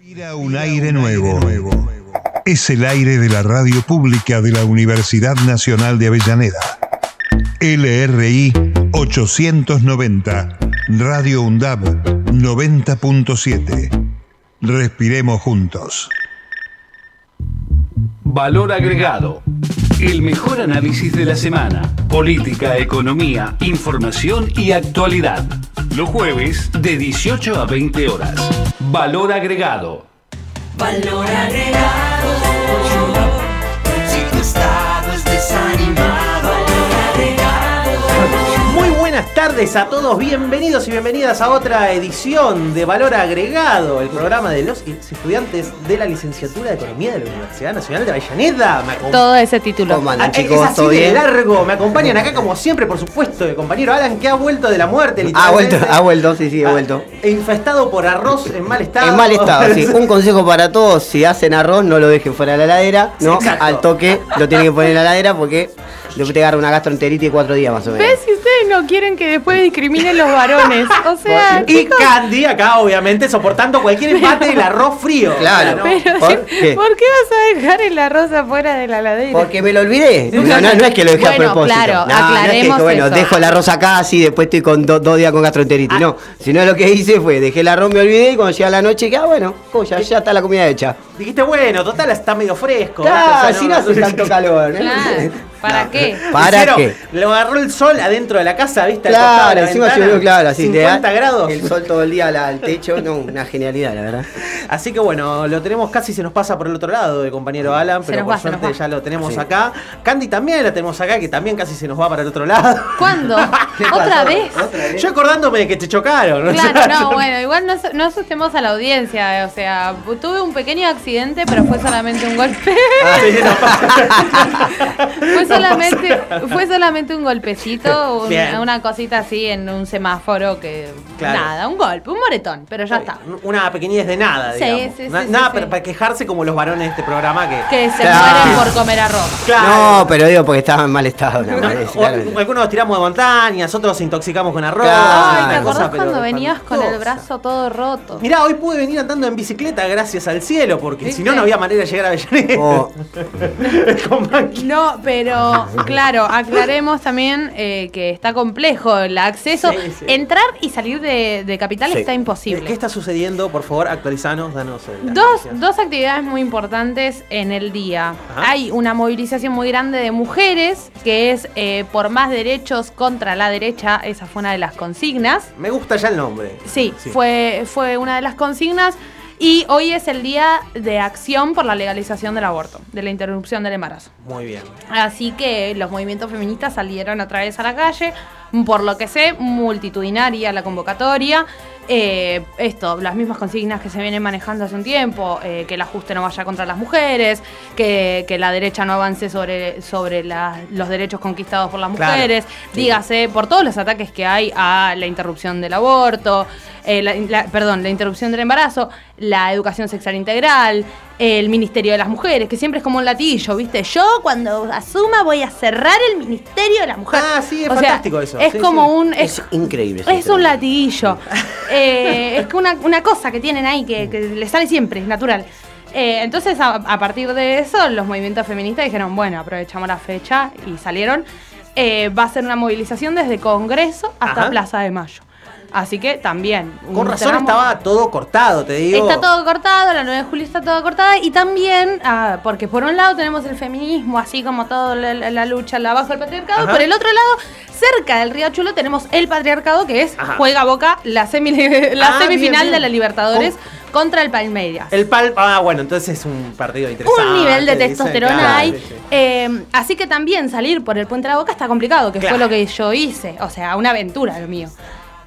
Respira un aire nuevo. Es el aire de la radio pública de la Universidad Nacional de Avellaneda. LRI 890, Radio UNDAB 90.7. Respiremos juntos. Valor agregado. El mejor análisis de la semana. Política, economía, información y actualidad. Los jueves de 18 a 20 horas. Valor agregado. Valor agregado. Tardes a todos, bienvenidos y bienvenidas a otra edición de Valor Agregado, el programa de los estudiantes de la licenciatura de Economía de la Universidad Nacional de Avellaneda. Me acom- Todo ese título. ¿Cómo Ah, andan, es chicos? así ¿Todo de bien? largo, me acompañan acá como siempre, por supuesto, el compañero Alan que ha vuelto de la muerte, Ha vuelto, ha vuelto, sí, sí, ha Ah, vuelto. Infestado por arroz en mal estado. En mal estado, sí. Un consejo para todos, si hacen arroz, no lo dejen fuera de la heladera, no, Exacto. al toque lo tienen que poner en la heladera porque después te agarra una gastroenteritis de cuatro días más o menos. ¿Ves si ustedes no quieren que después discriminen los varones? O sea, Y Candy acá, obviamente, soportando cualquier empate del arroz frío. Claro. ¿no? pero, ¿Por ¿por, qué? vas a dejar el arroz afuera de la ladera? Porque me lo olvidé. No, no, no es que lo dejé Bueno, a propósito. claro, No, no es que, aclaremos bueno, eso. dejo el arroz acá así, después estoy con do- dos días con gastroenteritis. Ah. No, sino lo que hice fue, dejé el arroz, me olvidé y cuando llega la noche, que ah, bueno, ya, ya está la comida hecha. Dijiste, bueno, total, está medio fresco. Claro, O sea, así no hace tanto calor. ¿eh? Claro, ¿para No. qué? ¿Para Hicieron- qué? Lo agarró el sol adentro de la casa, ¿viste? Claro, la encima ventana, llovió, claro, así. te da 50 grados. El sol todo el día al, al techo, no, una genialidad, la verdad. Así que bueno, lo tenemos casi se nos pasa por el otro lado el compañero Alan, pero por va, suerte ya lo tenemos Sí. acá. Candy también la tenemos acá, que también casi se nos va para el otro lado. ¿Cuándo? ¿Otra vez? Yo acordándome de que te chocaron. o sea, Claro, yo- no, bueno, igual no, no asustemos a la audiencia, o sea, tuve un pequeño accidente, pero fue solamente un golpe. Sí, no fue solamente, fue solamente un golpecito, un- una cosita así en un semáforo que Claro. nada, un golpe, un moretón, pero ya está. Una pequeñez de nada, digamos. sí, sí, Na- sí, nada sí. para- para quejarse como los varones de este programa que. Que se Claro. mueren por comer arroz. Claro. No, pero digo porque estaba en mal estado, No, o- algunos nos tiramos de montañas, otros nos intoxicamos con arroz. Claro. Ay, ¿te acordás cosa, pero cuando venías con el brazo todo roto? Mirá, hoy pude venir andando en bicicleta gracias al cielo, porque si no, no había manera de llegar a Avellaneda. Oh. No, pero claro, aclaremos también eh, que está complejo el acceso. Sí, sí. Entrar y salir de, de Capital Sí. está imposible. ¿Qué está sucediendo? Por favor, actualizanos, danos las Dos, dos actividades muy importantes en el día. Ajá. Hay una movilización muy grande de mujeres, que es eh, por más derechos contra la derecha. Esa fue una de las consignas. Me gusta ya el nombre. Sí, Fue, fue una de las consignas. Y hoy es el día de acción por la legalización del aborto, de la interrupción del embarazo. Muy bien. Así que los movimientos feministas salieron otra vez a la calle. Por lo que sé, multitudinaria la convocatoria. Eh, esto, las mismas consignas que se vienen manejando hace un tiempo, eh, que el ajuste no vaya contra las mujeres, que, que la derecha no avance sobre, sobre la- los derechos conquistados por las Claro, mujeres, sí. dígase por todos los ataques que hay a la interrupción del aborto, eh, la- la- perdón, la interrupción del embarazo, la educación sexual integral, el Ministerio de las Mujeres, que siempre es como un latillo, ¿viste? Yo cuando asuma voy a cerrar el Ministerio de la Mujer. Ah, sí, es O sea, fantástico eso. Es Sí, como sí. un... es Es, increíble. es un latiguillo. Eh, es que una, una cosa que tienen ahí que, que les sale siempre, es natural. Eh, entonces, a, a partir de eso, los movimientos feministas dijeron, bueno, aprovechamos la fecha y salieron. Eh, va a ser una movilización desde Congreso hasta Ajá. Plaza de Mayo. Así que también. Con razón tramo- estaba todo cortado, te digo. Está todo cortado, la 9 de julio está todo cortada y también, ah, porque por un lado tenemos el feminismo, así como toda la, lucha la bajo del patriarcado, Ajá. por el otro lado, cerca del Río Chulo tenemos el patriarcado que es Ajá. juega Boca la, semi- la Ah, semifinal bien, bien. de la Libertadores contra el Palmeiras. El pal. Ah, bueno, entonces es un partido interesante. un nivel de testosterona claro, hay. sí, sí. eh, así que también salir por el puente de la boca está complicado, que Claro. fue lo que yo hice. O sea, una aventura lo mío.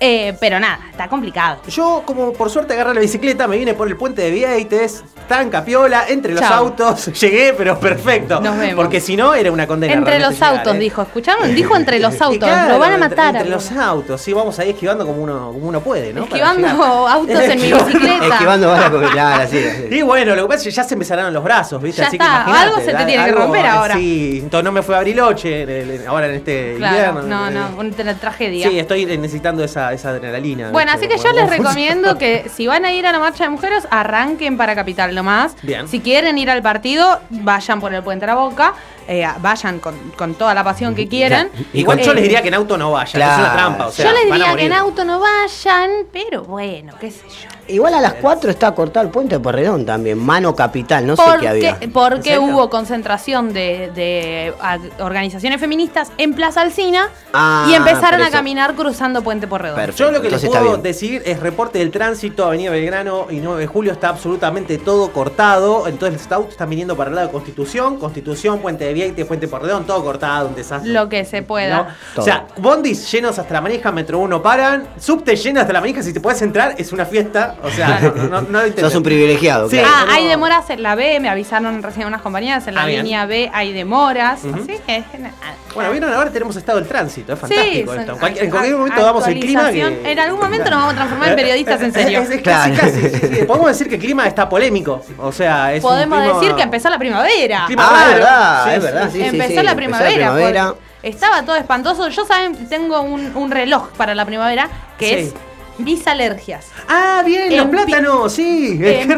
Eh, pero nada, está complicado. Yo, como por suerte agarré la bicicleta, me vine por el puente de Vieites, tan capiola, entre los Chao. autos, llegué, pero perfecto. Nos vemos. Porque si no, era una condena. Entre los llegar, autos, ¿eh? dijo. ¿Escucharon? Dijo entre los autos. claro, lo van a matar. Entre, a los autos, sí, vamos ahí esquivando como uno, como uno puede, ¿no? Esquivando autos en mi bicicleta. Esquivando balas con claro, así. así. Y bueno, lo que pasa es que ya se me salaron los brazos, ¿viste? Ya Así está, que algo se te tiene que romper ahora. Sí, entonces no me fue a el- ahora en este Claro, invierno. no, eh, no, una tra- tragedia. Sí, estoy necesitando esa esa, esa adrenalina. Bueno, ¿viste? así que yo les recomiendo que si van a ir a la marcha de mujeres, arranquen para Capital nomás. Bien. Si quieren ir al partido, vayan por el Puente de la Boca, eh, vayan con, con toda la pasión que quieran. Igual yo Eh, les diría que en auto no vayan, es una Claro. trampa. O sea, yo les a diría que en auto no vayan, pero bueno, qué sé yo. Igual a las 4 está cortado el puente de Porredón también. Mano capital, no sé qué había. Porque, hubo concentración de, organizaciones feministas en Plaza Alcina Ah, y empezaron por a caminar cruzando Puente Porredón. Perfecto. Yo lo que les Entonces está puedo decir es reporte del tránsito, Avenida Belgrano y 9 de Julio está absolutamente todo cortado. Entonces los autos están viniendo para el lado de Constitución, Constitución, Puente de Vieite, Puente Porredón, todo cortado, un desastre. Lo que se pueda. ¿No? O sea, bondis llenos hasta la manija, Metro 1 paran, subte lleno hasta la manija, si te puedes entrar es una fiesta. O sea, no, no, no, no lo intentes. Sos un privilegiado, Sí. claro. Ah, hay demoras en la B, me avisaron recién unas compañeras, en la Ah, bien. línea B hay demoras, Ujú. así que nada. Bueno, vieron, ahora tenemos estado del tránsito, es fantástico esto. En cualquier, en cualquier momento damos el clima. que- En algún momento nos vamos a transformar en periodistas en serio. Es, es casi, Claro. casi, sí, sí. Podemos decir que el clima está polémico. O sea, es un Podemos clima- decir que empezó la primavera. Clima Ah, verdad, Sí, es verdad, sí. sí, sí, empezó sí, la empezó primavera. la primavera. porque Estaba todo espantoso. Yo saben, tengo un, un reloj para la primavera que Sí. Es bisalergias. Ah, bien, los plátanos, sí. Hermoso.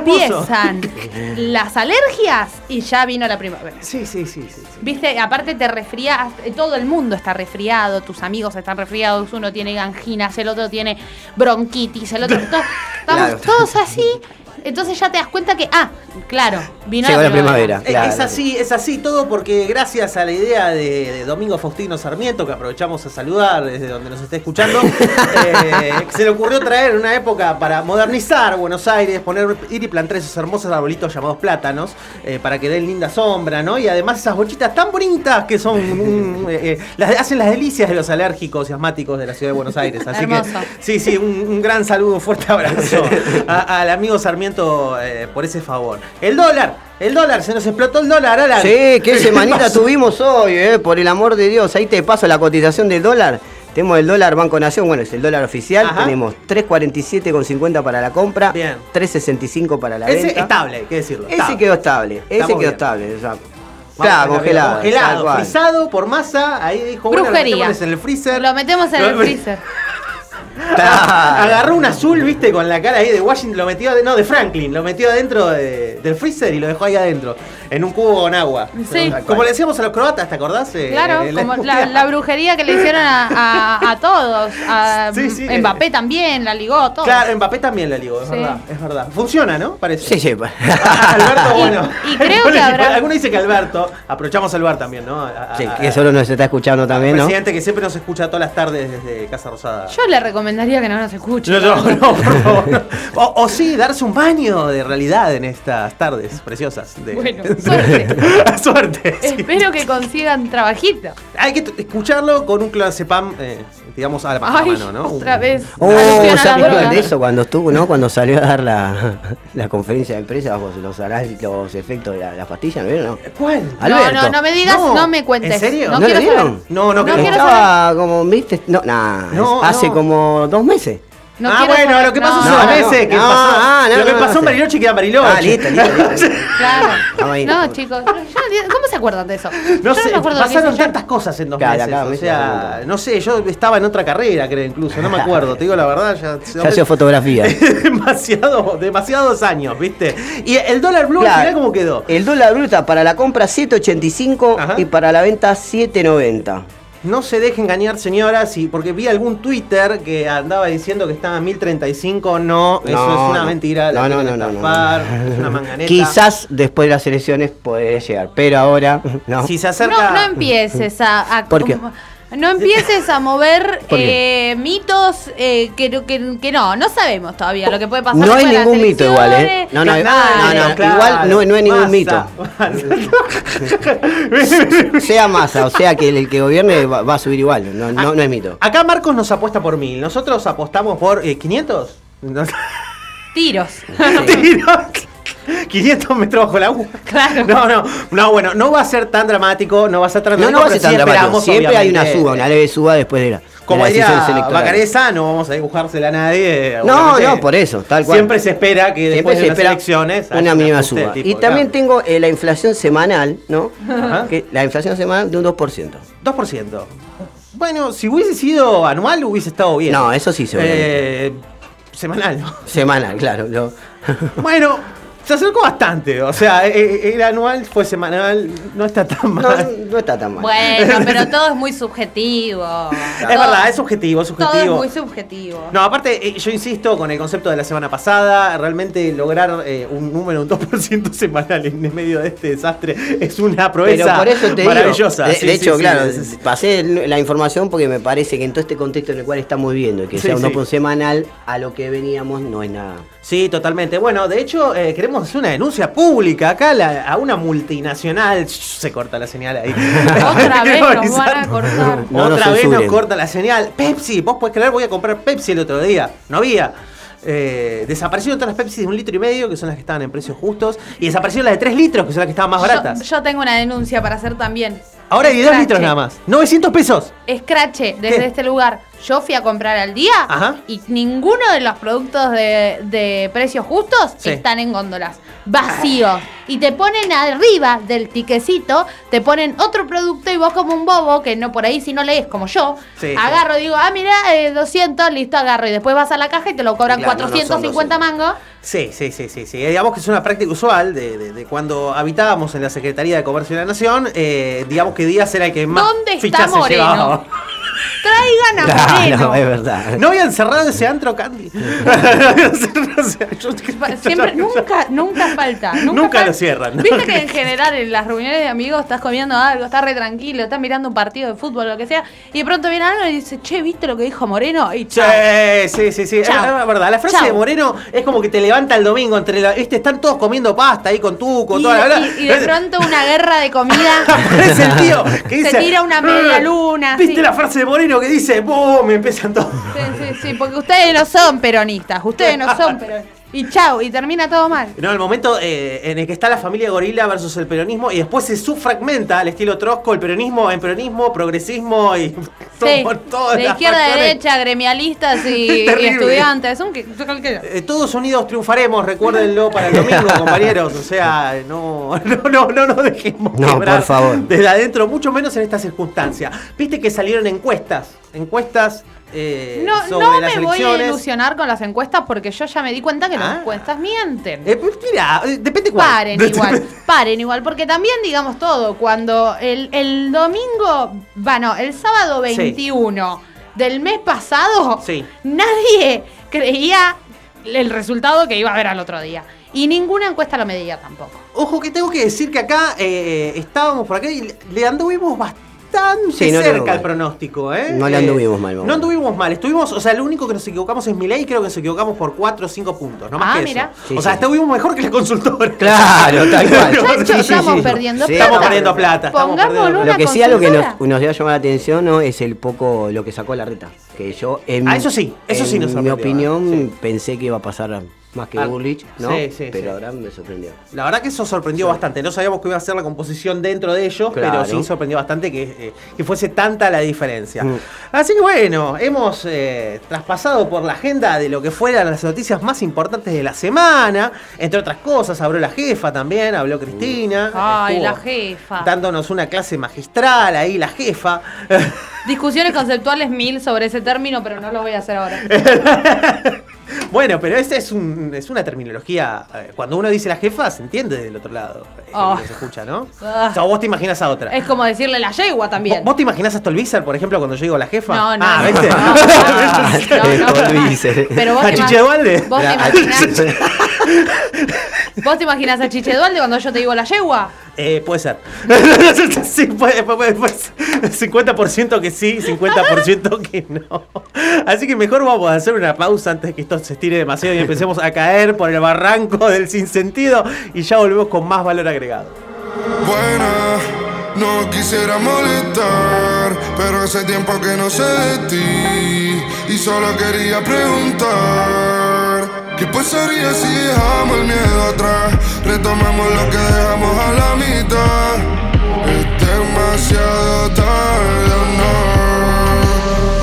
Empiezan las alergias y ya vino la primavera. Sí, sí, sí, sí. sí. Viste, aparte te resfrías, eh, todo el mundo está resfriado, tus amigos están resfriados, uno tiene anginas, el otro tiene bronquitis, el otro. to- estamos Claro. todos así. Entonces ya te das cuenta que, ah, claro, vino Llegó la primavera. Claro. Es así, es así todo porque gracias a la idea de, de Domingo Faustino Sarmiento, que aprovechamos a saludar desde donde nos esté escuchando, eh, se le ocurrió traer en una época para modernizar Buenos Aires, poner, ir y plantar esos hermosos arbolitos llamados plátanos, eh, para que den linda sombra, ¿no? Y además esas bochitas tan bonitas que son, un- eh, eh, las, hacen las delicias de los alérgicos y asmáticos de la ciudad de Buenos Aires. Así Hermoso. que, sí, sí, un, un gran saludo, un fuerte abrazo al amigo Sarmiento eh, por ese favor. El dólar, el dólar, se nos explotó el dólar, Alan. Sí, qué semanita tuvimos hoy, eh, por el amor de Dios. Ahí te paso la cotización del dólar. Tenemos el dólar Banco Nación, bueno, es el dólar oficial. Ajá. Tenemos 3.47,50 para la compra, Bien. 3.65 para la Ese venta. estable, hay que decirlo. Ese estable. quedó estable, ese Estamos quedó bien. estable. o sea, claro, congelado. Congelado, frisado por masa. Ahí dijo, bueno, lo Brujería. metemos en el freezer. Lo metemos en Lo- el freezer. Agarró un azul, viste, con la cara ahí de Washington, lo metió, no, de Franklin, lo metió adentro de- del freezer y lo dejó ahí adentro, en un cubo con agua. Sí. Como le decíamos a los croatas, ¿te acordás? Eh, Claro, eh, como la, brujería que le hicieron a, a- a todos. A Sí, sí. Mbappé también, la ligó, todo. Claro, Mbappé también la ligó, es Sí. verdad, es verdad. Funciona, ¿no? Parece. Sí, sí. Alberto, Y- bueno. y creo Bueno, que habrá- Alguno dice que Alberto, aprovechamos al bar también, ¿no? Sí, a- que solo nos está escuchando también, ¿no? Presidente que siempre nos escucha todas las tardes desde Casa Rosada. Yo le recomendaría que no nos escuche. No, no, no, por favor. no. O, o sí, darse un baño de realidad en estas tardes preciosas. De... Bueno, suerte. Suerte. sí. Espero que consigan trabajito. Hay que escucharlo con un clonazepam, eh, digamos, a la mano, ¿no? otra vez. Oh, Alusión a ¿se la acuerdan droga. de eso cuando estuvo, no? Cuando salió a dar la, la conferencia de prensa bajo los, análisis- los efectos de la, la pastilla, ¿no vieron? No? ¿Cuál? No, Alberto. no, no me digas, No, no, me cuentes. ¿en serio? No, ¿No quiero lo saber. vieron? No, no, No quiero Estaba como, viste, no, nah, No, hace no. como dos meses. No ah, bueno, saber. lo que pasó No, hace no, meses, que pasó, ah, lo que pasó en. Bariloche queda en Bariloche. Ah, listo, listo, listo. Claro. No, chicos. yo- ¿Cómo se acuerdan de eso? No Yo sé, me acuerdo pasaron yo. tantas cosas en dos meses. o sea, no sé, yo estaba en otra carrera, creo, incluso, no me acuerdo, te digo la verdad. Ya, Ya hacía fotografía. demasiado, demasiados años, ¿viste? Y el dólar blue Claro. final, ¿cómo quedó? El dólar blue está para la compra 7.85 Ajá. y para la venta 7.90. No se deje engañar, señoras, y porque vi algún Twitter que andaba diciendo que estaba en 1035. No, eso No, es una no. mentira. la No, no, no, no, no. Es una manganeta. Quizás después de las elecciones podría llegar, pero ahora no. Si se No, acerca. no empieces a. a- ¿Por qué? No empieces a mover eh, mitos eh, que, que, que no, no sabemos todavía lo que puede pasar. No hay ningún mito igual, ¿eh? No, no, no, no, claro, igual no, no hay ningún masa. Sea masa, o sea que el, que gobierne va, va a subir igual, no, no, no es mito. Acá Marcos nos apuesta por mil. Nosotros apostamos por eh, 500. No, Tiros. tiro. 500 metros bajo el agua. Claro. No, no, no, bueno, no va a ser tan dramático, no va a ser tan No, dramático. no va a ser pero sí tan dramático. esperamos, Siempre hay una suba, una leve suba después de la, de Como las diría. Bacareza, no vamos a dibujársela a nadie. No, no, por eso, tal cual. Siempre se espera que Siempre después se de las elecciones una un mínima suba. tipo, Y claro. también tengo eh, la inflación semanal, ¿no? Ajá. Que la inflación semanal de un 2%. 2%. Bueno, si hubiese sido anual, hubiese estado bien. No, eso sí seguramente. Eh, semanal, ¿no? Semanal, claro. Bueno, se acercó bastante. O sea, eh, eh, era anual, fue semanal, no está tan mal. no está tan mal. Bueno, pero todo es muy subjetivo. es verdad, es subjetivo, es Todo es subjetivo. muy subjetivo. No, aparte, eh, yo insisto con el concepto de la semana pasada, realmente lograr eh, un número, un 2% semanal en medio de este desastre es una proeza Pero por eso te digo, maravillosa. de, Sí, de sí, hecho, sí, claro, pasé la información porque me parece que en todo este contexto en el cual estamos viviendo, y que Sí, sea un sí. open semanal, a lo que veníamos no es nada. Sí, totalmente. Bueno, de hecho, eh, queremos hacer una denuncia pública acá la- a una multinacional. Se corta la señal ahí. Otra vez nos van a cortar. No Otra vez nos corta la señal. Pepsi, vos podés creer, voy a comprar Pepsi el otro día. No había. Eh, desaparecieron todas las Pepsi de un litro y medio, que son las que estaban en precios justos. Y desaparecieron las de 3 litros, que son las que estaban más baratas. Yo, yo tengo una denuncia para hacer también. Ahora hay de 2 Escrache. litros nada más. 900 pesos. Escrache, desde ¿Qué? este lugar. Yo fui a comprar al día Ajá. y ninguno de los productos de, de precios justos Sí. están en góndolas. Vacíos. Y te ponen arriba del tiquecito, te ponen otro producto y vos como un bobo, que no por ahí si no lees como yo, Sí, agarro, digo, ah, mira, eh, 200, listo, agarro. Y después vas a la caja y te lo cobran Claro, no, no son 450 mangos. Sí, sí, sí, sí, sí. Eh, Digamos que es una práctica usual de, de- de cuando habitábamos en la Secretaría de Comercio de la Nación. eh, digamos que Díaz era el que más ¿Dónde está fichas se Moreno? llevaba. Traigan a Moreno. es verdad. No habían cerrado ese antro, Candy. No habían cerrado ese- yo- Siempre, yo- nunca, nunca falta. Nunca, Nunca fal- lo cierran. Viste que en general en las reuniones de amigos estás comiendo algo, estás re tranquilo, estás mirando un partido de fútbol o lo que sea, y de pronto viene algo y dice, che, ¿viste lo que dijo Moreno? Y Sí, chao. sí, sí, sí. Es, Chao. es verdad. La frase Chao. de Moreno es como que te levanta el domingo entre la, este, están todos comiendo pasta ahí con tu, con Y, toda la y- y de pronto una guerra de comida. Aparece el tío que Se tira una media luna, ¿Viste sí. la frase de Moreno que dice, ¡Bum! Me empiezan todos. Sí, sí, sí, porque ustedes no son peronistas, ustedes no son peronistas. Y chao, y termina todo mal. No, el momento eh, en el que está la familia gorila versus el peronismo y después se subfragmenta al estilo Trosco el peronismo en peronismo, progresismo y Sí, por todas de las izquierda a derecha, gremialistas y, y estudiantes. Un. Eh, todos unidos triunfaremos, recuérdenlo para el domingo, compañeros. O sea, no, no, no, no nos dejemos No, quebrar por favor. desde adentro, mucho menos en esta circunstancia. Viste que salieron encuestas, encuestas eh, No, sobre no las me voy a ilusionar con las encuestas porque yo ya me di cuenta que Ah. las encuestas mienten. Eh, pues, mira, eh, depende cuál. Paren igual, paren igual, porque también digamos todo, cuando el, el domingo, bueno, el sábado Sí. 21 del mes pasado, Sí. nadie creía el resultado que iba a haber al otro día. Y ninguna encuesta lo medía tampoco. Ojo que tengo que decir que acá eh, estábamos por acá y le anduvimos bastante Sí, no le cerca mal. pronóstico, ¿eh? No le anduvimos mal, vamos. No anduvimos mal. Estuvimos, o sea, lo único que nos equivocamos es Milei, creo que nos equivocamos por 4 o 5 puntos, no más Ah, que mira. eso. Sí, o sea, sí. estuvimos mejor que la consultora. Claro, tal cual. Chacho, estamos perdiendo Sí, plata. Estamos perdiendo plata. Estamos Pongámosle perdiendo una Lo que sí, algo que nos, nos debe llamar la atención ¿no? es el poco lo que sacó la reta. Que yo, en, Ah, eso sí, eso sí nos En mi opinión, sí. pensé que iba a pasar más que Ah, Burlich, ¿no? sí, sí, Pero sí. ahora me sorprendió. La verdad que eso sorprendió bastante. No sabíamos que iba a ser la composición dentro de ellos, pero sí sorprendió bastante que, eh, que fuese tanta la diferencia. Mm. Así que bueno, hemos eh, traspasado por la agenda de lo que fueran las noticias más importantes de la semana. Entre otras cosas, habló la jefa también, habló Cristina. Ay, estuvo la jefa. Dándonos una clase magistral ahí, la jefa. Discusiones conceptuales mil sobre ese término, pero no lo voy a hacer ahora. bueno, pero esta es, un, es una terminología. eh, Cuando uno dice la jefa, se entiende del otro lado. eh, que se escucha, ¿no? Ah. O sea, vos te imaginas a otra. Es como decirle la yegua también. ¿Vos, te imaginás a Stolbizer, por ejemplo, cuando yo digo la jefa? No, no. Ah, no, ¿viste? no, no, no, no. Pero vos ¿A te ima- Chiche Dualde? Vos te imaginás. ¿Vos te imaginás a Chiche Dualde cuando yo te digo la yegua? Eh, puede ser. sí, puede, puede, puede ser. 50% que sí, 50% que no. Así que mejor vamos a hacer una pausa antes de que esto se estire demasiado y empecemos a caer por el barranco del sinsentido y ya volvemos con más valor agregado. Buena, no quisiera molestar, pero hace tiempo que no sé de ti y solo quería preguntar. ¿Qué pasaría si dejamos el miedo atrás? Retomamos lo que dejamos a la mitad. Es demasiado tarde, ¿o no.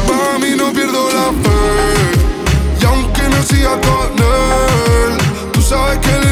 Para mí no pierdo la fe. Y aunque no siga con él, tú sabes que el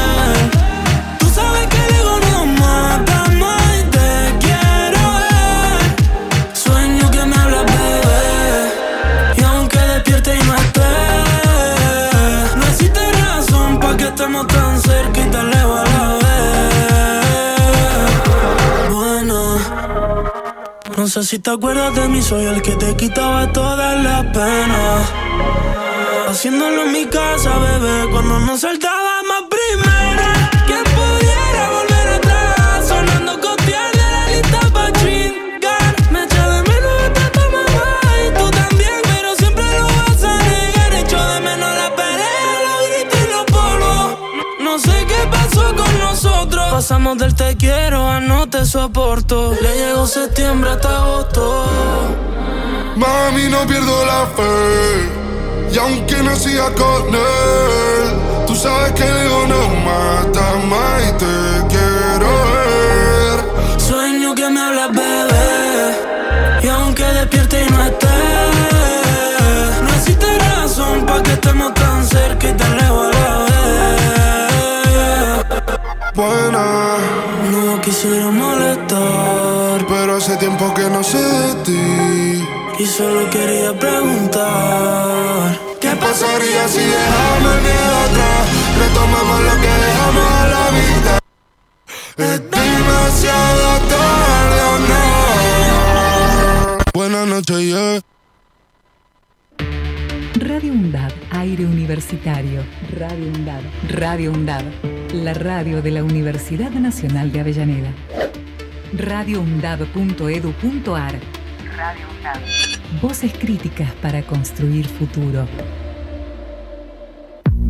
cerca. Bueno. No sé si te acuerdas de mí, soy el que te quitaba todas las penas. Haciéndolo en mi casa, bebé, cuando nos saltaba más Pasamos del te quiero a no te soporto. Le llegó septiembre hasta agosto. Mami, no pierdo la fe. Y aunque no siga con él, tú sabes que el ego no mata más y te quiero ver. Sueño que me hablas, bebé. Buena, No quisiera molestar pero hace tiempo que no sé de ti. y solo quería preguntar. ¿Qué pasaría si dejamos el miedo atrás? Retomamos lo que dejamos a la vida. Es demasiado tarde o no. Buenas noches, yeah. Radio UNDAD, aire universitario. Radio UNDAD, Radio UNDAD, la radio de la Universidad Nacional de Avellaneda. radioundad.edu.ar Radio UNDAD. Voces críticas para construir futuro.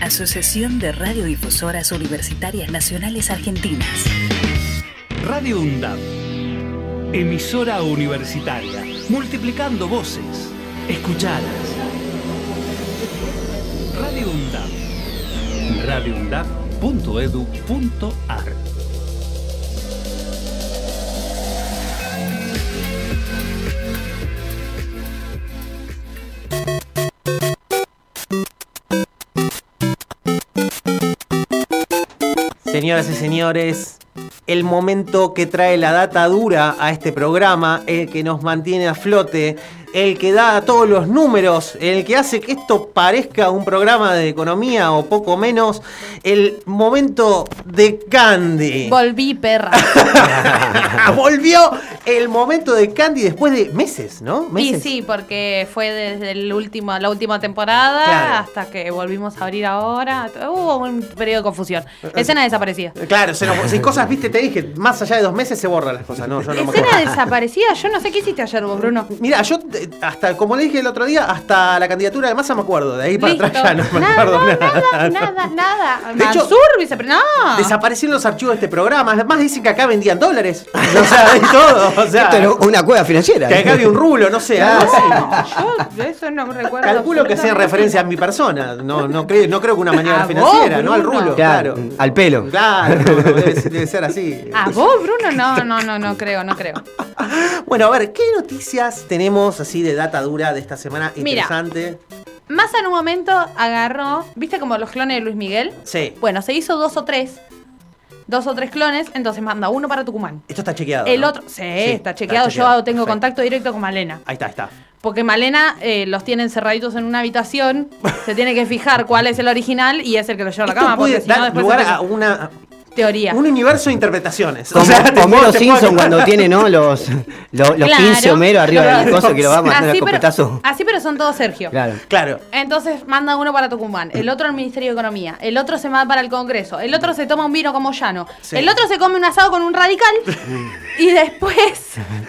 Asociación de Radiodifusoras Universitarias Nacionales Argentinas. Radio UNDAP. Emisora universitaria. Multiplicando voces. Escuchadas. Radio UNDAP. radioundap.edu.ar Señoras y señores, el momento que trae la data dura a este programa, el que nos mantiene a flote, el que da todos los números, el que hace que esto parezca un programa de economía o poco menos, el momento de Candy. Volví, perra. Volvió el momento de Candy después de meses, ¿no? Y Meses. sí, porque fue desde el último, la última temporada Claro. hasta que volvimos a abrir ahora. Hubo un periodo de confusión. Escena desaparecida. Claro, se nos- si cosas, viste, te dije, más allá de dos meses se borran las cosas, no, yo no Escena desaparecida, yo no sé qué hiciste ayer vos, Bruno. Mira, yo de- hasta, como le dije el otro día, hasta la candidatura de Massa me acuerdo. De ahí para Listo. atrás ya no me nada, acuerdo nada, nada. nada, nada. De hecho, Mansur, no. Desaparecieron los archivos de este programa. Además dicen que acá vendían dólares. O sea, y todo. O sea, Esto era una cueva financiera. que acá había un rulo, no sé, algo así. Yo de eso no me recuerdo. Calculo que sea en referencia a mi persona. No, no, creo, no creo que una maniobra A vos, financiera, no al rulo. Claro, Claro. al pelo. Claro, no, no, debe, ser- debe ser así. ¿A vos, Bruno? No, no, no, no creo, no creo. Bueno, a ver, ¿qué noticias tenemos así de data dura de esta semana Mira. interesante? Más en un momento agarró, ¿viste como los clones de Luis Miguel? Sí. Bueno, se hizo dos o tres. Dos o tres clones, entonces manda uno para Tucumán. Esto está chequeado. El ¿no? otro, sí, está chequeado. chequeado. Yo tengo Perfecto. contacto directo con Malena. Ahí está, ahí está. Porque Malena eh, los tiene encerraditos en una habitación, se tiene que fijar cuál es el original y es el que lo lleva a la cama. puede Porque si no, lugar se- a una, teoría. un universo de interpretaciones. Como O sea, Homero Simpson cuando tiene, ¿no? Los, los, los Claro. 15 Homero arriba del Claro. coso que lo va a matar a así, pero, copetazo. así, pero son todos Sergio. Claro. Claro. Entonces manda uno para Tucumán, el otro al Ministerio de Economía, el otro se va para el Congreso, el otro se toma un vino como llano, Sí. el otro se come un asado con un radical y después,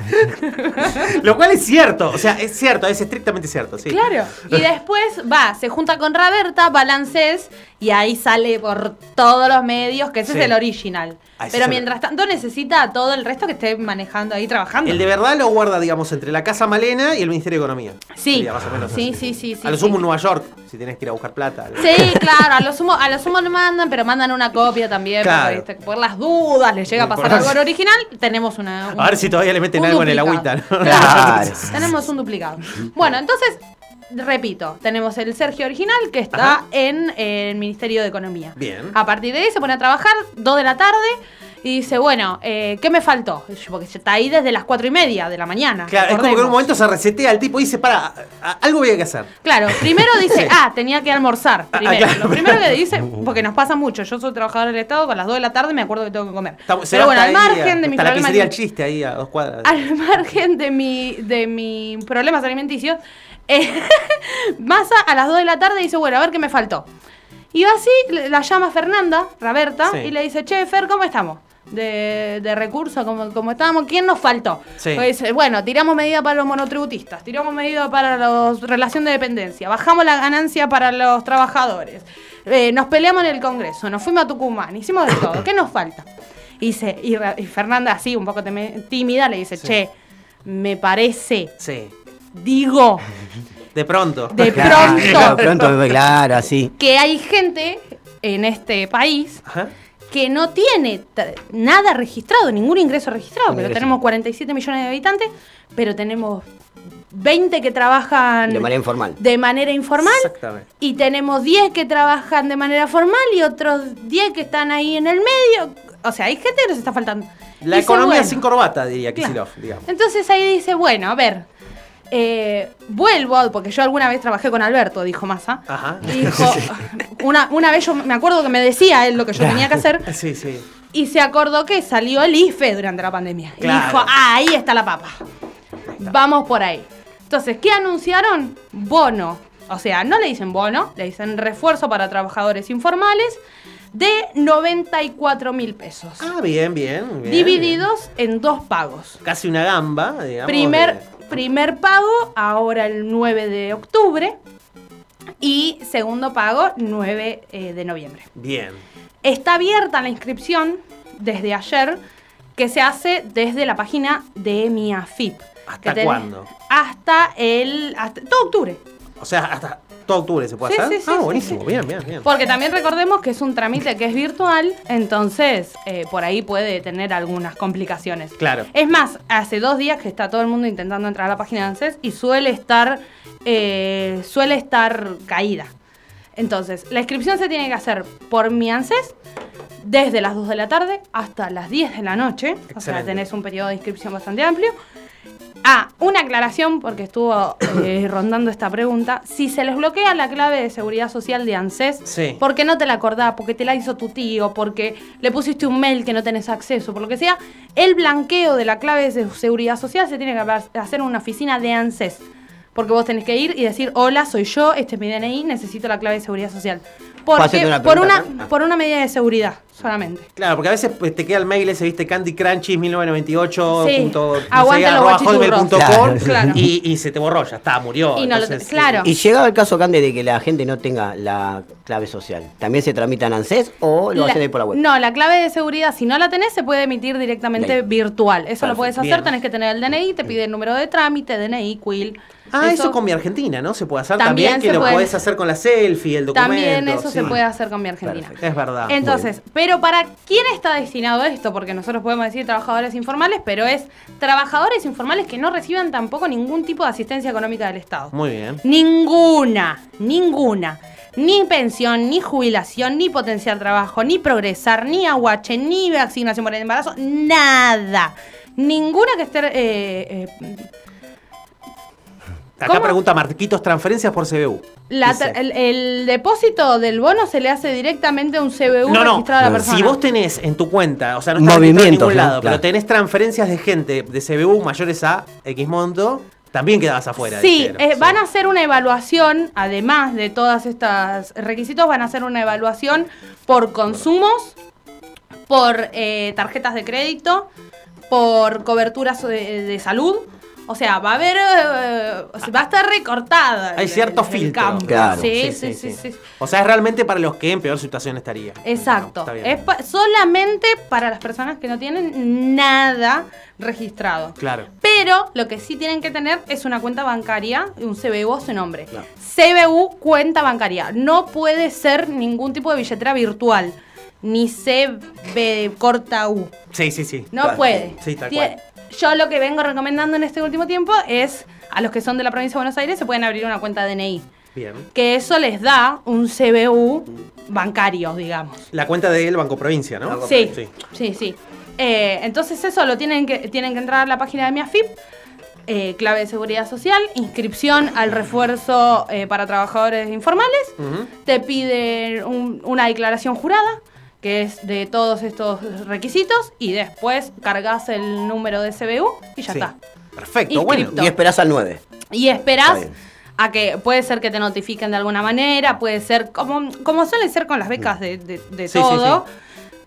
Lo cual es cierto. O sea, es cierto, es estrictamente cierto. Sí. claro, y después va, se junta con Raberta, balances y ahí sale por todos los medios que ese Sí. es el original. Ah, Pero mientras tanto necesita a todo el resto que esté manejando ahí trabajando. El de verdad lo guarda, digamos, entre la Casa Malena y el Ministerio de Economía. Sí, Sería más o menos sí, así. sí, sí, sí, A lo sumo en Nueva York, si tienes que ir a buscar plata. Sí, claro, a lo sumo, a lo sumo le mandan, pero mandan una copia también, Claro. porque, ¿viste? por las dudas les llega a pasar algo al original, tenemos una... un- A ver si todavía le meten algo en el agüita. ¿no? Claro. Tenemos un duplicado. Bueno, entonces, repito, tenemos el Sergio original que está Ajá. en eh, el Ministerio de Economía. Bien. A partir de ahí se pone a trabajar, 2 de la tarde, y dice, bueno, eh, ¿qué me faltó? Porque está ahí desde las 4 y media de la mañana. Claro, es como que en un momento se resetea el tipo y dice, para, algo voy a que hacer. Claro, primero dice, ah, tenía que almorzar. Primero. claro. Lo primero que dice, porque nos pasa mucho, yo soy trabajador del Estado, con las 2 de la tarde me acuerdo que tengo que comer. Pero bueno, al margen de mi la problema el chiste ahí a dos cuadras. al margen de mi de mis problemas alimenticios, eh, Massa a las 2 de la tarde dice, bueno, a ver qué me faltó. Y va así, la llama Fernanda, Raberta, Sí. y le dice, che, Fer, ¿cómo estamos? De, de recursos, ¿cómo, cómo estábamos? ¿Quién nos faltó? Sí. Pues bueno, tiramos medida para los monotributistas, tiramos medida para la relación de dependencia, bajamos la ganancia para los trabajadores, eh, nos peleamos en el Congreso, nos fuimos a Tucumán, hicimos de todo, ¿qué nos falta? Y, y, y Fernanda, así, un poco tímida, le dice, che, me parece, Sí. Digo, De pronto. de pronto, pronto, claro, así. que hay gente en este país Ajá. que no tiene nada registrado, ningún ingreso registrado, pero tenemos 47 millones de habitantes, pero tenemos 20 que trabajan De manera informal. de manera informal Exactamente. y tenemos 10 que trabajan de manera formal y otros 10 que están ahí en el medio. O sea, hay gente que nos está faltando. La Dice, economía bueno, sin corbata, diría Claro. Kisilov, digamos. Entonces ahí dice, bueno, a ver, eh, vuelvo, porque yo alguna vez trabajé con Alberto, dijo Massa. Ajá. Y dijo, una, una vez yo me acuerdo que me decía él lo que yo tenía que hacer Sí, sí. y se acordó que salió el IFE durante la pandemia. Y Claro. dijo, ah, ahí está la papa. Vamos por ahí. Entonces, ¿qué anunciaron? Bono. O sea, no le dicen bono, le dicen refuerzo para trabajadores informales de 94 mil pesos. Ah, bien, bien. bien, divididos en dos pagos. Casi una gamba, digamos. Primer, de- primer pago, ahora el 9 de octubre. Y segundo pago, 9 eh, de noviembre. Bien. Está abierta la inscripción desde ayer, que se hace desde la página de mi AFIP. ¿Hasta cuándo? Hasta el. Hasta, todo octubre. O sea, hasta todo octubre se puede Sí, hacer. sí, sí, ah, sí, buenísimo. Bien, bien, bien. Porque también recordemos que es un trámite que es virtual, entonces eh, por ahí puede tener algunas complicaciones. Claro. Es más, hace dos días que está todo el mundo intentando entrar a la página de ANSES y suele estar, eh, suele estar caída. Entonces, la inscripción se tiene que hacer por mi ANSES desde las 2 de la tarde hasta las 10 de la noche. O sea, tenés un periodo de inscripción bastante amplio. Ah, una aclaración, porque estuvo eh, rondando esta pregunta. Si se les bloquea la clave de seguridad social de ANSES, Sí. porque no te la acordás, porque te la hizo tu tío, porque le pusiste un mail que no tenés acceso, por lo que sea, el blanqueo de la clave de seguridad social se tiene que hacer en una oficina de ANSES. Porque vos tenés que ir y decir, hola, soy yo, este es mi DNI, necesito la clave de seguridad social. ¿Puedo Porque, una por, una? Ah. por una medida de seguridad solamente. Claro, porque a veces pues, te queda el mail ese, viste, Candy Crunchy 1998. Sí. punto- no sé, Claro. Claro. Y, y se te borró, ya está, murió. Y no lo- Entonces, claro. Y llegado el caso, Cande, de que la gente no tenga la clave social, ¿también se tramita en ANSES o lo La- hacen ahí por la web? No, la clave de seguridad, si no la tenés, se puede emitir directamente Bien. virtual. Eso lo puedes hacer, Bien. tenés que tener el DNI, te pide el número de trámite, DNI, quill. Ah, eso, con mi Argentina, ¿no? Se puede hacer También también, que lo puede. podés hacer con la selfie, el documento. También eso se puede hacer con mi Argentina. Es verdad. Entonces, pero ¿para quién está destinado esto? Porque nosotros podemos decir trabajadores informales, pero es trabajadores informales que no reciban tampoco ningún tipo de asistencia económica del Estado. Muy bien. Ninguna, ninguna. Ni pensión, ni jubilación, ni potenciar trabajo, ni progresar, ni aguache, ni asignación por el embarazo, nada. Ninguna que esté... eh, eh, Acá ¿Cómo? pregunta Marquitos, transferencias por CBU. la el, el depósito del bono se le hace directamente a un CBU No, no. registrado a la persona. Si vos tenés en tu cuenta, o sea, no está registrado en Movimientos, ningún ¿no? lado, Claro. pero tenés transferencias de gente de CBU mayores a X monto, también quedabas afuera. Sí, dijeron. eh, van a hacer una evaluación, además de todas estas requisitos, van a hacer una evaluación por consumos, por eh, tarjetas de crédito, por coberturas de, de salud. O sea, va a haber, eh, va a estar recortada. Hay el- cierto el filtro. campo. Claro. Sí, sí, sí, sí. O sea, es realmente para los que en peor situación estaría. Exacto. Está bien. es pa- solamente para las personas que no tienen nada registrado. Claro. Pero lo que sí tienen que tener es una cuenta bancaria, un CBU a su nombre. CBU, cuenta bancaria. No puede ser ningún tipo de billetera virtual. Ni CB corta U. Sí, sí, sí. No Claro. puede. Sí, tal cual. Yo lo que vengo recomendando en este último tiempo es a los que son de la provincia de Buenos Aires se pueden abrir una cuenta DNI. Bien. Que eso les da un CBU bancario, digamos. La cuenta del Banco Provincia, ¿no? Sí, sí, sí. Eh, entonces eso lo tienen que, tienen que entrar a la página de mi AFIP, eh, clave de seguridad social, inscripción al refuerzo eh, para trabajadores informales, te piden un- una declaración jurada, que es de todos estos requisitos, y después cargas el número de CBU y ya Sí. está. Perfecto, bueno. Y esperás al 9. Y esperás a que puede ser que te notifiquen de alguna manera, puede ser como, como suele ser con las becas de, de- de Sí, sí, todo,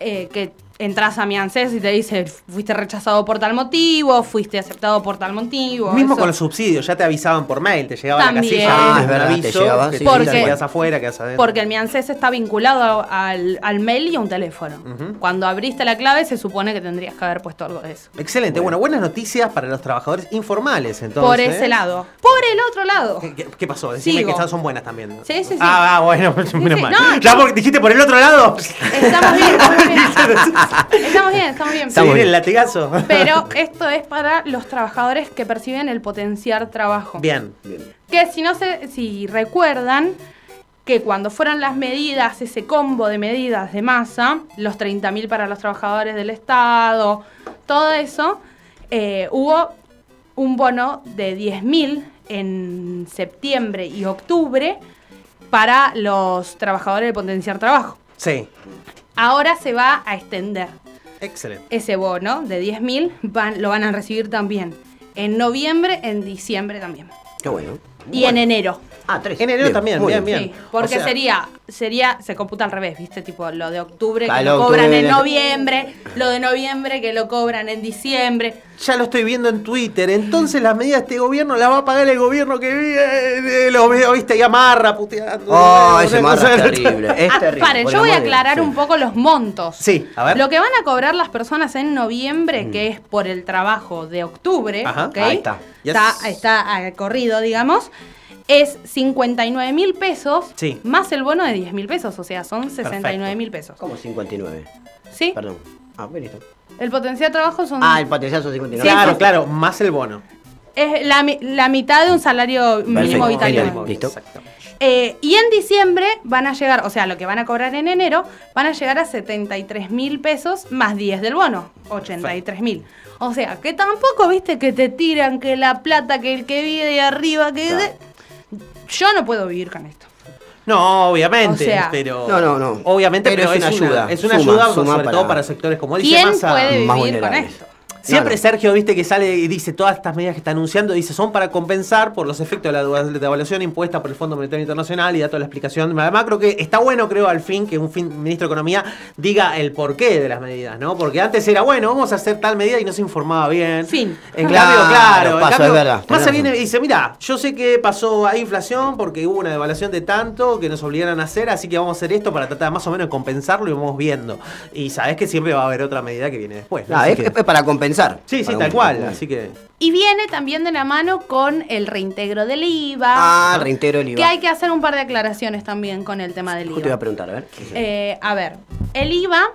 eh, que entras a mi ANSES y te dice fuiste rechazado por tal motivo, fuiste aceptado por tal motivo. Mismo eso. con los subsidios, ya te avisaban por mail, te llegaba También. la casilla, Ah, verdad, te aviso, llegaba, que sí, te sí, dicen sí. quedas afuera, quedas adentro. Porque el mi ANSES está vinculado al, al mail y a un teléfono. Ujú. Cuando abriste la clave se supone que tendrías que haber puesto algo de eso. Excelente, bueno, buenas noticias para los trabajadores informales, entonces. por ese lado. Por el otro lado. ¿Qué, qué- pasó? Decime Sigo. que estas son buenas también. ¿no? Sí, sí, sí. Ah, ah, bueno, menos sí. mal. No, ya no. porque dijiste por el otro lado. Estamos bien, estamos bien. Estamos bien, estamos bien. Se viene el latigazo. Pero esto es para los trabajadores que perciben el potenciar trabajo. Bien. Que si no se, si recuerdan que cuando fueron las medidas, ese combo de medidas de masa, los 30.000 para los trabajadores del Estado, todo eso, eh, hubo un bono de 10.000 en septiembre y octubre para los trabajadores de potenciar trabajo. Sí. Ahora se va a extender Excelente. ese bono de 10.000 van, lo van a recibir también en noviembre, en diciembre también. Qué bueno. Y en enero. Ah, tres. En enero también, muy bien, bien. Sí, porque O sea- sería, sería, se computa al revés, ¿viste? Tipo, lo de octubre que lo octubre cobran en noviembre, lo de noviembre que lo cobran en diciembre. Ya lo estoy viendo en Twitter. Entonces las medidas de este gobierno las va a pagar el gobierno que viene. Lo veo, viste, y amarra puteando. Oh, ese marra es terrible. Es Ah, terrible. paren, yo voy a aclarar sí. un poco los montos. Sí, a ver. Lo que van a cobrar las personas en noviembre, que es por el trabajo de octubre, Ajá, ¿ok? ahí está. Yes. Está, está ah, corrido, digamos. Es 59 mil pesos Sí. más el bono de 10 mil pesos, o sea, son 69 mil pesos. ¿Cómo 59? ¿Sí? Perdón. Ah, bien, listo. El potencial de trabajo son Ah, el potencial son 59. Claro, sí. claro, más el bono. es la, la mitad de un salario mínimo Perfecto, vital. Listo. Exacto. Eh, y en diciembre van a llegar, o sea, lo que van a cobrar en enero, van a llegar a 73 mil pesos más 10 del bono, 83 mil. O sea, que tampoco, viste, que te tiran, que la plata, que el que vive de arriba, que... Claro. Yo no puedo vivir con esto. No, obviamente, O sea- pero. No, no, no. Obviamente, Pero pero, es una ayuda. Es una Suma, ayuda, suma sobre para- todo para sectores como dice ¿Quién Massa. puede más vivir con esto? Siempre. Sergio, viste, que sale y dice todas estas medidas que está anunciando, dice son para compensar por los efectos de la devalu- devaluación impuesta por el Fondo Monetario Internacional y da toda la explicación. Además, creo que está bueno, creo, al fin, que un fin- ministro de Economía diga el porqué de las medidas, ¿no? Porque antes era, bueno, vamos a hacer tal medida y no se informaba bien. Fin. En Claro, cambio, claro, en pasó, cambio, es verdad, más se viene y dice, mira, yo sé que pasó a inflación porque hubo una devaluación de tanto que nos obligaron a hacer, así que vamos a hacer esto para tratar más o menos de compensarlo y vamos viendo. Y sabes que siempre va a haber otra medida que viene después. ¿no? Así es, que- es para compensar. Sí, sí, tal cual. Así que. Y viene también de la mano con el reintegro del IVA. Ah, reintegro del IVA. Que hay que hacer un par de aclaraciones también con el tema del Justo te iba a IVA. preguntar, a ver. Eh, a ver, el IVA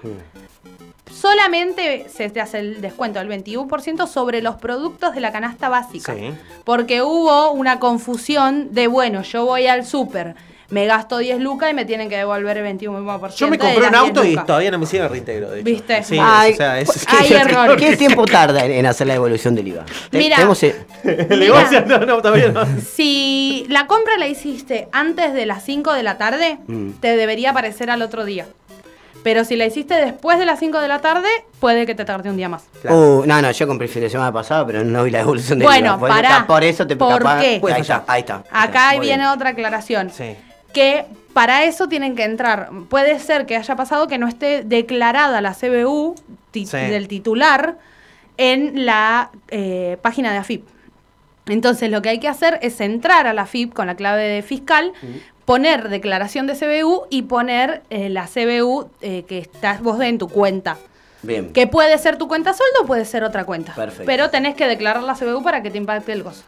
solamente se te hace el descuento del 21% sobre los productos de la canasta básica. Sí. Porque hubo una confusión de, bueno, yo voy al súper, me gasto 10 lucas y me tienen que devolver el 21%. Yo me de compré un 10 auto y todavía no me hicieron el reintegro. de hecho. ¿Viste? Sí, Ay, o sea, es. Hay errores. ¿Qué tiempo tarda en, en hacer la evolución del IVA? Mira. tenemos, El negocio, no, no, todavía no. Si la compra la hiciste antes de las 5 de la tarde, Mm. te debería aparecer al otro día. Pero si la hiciste después de las 5 de la tarde, puede que te tarde un día más. Uh, no, no, yo compré el fin de semana pasado, pero no vi la evolución del Bueno, IVA. Por, eso- por eso te ¿Por capaz- qué? Ahí está, ahí está. Acá Muy viene bien. otra aclaración. Sí. Que para eso tienen que entrar. Puede ser que haya pasado que no esté declarada la CBU ti- Sí. del titular en la eh, página de AFIP. Entonces lo que hay que hacer es entrar a la AFIP con la clave de fiscal, poner declaración de CBU y poner eh, la CBU eh, que estás vos en tu cuenta. Bien. Que puede ser tu cuenta sueldo o puede ser otra cuenta. Perfecto. Pero tenés que declarar la CBU para que te impacte el gozo.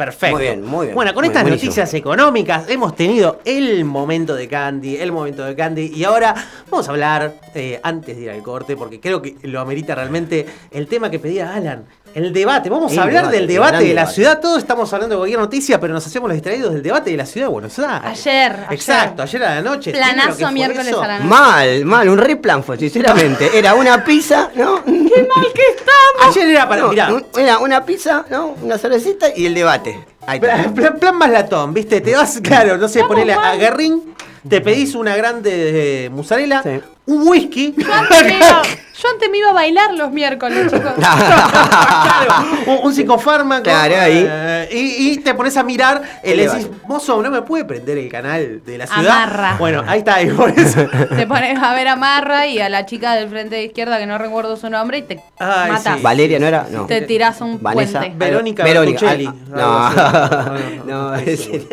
Perfecto. Muy bien, muy bien. Bueno, con estas buenísimo. noticias económicas hemos tenido el momento de Candy, el momento de Candy, y ahora vamos a hablar, eh, antes de ir al corte, porque creo que lo amerita realmente el tema que pedía Alan. El debate, vamos El a hablar debate, del el debate de la debate. ciudad. Todos estamos hablando de cualquier noticia, pero nos hacemos los distraídos del debate de la ciudad de Buenos Aires. Ayer, ayer. Exacto, ayer a la noche. ¿entiendes lo que Planazo miércoles eso? a la noche. Mal, mal, un re plan fue, sinceramente. Era una pizza, ¿no? ¡Qué mal que estamos! Ayer era para. No, mirá, un- era una pizza, ¿no? Una cervecita y el debate. Ahí está. Plan, plan- plan más latón, ¿viste? Te vas, claro, no sé, ponele a Guerrín, te pedís una grande eh, mozzarella, Sí. Un whisky. Yo antes, me iba, yo antes me iba a bailar los miércoles, chicos. Claro, un, un psicofármaco. Claro, ahí. eh, y, y te pones a mirar, eh, El le decís, mozo, ¿no me puede prender el canal de la ciudad? Amarra. Bueno, ahí está, y por eso. Te pones a ver a Marra y a la chica del frente de izquierda que no recuerdo su nombre y te Ay, matas. sí. Valeria, ¿no era? No. Te tirás un Vanessa. puente. Verónica Verónica. Bertuccelli. ah, Algo así. No, no, es- seguro.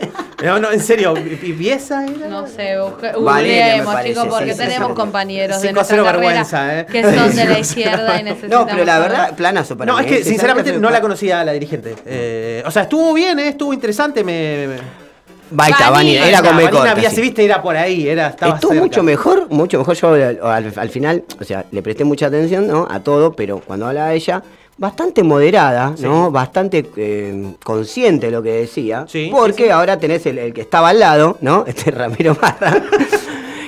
No, no, en serio, ¿y pieza era? No sé, busque- Valeria, me googleemos, parece, chicos, porque sí, sí, tenemos sí. Compañeros de 5-0 nuestra carrera vergüenza, ¿eh? que son de la 5-0 izquierda y necesitan. No, pero la verdad, planazo para No, mí. es que ¿eh? sinceramente no la conocía a la dirigente. Eh, o sea, estuvo bien, eh, estuvo interesante. Me, me- Vanina, Vanina, era con B Vanina corta, había, sí. si viste, era por ahí, era, estaba Estuvo cerca. mucho mejor, mucho mejor. Yo al, al- al final, o sea, le presté mucha atención ¿no? a todo, pero cuando hablaba ella, bastante moderada, ¿no? Bastante eh, consciente de lo que decía. Sí, porque sí, sí. ahora tenés el, el que estaba al lado, ¿no? Este Ramiro Marra.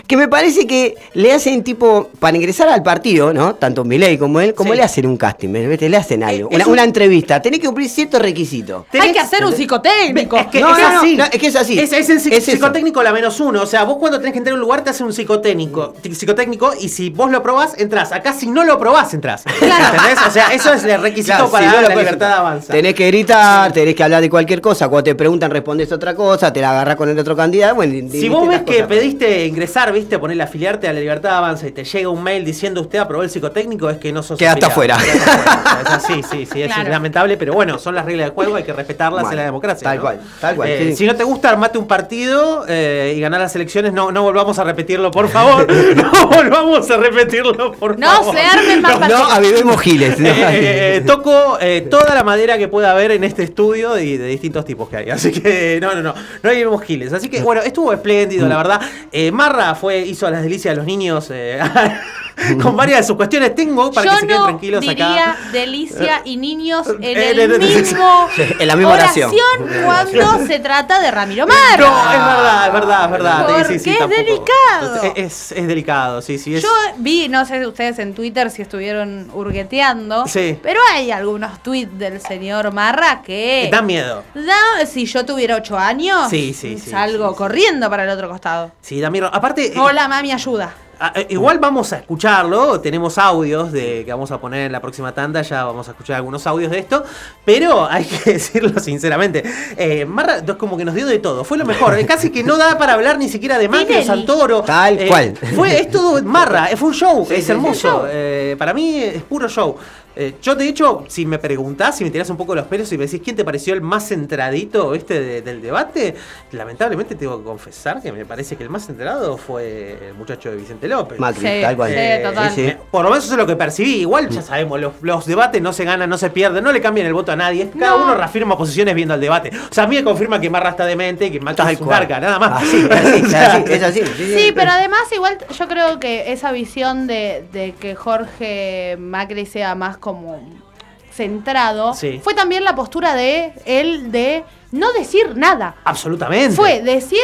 Que me parece que le hacen tipo, para ingresar al partido, ¿no? Tanto Milei como él, como Sí. le hacen un casting, ¿ves? le hacen algo, una, un- una entrevista, tenés que cumplir ciertos requisitos. Hay que hacer un psicotécnico. Es que No, es no, así. no, es que es así. Es, es el psic- Es eso. psicotécnico la menos uno. O sea, vos cuando tenés que entrar a un lugar te hacen un psicotécnico, ti- psicotécnico y si vos lo probás, entras. Acá si no lo probás, entras. ¿Entendés? O sea, eso es el requisito Claro, para si no la libertad de avanza. Tenés que gritar, tenés que hablar de cualquier cosa. Cuando te preguntan, respondes otra cosa, te la agarrás con el otro candidato. Bueno, Si vos ves que pediste ingresar, viste, ponerle afiliarte a la libertad de avanza y te llega un mail diciendo usted aprobó el psicotécnico, es que no sos Quedaste afiliado. afuera. Así, sí, sí, es Claro. lamentable, pero bueno, son las reglas del juego, hay que respetarlas Bueno, en la democracia. tal ¿no? cual, tal cual, Eh, sí. Si no te gusta, armate un partido eh, y ganar las elecciones, no, no volvamos a repetirlo, por favor. no volvamos a repetirlo, por No favor. se armen más No, partidos. avivemos giles. ¿no? Eh, toco eh, toda la madera que pueda haber en este estudio y de distintos tipos que hay. Así que no, no, no. No hay vemos giles. Así que bueno, estuvo espléndido, la verdad. Eh, Marra fue, hizo las delicias de los niños eh, con varias de sus cuestiones. Tengo para Yo que se queden no tranquilos diría acá. delicia y niños en Eh, el mismo en la misma oración. cuando se trata de Ramiro Marra. No, es verdad, es verdad, es verdad. Porque sí, sí, es tampoco. delicado. Es, es delicado, sí, sí. Es, Yo vi, no sé ustedes en Twitter si estuvieron hurgueteando, Sí. pero hay algunos tweets del señor Marra que da miedo. da- si yo tuviera ocho años, Sí, sí, sí, salgo corriendo para el otro costado. Sí, da miedo. Aparte. Hola, mami, ayuda. Ah, eh, igual vamos a escucharlo, tenemos audios de que vamos a poner en la próxima tanda, ya vamos a escuchar algunos audios de esto, pero hay que decirlo sinceramente, eh, Marra es como que nos dio de todo, fue lo mejor, eh, casi que no da para hablar ni siquiera de Macri o Tinelli. Santoro. Tal Eh, cual. Fue, es todo Marra, fue un show, Sí, es sí, hermoso, eh, para mí es puro show. Eh, yo de hecho, si me preguntás, si me tirás un poco los pelos y me decís quién te pareció el más centradito este de- del debate, lamentablemente tengo que confesar que me parece que el más centrado fue el muchacho de Vicente López. Macri, Sí, tal cual. Sí, total. eh, Por lo menos eso es lo que percibí. Igual ya sabemos, los, los debates no se ganan, no se pierden, no le cambian el voto a nadie. Cada No. uno reafirma posiciones viendo el debate. O sea, a mí me confirma que Marra está demente y que Macri Tal es un cual. garca, nada más. Así, así, es así, es así. Sí, pero además igual yo creo que esa visión de, de que Jorge Macri sea más como centrado Sí. fue también la postura de él de no decir nada. Absolutamente. Fue decir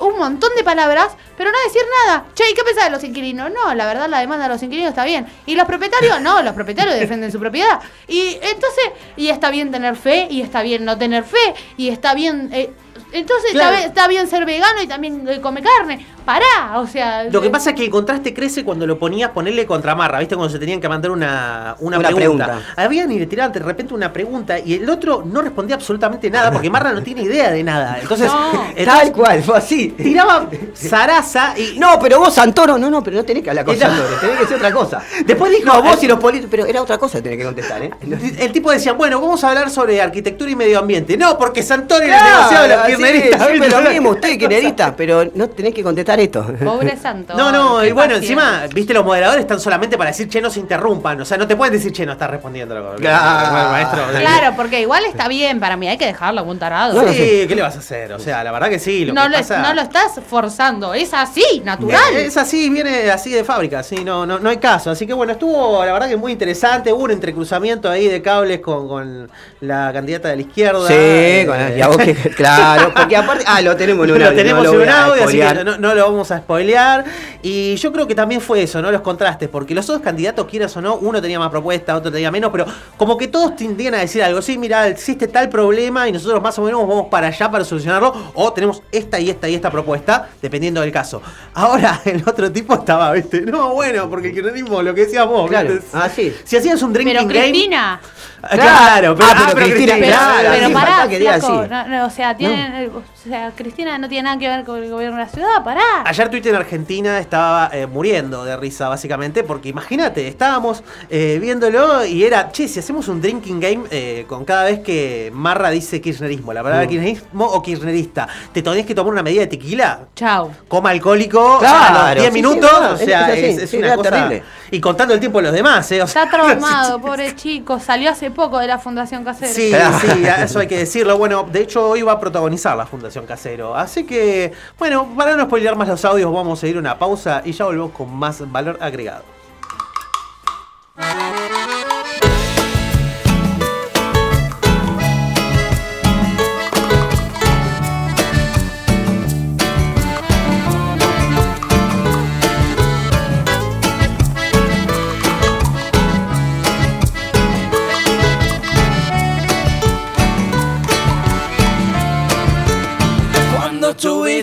un montón de palabras, pero no decir nada. Che, ¿y qué pensás de los inquilinos? No, la verdad la demanda de los inquilinos está bien. ¿Y los propietarios? No, los propietarios defienden su propiedad. Y entonces, y está bien tener fe, y está bien no tener fe, y está bien... eh, entonces Claro. está, bien, está bien ser vegano y también eh, come carne. Pará, o sea... Lo que eh, pasa es que el contraste crece cuando lo ponías ponerle contra Marra, ¿viste? Cuando se tenían que mandar una, una, Una pregunta. pregunta. Habían y le tiraban de repente una pregunta y el otro no respondía absolutamente nada porque Marra no tiene idea de nada. Entonces, entonces Tal cual, fue así. tiraba zaraza y. No, pero vos, Santoro, no, no, pero no tenés que hablar con Era- Santoro, tenés que decir otra cosa. Después dijo. No, vos y los políticos, pero era otra cosa que tenés que contestar, ¿eh? El tipo decía, bueno, vamos a hablar sobre arquitectura y medio ambiente. No, porque Santoro era Claro, negociado de los sí, kirchneristas. siempre lo mismo, usted kirchnerista, pero no tenés que contestar esto. Pobre santo. No, no, y bueno, encima, viste, los moderadores están solamente para decir, che, no se interrumpan. O sea, no te pueden decir, che, no estás respondiendo. Claro. Claro, porque igual está bien para mí, hay que dejarlo algún tarado. Sí, ¿qué le vas a hacer? O sea, la verdad que sí. Lo no, que lo, pasa- no lo estás forzando, es así, natural. Eh, Es así, viene así de fábrica, sí, no, no, no hay caso. Así que bueno, estuvo la verdad que muy interesante. Hubo un entrecruzamiento ahí de cables con, con la candidata de la izquierda. Sí, Eh, con la- y a vos que- claro, porque aparte, ah, lo tenemos en un lo audio, tenemos no lo en un audio, así que no, no lo vamos a spoilear. Y yo creo que también fue eso, ¿no? Los contrastes, porque los otros candidatos, quieras o no, uno tenía más propuesta, otro tenía menos, pero como que todos tendían a decir algo. Sí, mira, existe tal problema y nosotros más o menos vamos para allá para solucionarlo, o tenemos esta y esta y esta propuesta, dependiendo del caso. Ahora el otro tipo estaba, ¿viste? No, bueno, porque el kirchnerismo, lo que decías vos, Claro, ¿viste? ah, sí. Si hacías un drinking Pero game. Cristina, Claro, pero, Ah, pero pero Cristina, Cristina, claro, pero pará, que flaco, así. no, no, o sea, tienen, o sea, Cristina no tiene nada que ver con el gobierno de la ciudad, pará. Ayer Twitter en Argentina estaba eh, muriendo de risa, básicamente, porque imagínate, estábamos eh, viéndolo y era, che, si hacemos un drinking game eh, con cada vez que Marra dice kirchnerismo, la palabra Mm. kirchnerismo o kirchnerista, te tenías que tomar una medida de tequila, Chao. coma alcohólico Claro, a los 10 sí, minutos, sí, o sea, es es, una cosa terrible. Y contando el tiempo de los demás, ¿eh? O sea, Está traumado, pobre chico, salió hace poco de la Fundación Casero. Sí, sí, eso hay que decirlo. Bueno, de hecho hoy va a protagonizar la Fundación Casero. Así que, bueno, para no spoilear más los audios, vamos a ir a una pausa y ya volvemos con más valor agregado.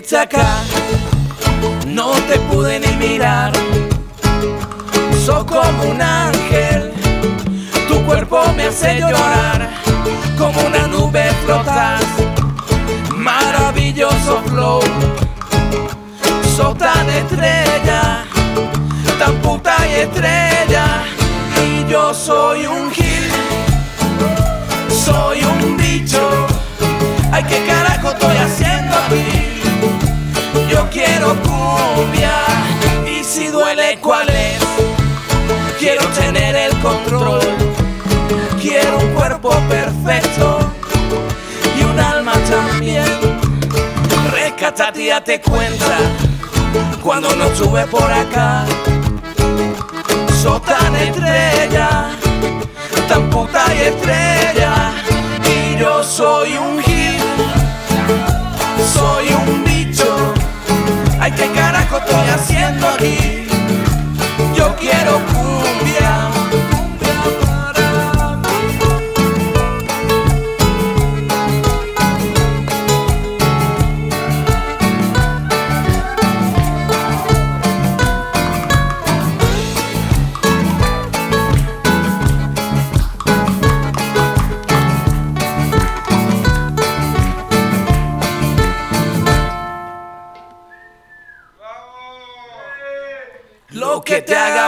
Acá, no te pude ni mirar. Sos como un ángel, tu cuerpo me hace llorar. Como una nube flotas, maravilloso flow. Sos tan estrella, tan puta y estrella. Y yo soy un gil, soy un ¿cuál es? Quiero tener el control. Quiero un cuerpo perfecto y un alma también. Rescatate y date cuenta cuando no estuve por acá. Sos tan estrella, tan puta y estrella. Y yo soy un hit, soy un bicho. Ay, ¿qué carajo estoy haciendo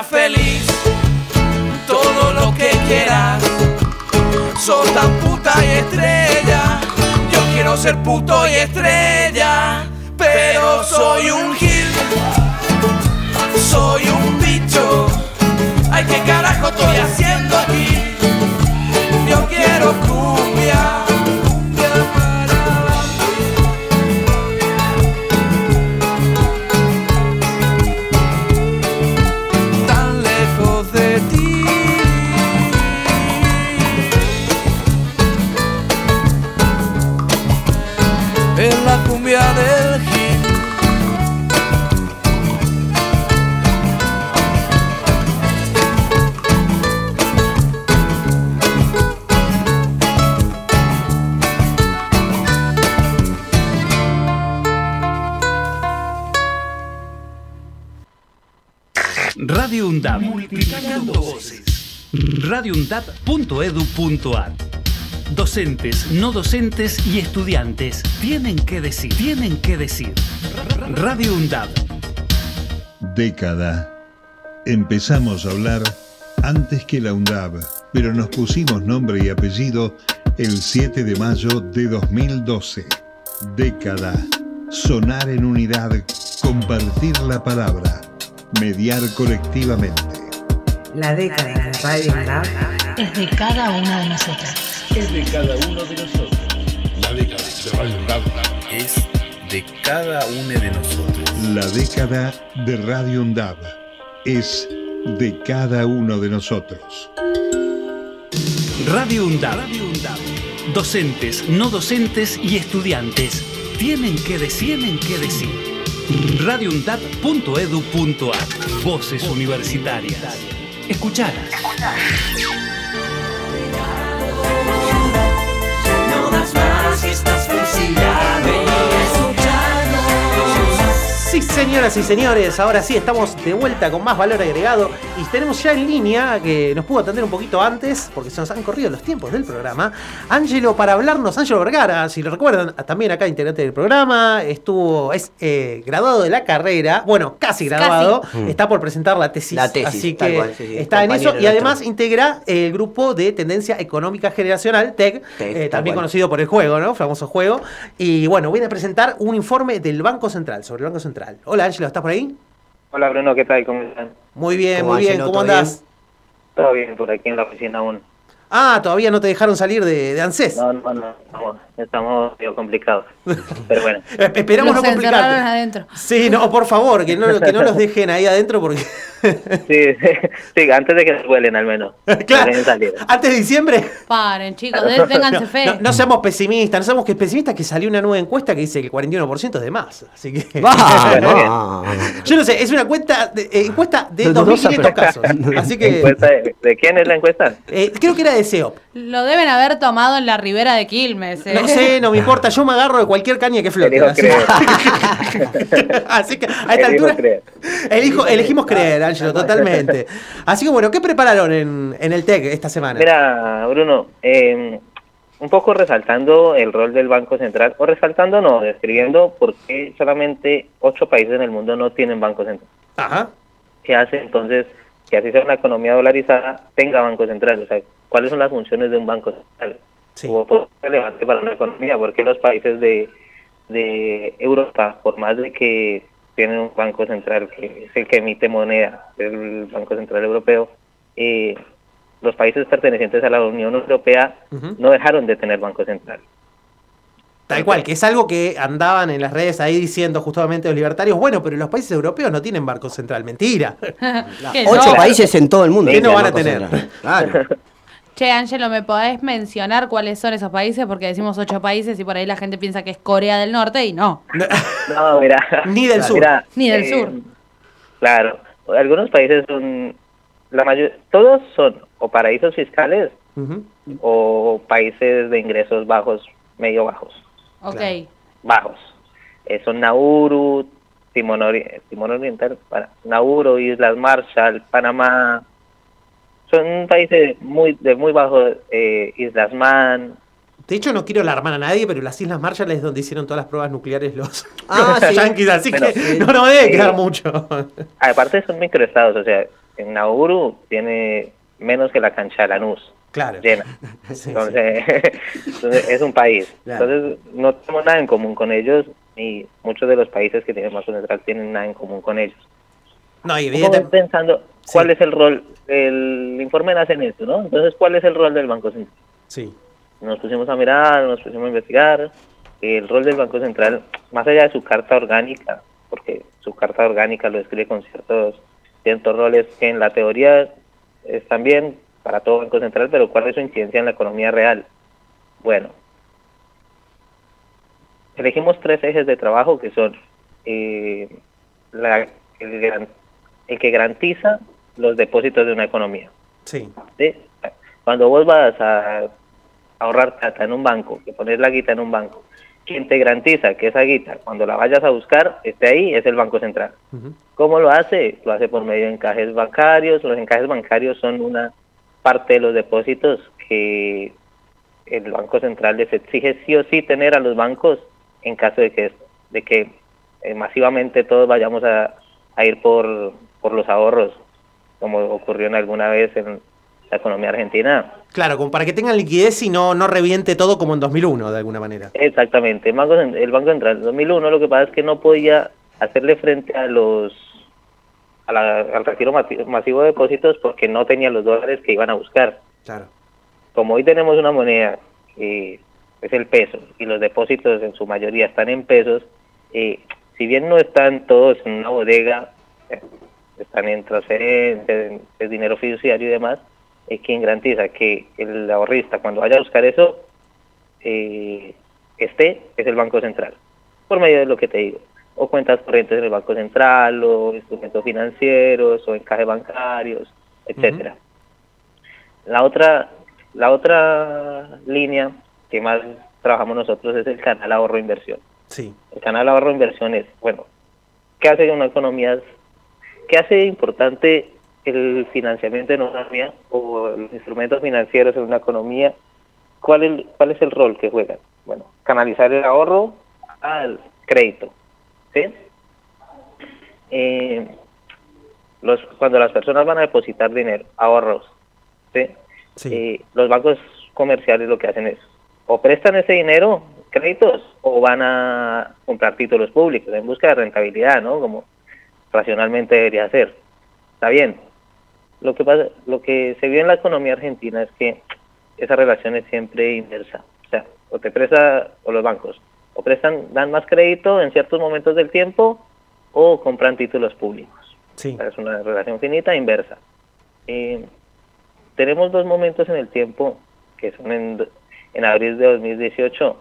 feliz, todo lo que quieras. Sos tan puta y estrella, yo quiero ser puto y estrella, pero soy un gil, soy un bicho. Ay, ¿qué carajo estoy haciendo aquí? Yo quiero cumbia voces. radioundap.edu.ar Docentes, no docentes y estudiantes tienen que decir, tienen que decir. Radio UNDAP. Década. Empezamos a hablar antes que la UNDAB, pero nos pusimos nombre y apellido el 7 de mayo de 2012. Década. Sonar en unidad, compartir la palabra, mediar colectivamente. La década Radio Lab Es de cada uno de nosotros. Es de cada uno de nosotros. La década de Radio Lab es de cada uno de nosotros. La década de Radio UNDAB es de cada uno de nosotros. Radio UNDAB. Docentes, no docentes y estudiantes tienen que decir, tienen que decir. radioundap.edu.ar Voces universitarias. Escuchalas. No das más y estás Sí, señoras y señores, ahora sí estamos de vuelta con más valor agregado y tenemos ya en línea, que nos pudo atender un poquito antes, porque se nos han corrido los tiempos del programa, Ángelo para hablarnos, Ángelo Vergara, si lo recuerdan, también acá integrante del programa, estuvo, es eh, graduado de la carrera, bueno, casi graduado, Casi. está por presentar la tesis, La tesis, así que cual, sí, sí, está en eso y además nuestro. integra el grupo de Tendencia Económica Generacional, TEC, TEC, eh, también cual. conocido por el juego, ¿no? Famoso juego. Y bueno, viene a presentar un informe del Banco Central, sobre el Banco Central. Hola Ángelo, ¿estás por ahí? Hola Bruno, ¿qué tal? ¿Cómo están? Muy bien, ¿Cómo muy bien. Ángelo? ¿Cómo ¿Todo andás? Todo bien por aquí en la oficina aún. Ah, todavía no te dejaron salir de, de ANSES. No, no, no, estamos, estamos medio complicados. Pero bueno. Esperamos Los no complicarte. adentro. Sí, no, por favor, que no, que no los dejen ahí adentro porque Sí, sí, antes de que se vuelen al menos. Claro. Antes de diciembre Paren, chicos, de- ténganse fe. no, no seamos pesimistas, no seamos que pesimistas que salió una nueva encuesta que dice que el 41% es de más. Así que yo no sé, es una cuenta de, eh, encuesta de Dudosa, 2.500 pero- casos. Así que ¿Encuesta de, de quién es la encuesta? eh, creo que era de SEOP. Lo deben haber tomado en la ribera de Quilmes. ¿eh? No sé, no me importa, yo me agarro de cualquier caña que flote. Elijo Así, creer. así que a esta Elijo altura creer. elijo- elegimos creer, Ángelo, totalmente. Así que bueno, ¿qué prepararon en, en el TEC esta semana? Mira, Bruno, eh, un poco resaltando el rol del Banco Central, o resaltando no, describiendo por qué solamente ocho países en el mundo no tienen Banco Central. Ajá. ¿Qué hace entonces que así sea una economía dolarizada tenga Banco Central? O sea, ¿cuáles son las funciones de un Banco Central? Sí. O pues, relevante para una economía, porque los países de, de Europa, por más de que tienen un Banco Central que es el que emite moneda, el Banco Central Europeo, eh, los países pertenecientes a la Unión Europea no dejaron de tener Banco Central. Tal cual, que es algo que andaban en las redes ahí diciendo justamente los libertarios, bueno, pero los países europeos no tienen banco central. Mentira. Ocho no. países en todo el mundo. ¿Qué no van a tener? Central. Claro. Che, Ángelo, ¿me podés mencionar cuáles son esos países? Porque decimos ocho países y por ahí la gente piensa que es Corea del Norte y no. No, mira. Ni del sur. Mira, Ni del eh, sur. Claro, algunos países son, la mayor, todos son o paraísos fiscales o países de ingresos bajos, medio bajos, Ok. bajos. Eh, son Nauru, Timón Oriental, para, Nauru, Islas Marshall, Panamá. Son países muy de muy bajos, eh, Islas Man, De hecho, no quiero alarmar a nadie, pero las Islas Marshall es donde hicieron todas las pruebas nucleares los, Ah, los sí. yanquis, así que no nos debe quedar mucho. Aparte son microestados, o sea, en Nauru tiene menos que la cancha de Lanús. Claro. Llena. Sí, Entonces, entonces, es un país. Claro. Entonces, no tenemos nada en común con ellos y muchos de los países que tienen Banco Central tienen nada en común con ellos. No, y evidentemente. pensando cuál es el rol, el informe nace en esto, ¿no? Entonces, ¿cuál es el rol del Banco Central? Sí. Nos pusimos a mirar, nos pusimos a investigar. El rol del Banco Central, más allá de su carta orgánica, porque su carta orgánica lo describe con ciertos, ciertos roles que en la teoría están bien para todo Banco Central, pero ¿cuál es su incidencia en la economía real? Bueno, elegimos tres ejes de trabajo que son eh, la- el, el que garantiza los depósitos de una economía. Sí. ¿sí? Cuando vos vas a ahorrar plata en un banco, que pones la guita en un banco, quien te garantiza que esa guita, cuando la vayas a buscar, esté ahí, es el Banco Central. ¿Cómo lo hace? Lo hace por medio de encajes bancarios. Los encajes bancarios son una parte de los depósitos que el Banco Central les exige sí o sí tener a los bancos en caso de que, de que eh, masivamente todos vayamos a, a ir por, por los ahorros, como ocurrió en alguna vez en la economía argentina. Claro, como para que tengan liquidez y no, no reviente todo como en 2001, de alguna manera. Exactamente. El Banco, el Banco Central en 2001 lo que pasa es que no podía hacerle frente a los a la- al retiro masi- masivo de depósitos porque no tenía los dólares que iban a buscar. Claro. Como hoy tenemos una moneda que es el peso y los depósitos en su mayoría están en pesos, eh, si bien no están todos en una bodega, están en transferencias, es dinero fiduciario y demás, es quien garantiza que el ahorrista cuando vaya a buscar eso eh, esté, es el Banco Central, por medio de lo que te digo, o cuentas corrientes en el Banco Central, o instrumentos financieros, o encajes bancarios, etcétera. La otra, la otra línea que más trabajamos nosotros es el canal ahorro inversión. Sí. El canal ahorro inversión es, bueno, ¿qué hace una economía? ¿Qué hace importante el financiamiento en una economía o los instrumentos financieros en una economía? ¿Cuál es, cuál es el rol que juegan? Bueno, canalizar el ahorro al crédito. ¿sí? Eh, los, cuando las personas van a depositar dinero, ahorros, ¿sí? Eh, los bancos comerciales lo que hacen es o prestan ese dinero, créditos, o van a comprar títulos públicos en busca de rentabilidad, ¿no? Como racionalmente debería ser. Está bien. Lo que pasa, lo que se vio en la economía argentina es que esa relación es siempre inversa. O sea, o te presta, o los bancos, o prestan, dan más crédito en ciertos momentos del tiempo, o compran títulos públicos. Sí. Es una relación finita e inversa. Eh, tenemos dos momentos en el tiempo que son en, en abril de 2018,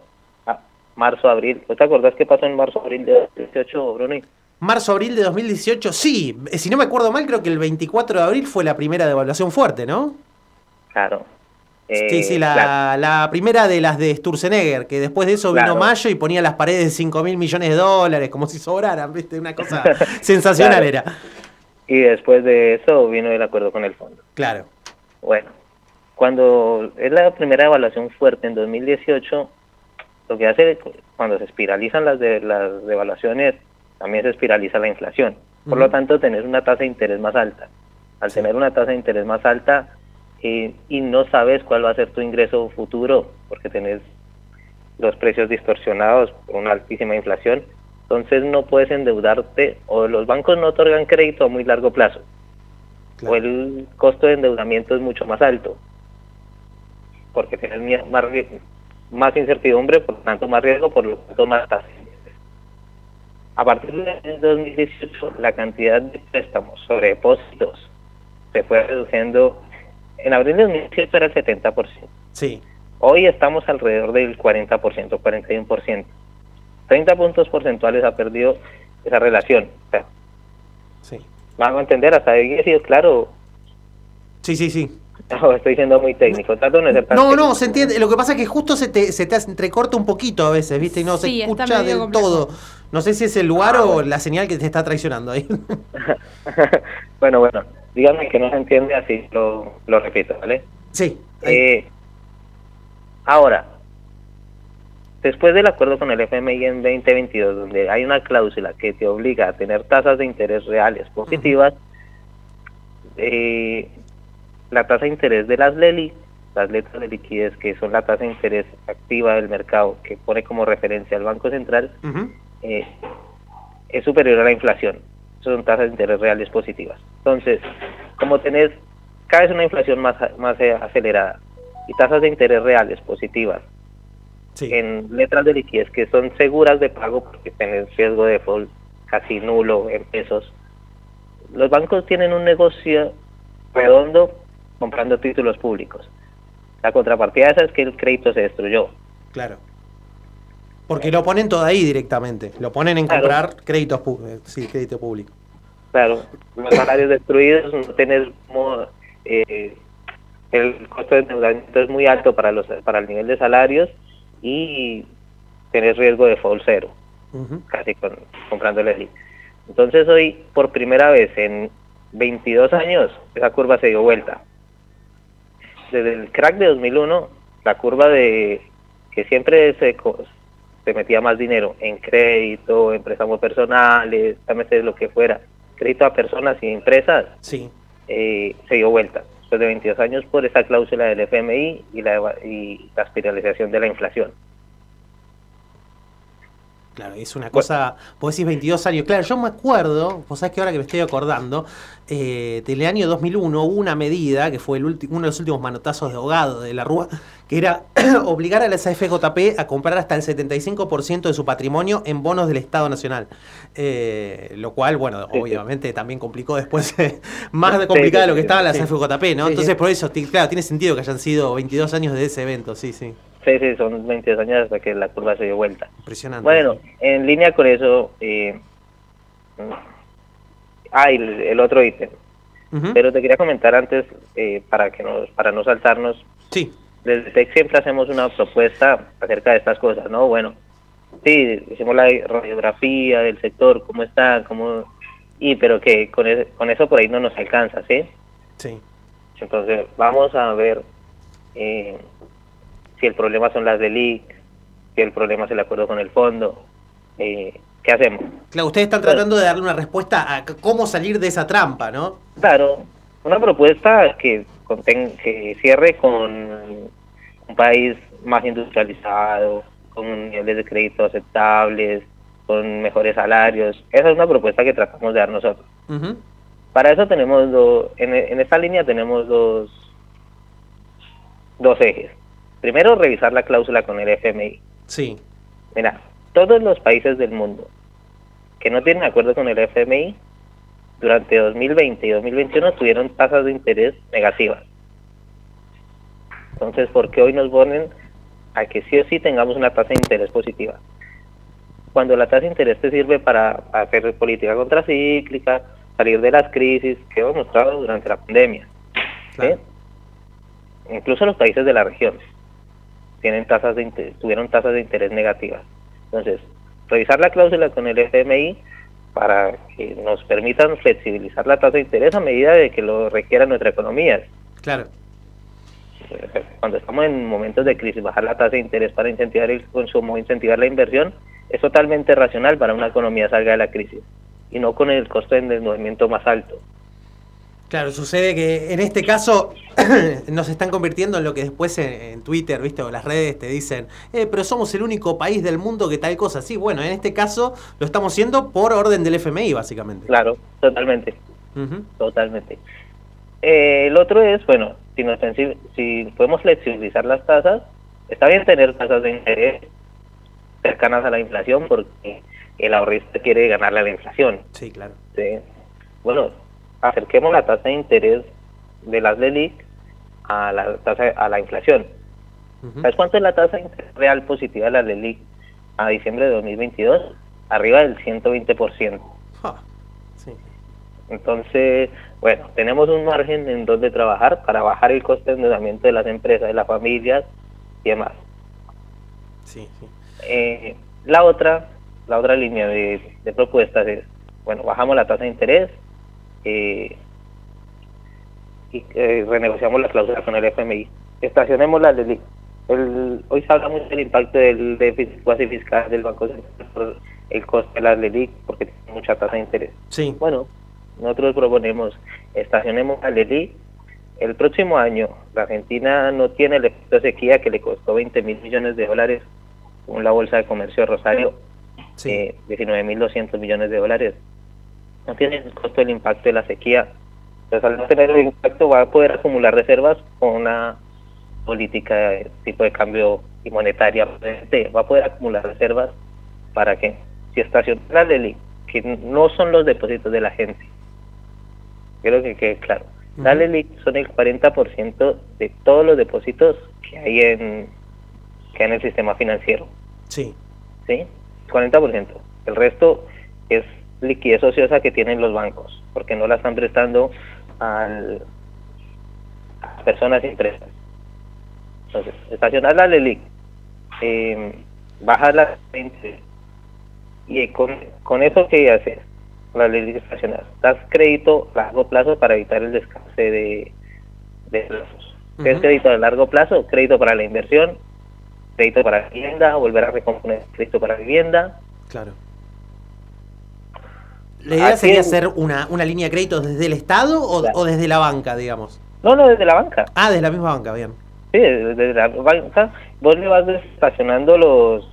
a marzo, abril. ¿Tú te acordás qué pasó en marzo, abril de 2018, Bruni? Marzo, abril de 2018, sí. Eh, Si no me acuerdo mal, creo que el 24 de abril fue la primera devaluación fuerte, ¿no? Claro. sí, Eh, sí, la, claro. la primera de las de Sturzenegger, que después de eso vino. Mayo y ponía las paredes de 5 mil millones de dólares, como si sobraran, ¿viste? Una cosa sensacional Claro. era. Y después de eso vino el acuerdo con el fondo. Claro. Bueno, cuando es la primera evaluación fuerte en 2018, lo que hace cuando se espiralizan las, de, las devaluaciones, también se espiraliza la inflación. Por lo tanto, tener una tasa de interés más alta. Al tener una tasa de interés más alta eh, y no sabes cuál va a ser tu ingreso futuro, porque tenés los precios distorsionados por una altísima inflación, entonces no puedes endeudarte o los bancos no otorgan crédito a muy largo plazo o el costo de endeudamiento es mucho más alto porque tienes más, incertidumbre, por lo tanto más riesgo, por lo tanto más tasas. A partir de 2018 la cantidad de préstamos sobre depósitos se fue reduciendo. En abril de 2018 era el 70%. Sí. Hoy estamos alrededor del 40%, 41%. 30 puntos porcentuales ha perdido esa relación. O sea, Sí. van a entender, hasta ahí he sido claro. Sí, sí, sí. No, estoy siendo muy técnico. Trato de no ser tan No, técnico. no, se entiende. Lo que pasa es que justo se te, se te entrecorta un poquito a veces, ¿viste? Y no Sí, se escucha del complejo. todo. No sé si es el lugar Ah, o la señal que te está traicionando ahí. bueno, bueno, díganme que no se entiende así, lo, lo repito, ¿vale? Sí. Eh, ahora, después del acuerdo con el FMI en 2022, donde hay una cláusula que te obliga a tener tasas de interés reales positivas, eh, la tasa de interés de las LELI, las letras de liquidez, que son la tasa de interés activa del mercado, que pone como referencia al Banco Central, eh, es superior a la inflación. Son tasas de interés reales positivas. Entonces, como tenés cada vez una inflación más, más eh, acelerada y tasas de interés reales positivas en letras de liquidez que son seguras de pago porque tienen riesgo de default casi nulo en pesos, los bancos tienen un negocio redondo comprando títulos públicos. La contrapartida de eso es que el crédito se destruyó. Claro. Porque lo ponen todo ahí directamente. Lo ponen en Claro. comprar créditos eh, sí, crédito público. Claro, los salarios destruidos, no tenés mo- eh, el costo de endeudamiento es muy alto para los para el nivel de salarios y tenés riesgo de default cero, casi con, comprando el. Entonces hoy, por primera vez en 22 años, esa curva se dio vuelta. Desde el crack de 2001, la curva de que siempre se, se metía más dinero en crédito, en préstamos personales, llámese lo que fuera, crédito a personas y empresas, Sí. eh, se dio vuelta después de 22 años por esa cláusula del FMI y la, y la espiralización de la inflación. Claro, es una cosa, vos decís 22 años. Claro, yo me acuerdo, vos sabés que ahora que me estoy acordando, eh, del año 2001 hubo una medida que fue el uno de los últimos manotazos de ahogado de la Rúa, que era obligar a la SFJP a comprar hasta el 75% de su patrimonio en bonos del Estado Nacional. Eh, lo cual, bueno, obviamente también complicó después, eh, más de complicada de lo que estaba la. SFJP, ¿no? Entonces, por eso, claro, tiene sentido que hayan sido 22 años de ese evento, sí, sí. Sí, sí, son 22 años hasta que la curva se dio vuelta. Impresionante. Bueno, en línea con eso, eh, ah, y el, el otro ítem. Pero te quería comentar antes, eh, para que nos, para no saltarnos. Sí. Desde TEC siempre hacemos una propuesta acerca de estas cosas, ¿no? Bueno, sí, hicimos la radiografía del sector, cómo está, cómo... Y, pero que con, con eso por ahí no nos alcanza, ¿sí? Sí. Entonces, vamos a ver eh, si el problema son las del IC, si el problema es el acuerdo con el fondo, eh, ¿qué hacemos? Claro, ustedes están tratando de darle una respuesta a cómo salir de esa trampa, ¿no? Claro, una propuesta que, conten- que cierre con un país más industrializado, con niveles de crédito aceptables, con mejores salarios. Esa es una propuesta que tratamos de dar nosotros. Para eso tenemos dos, en, en esta línea tenemos dos, dos ejes. Primero, revisar la cláusula con el FMI. Sí. Mira, todos los países del mundo que no tienen acuerdo con el FMI durante 2020 y 2021 tuvieron tasas de interés negativas. Entonces, ¿por qué hoy nos ponen a que sí o sí tengamos una tasa de interés positiva? Cuando la tasa de interés te sirve para hacer política contracíclica, salir de las crisis que hemos mostrado durante la pandemia. ¿sí? Incluso los países de la región tienen tasas de inter- tuvieron tasas de interés negativas. Entonces, revisar la cláusula con el FMI para que nos permitan flexibilizar la tasa de interés a medida de que lo requiera nuestra economía. Claro. Cuando estamos en momentos de crisis, bajar la tasa de interés para incentivar el consumo, incentivar la inversión, es totalmente racional para una economía salga de la crisis y no con el costo de endeudamiento más alto. Claro, sucede que en este caso nos están convirtiendo en lo que después en, en Twitter, ¿viste? O las redes te dicen, eh, pero somos el único país del mundo que tal cosa. Sí, bueno, en este caso lo estamos haciendo por orden del FMI, básicamente. Claro, totalmente. Totalmente. Eh, el otro es, bueno, si, nos si podemos flexibilizar las tasas, está bien tener tasas de interés cercanas a la inflación porque el ahorrista quiere ganarle a la inflación. Sí, claro. Sí. Bueno, acerquemos la tasa de interés de las LELIC a la tasa a la inflación. ¿Sabes cuánto es la tasa de interés real positiva de las LELIC a diciembre de 2022? Arriba del 120%. Sí. Entonces, bueno, tenemos un margen en donde trabajar para bajar el coste de endeudamiento de las empresas, de las familias y demás. Sí, sí. Eh, la otra, la otra línea de, de propuestas es, bueno, bajamos la tasa de interés eh, y eh, renegociamos la cláusula con el FMI. Estacionemos la LELIC. el, hoy se habla mucho del impacto del déficit cuasi fiscal del Banco Central por el coste de la LELIC porque tiene mucha tasa de interés. Sí. Bueno, nosotros proponemos estacionemos la LELIC. El próximo año la Argentina no tiene el efecto de sequía que le costó 20 mil millones de dólares según la Bolsa de Comercio de Rosario, eh, 19.200 millones de dólares. No tiene el costo del impacto de la sequía. Entonces, al no tener el impacto, va a poder acumular reservas con una política de tipo de cambio y monetaria. Va a poder acumular reservas para que, si estaciona la LELIC, que no son los depósitos de la gente, quiero que quede claro. La LELIC son el 40% de todos los depósitos que hay en que hay en el sistema financiero. Sí. ¿sí? 40%. El resto es liquidez ociosa que tienen los bancos, porque no la están prestando al, a personas y empresas. Entonces, estacionar la LELIC, eh, bajar la y con, con eso, ¿qué haces? La LELIC estacionar. Das crédito a largo plazo para evitar el descalce de, de plazos. ¿Qué es Ujú. crédito a largo plazo? Crédito para la inversión, crédito para vivienda, volver a recomponer crédito para vivienda. Claro. La idea sería hacer una, una línea de crédito desde el Estado o, o desde la banca, digamos. No, no, desde la banca. Ah, desde la misma banca, bien. Sí, desde la banca. Vos le vas estacionando los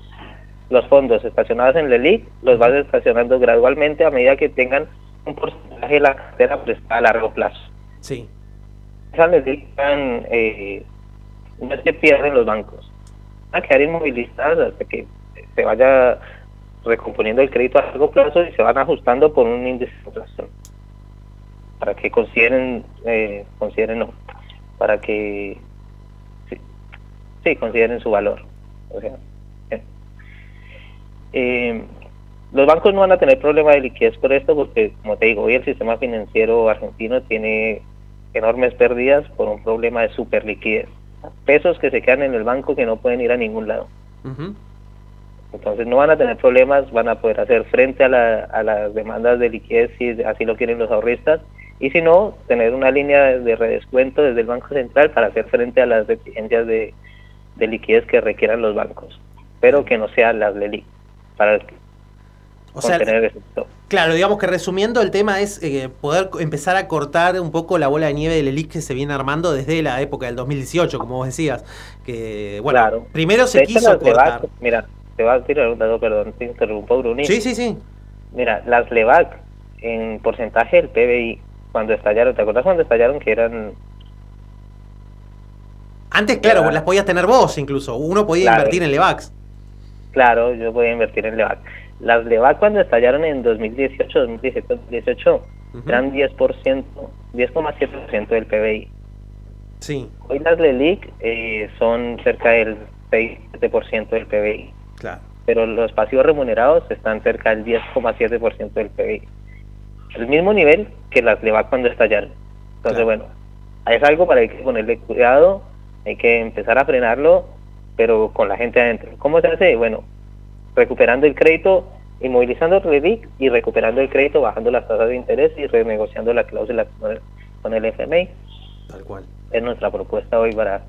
los fondos estacionados en la LELIC, los vas estacionando gradualmente a medida que tengan un porcentaje de la cartera prestada a largo plazo. Sí. Esas LELIC eh, no se pierden los bancos. Van a quedar inmovilizadas hasta que se vaya recomponiendo el crédito a largo plazo y se van ajustando por un índice de inflación. Para que consideren, eh, consideren no, para que sí, consideren su valor. O sea, eh. Los bancos no van a tener problema de liquidez por esto porque, como te digo, hoy el sistema financiero argentino tiene enormes pérdidas por un problema de superliquidez. Pesos que se quedan en el banco que no pueden ir a ningún lado. Ujú. Entonces no van a tener problemas, van a poder hacer frente a, la- a las demandas de liquidez si así lo quieren los ahorristas y si no, tener una línea de redescuento desde el Banco Central para hacer frente a las exigencias de, de liquidez que requieran los bancos, pero que no sean las LELIC para O sea. Claro, digamos que resumiendo, el tema es eh, poder empezar a cortar un poco la bola de nieve del ELIC que se viene armando desde la época del 2018, como vos decías. Que, bueno, Claro. primero se De quiso cortar. Mira, te va a tirar un dato, perdón, te interrumpo, Bruni. Sí, sí, sí. Mira, las LEVAC en porcentaje del PBI, cuando estallaron, ¿te acuerdas cuando estallaron que eran Antes, claro, Claro. las podías tener vos incluso. Uno podía Claro. invertir en Levax. Claro, yo voy a invertir en LEVAC. Las LEVAC cuando estallaron en 2018, 2017, 2018, eran 10%, 10,7% del PBI. Sí, Hoy las LELIC eh, son cerca del 6% del PBI, claro. pero los pasivos remunerados están cerca del 10,7% del PBI. El mismo nivel que las LEVAC cuando estallaron. Entonces, bueno, es algo para hay que ponerle cuidado, hay que empezar a frenarlo, pero con la gente adentro. ¿Cómo se hace? Bueno, recuperando el crédito, inmovilizando el REDIC y recuperando el crédito, bajando las tasas de interés y renegociando la cláusula con el, con el FMI. Tal cual. Es nuestra propuesta hoy para,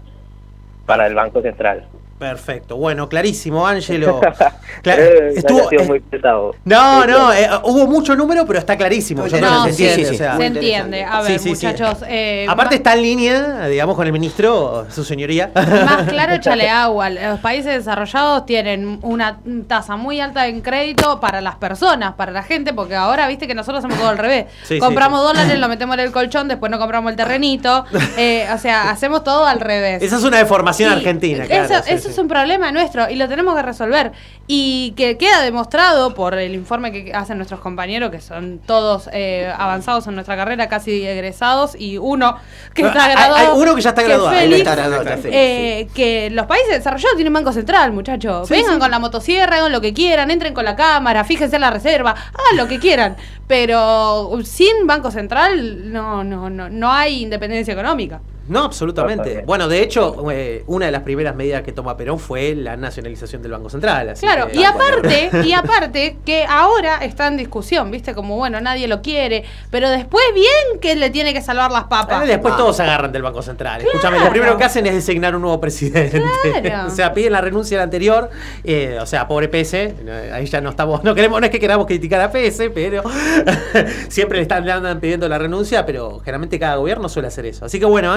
para el Banco Central. Perfecto. Bueno, clarísimo, Ángelo. Cla- Eh, estuvo- eh, muy pesado. No, no, eh, hubo mucho número, pero está clarísimo. Yo No, se sí, entiende. sí, o sea. Se entiende. A ver, Sí, sí, sí. muchachos. eh, Aparte está en línea, digamos, con el ministro, su señoría. Más claro, échale agua. Los países desarrollados tienen una tasa muy alta en crédito para las personas, para la gente, porque ahora viste que nosotros hacemos todo al revés. Sí, sí, compramos dólares, lo metemos en el colchón, después no compramos el terrenito. Eh, o sea, hacemos todo al revés. Esa es una deformación argentina, claro. Eso, sí, eso es un problema nuestro y lo tenemos que resolver. Y que queda demostrado por el informe que hacen nuestros compañeros, que son todos eh, avanzados en nuestra carrera, casi egresados, y uno que está graduado. hay uno que ya está es graduado. Félix, Uno está graduado, está Félix, eh, Que los países desarrollados tienen banco central, muchachos. Sí, Vengan sí. con la motosierra, hagan lo que quieran, entren con la cámara, fíjense en la reserva, hagan lo que quieran. Pero sin banco central no, no, no, no hay independencia económica. No, absolutamente. Bueno, de hecho, eh, una de las primeras medidas que toma Perón fue la nacionalización del Banco Central. así Claro, que- y aparte, y aparte que ahora está en discusión, ¿viste? Como bueno, nadie lo quiere, pero después bien que le tiene que salvar las papas. Ah, Después todos se agarran del Banco Central. Escúchame, lo primero que hacen es designar un nuevo presidente. Claro. o sea, piden la renuncia del anterior. eh, o sea, pobre PS. eh, Ahí ya no estamos. No queremos, no es que queramos criticar a PS, pero siempre le están le andan pidiendo la renuncia, pero generalmente cada gobierno suele hacer eso. Así que bueno,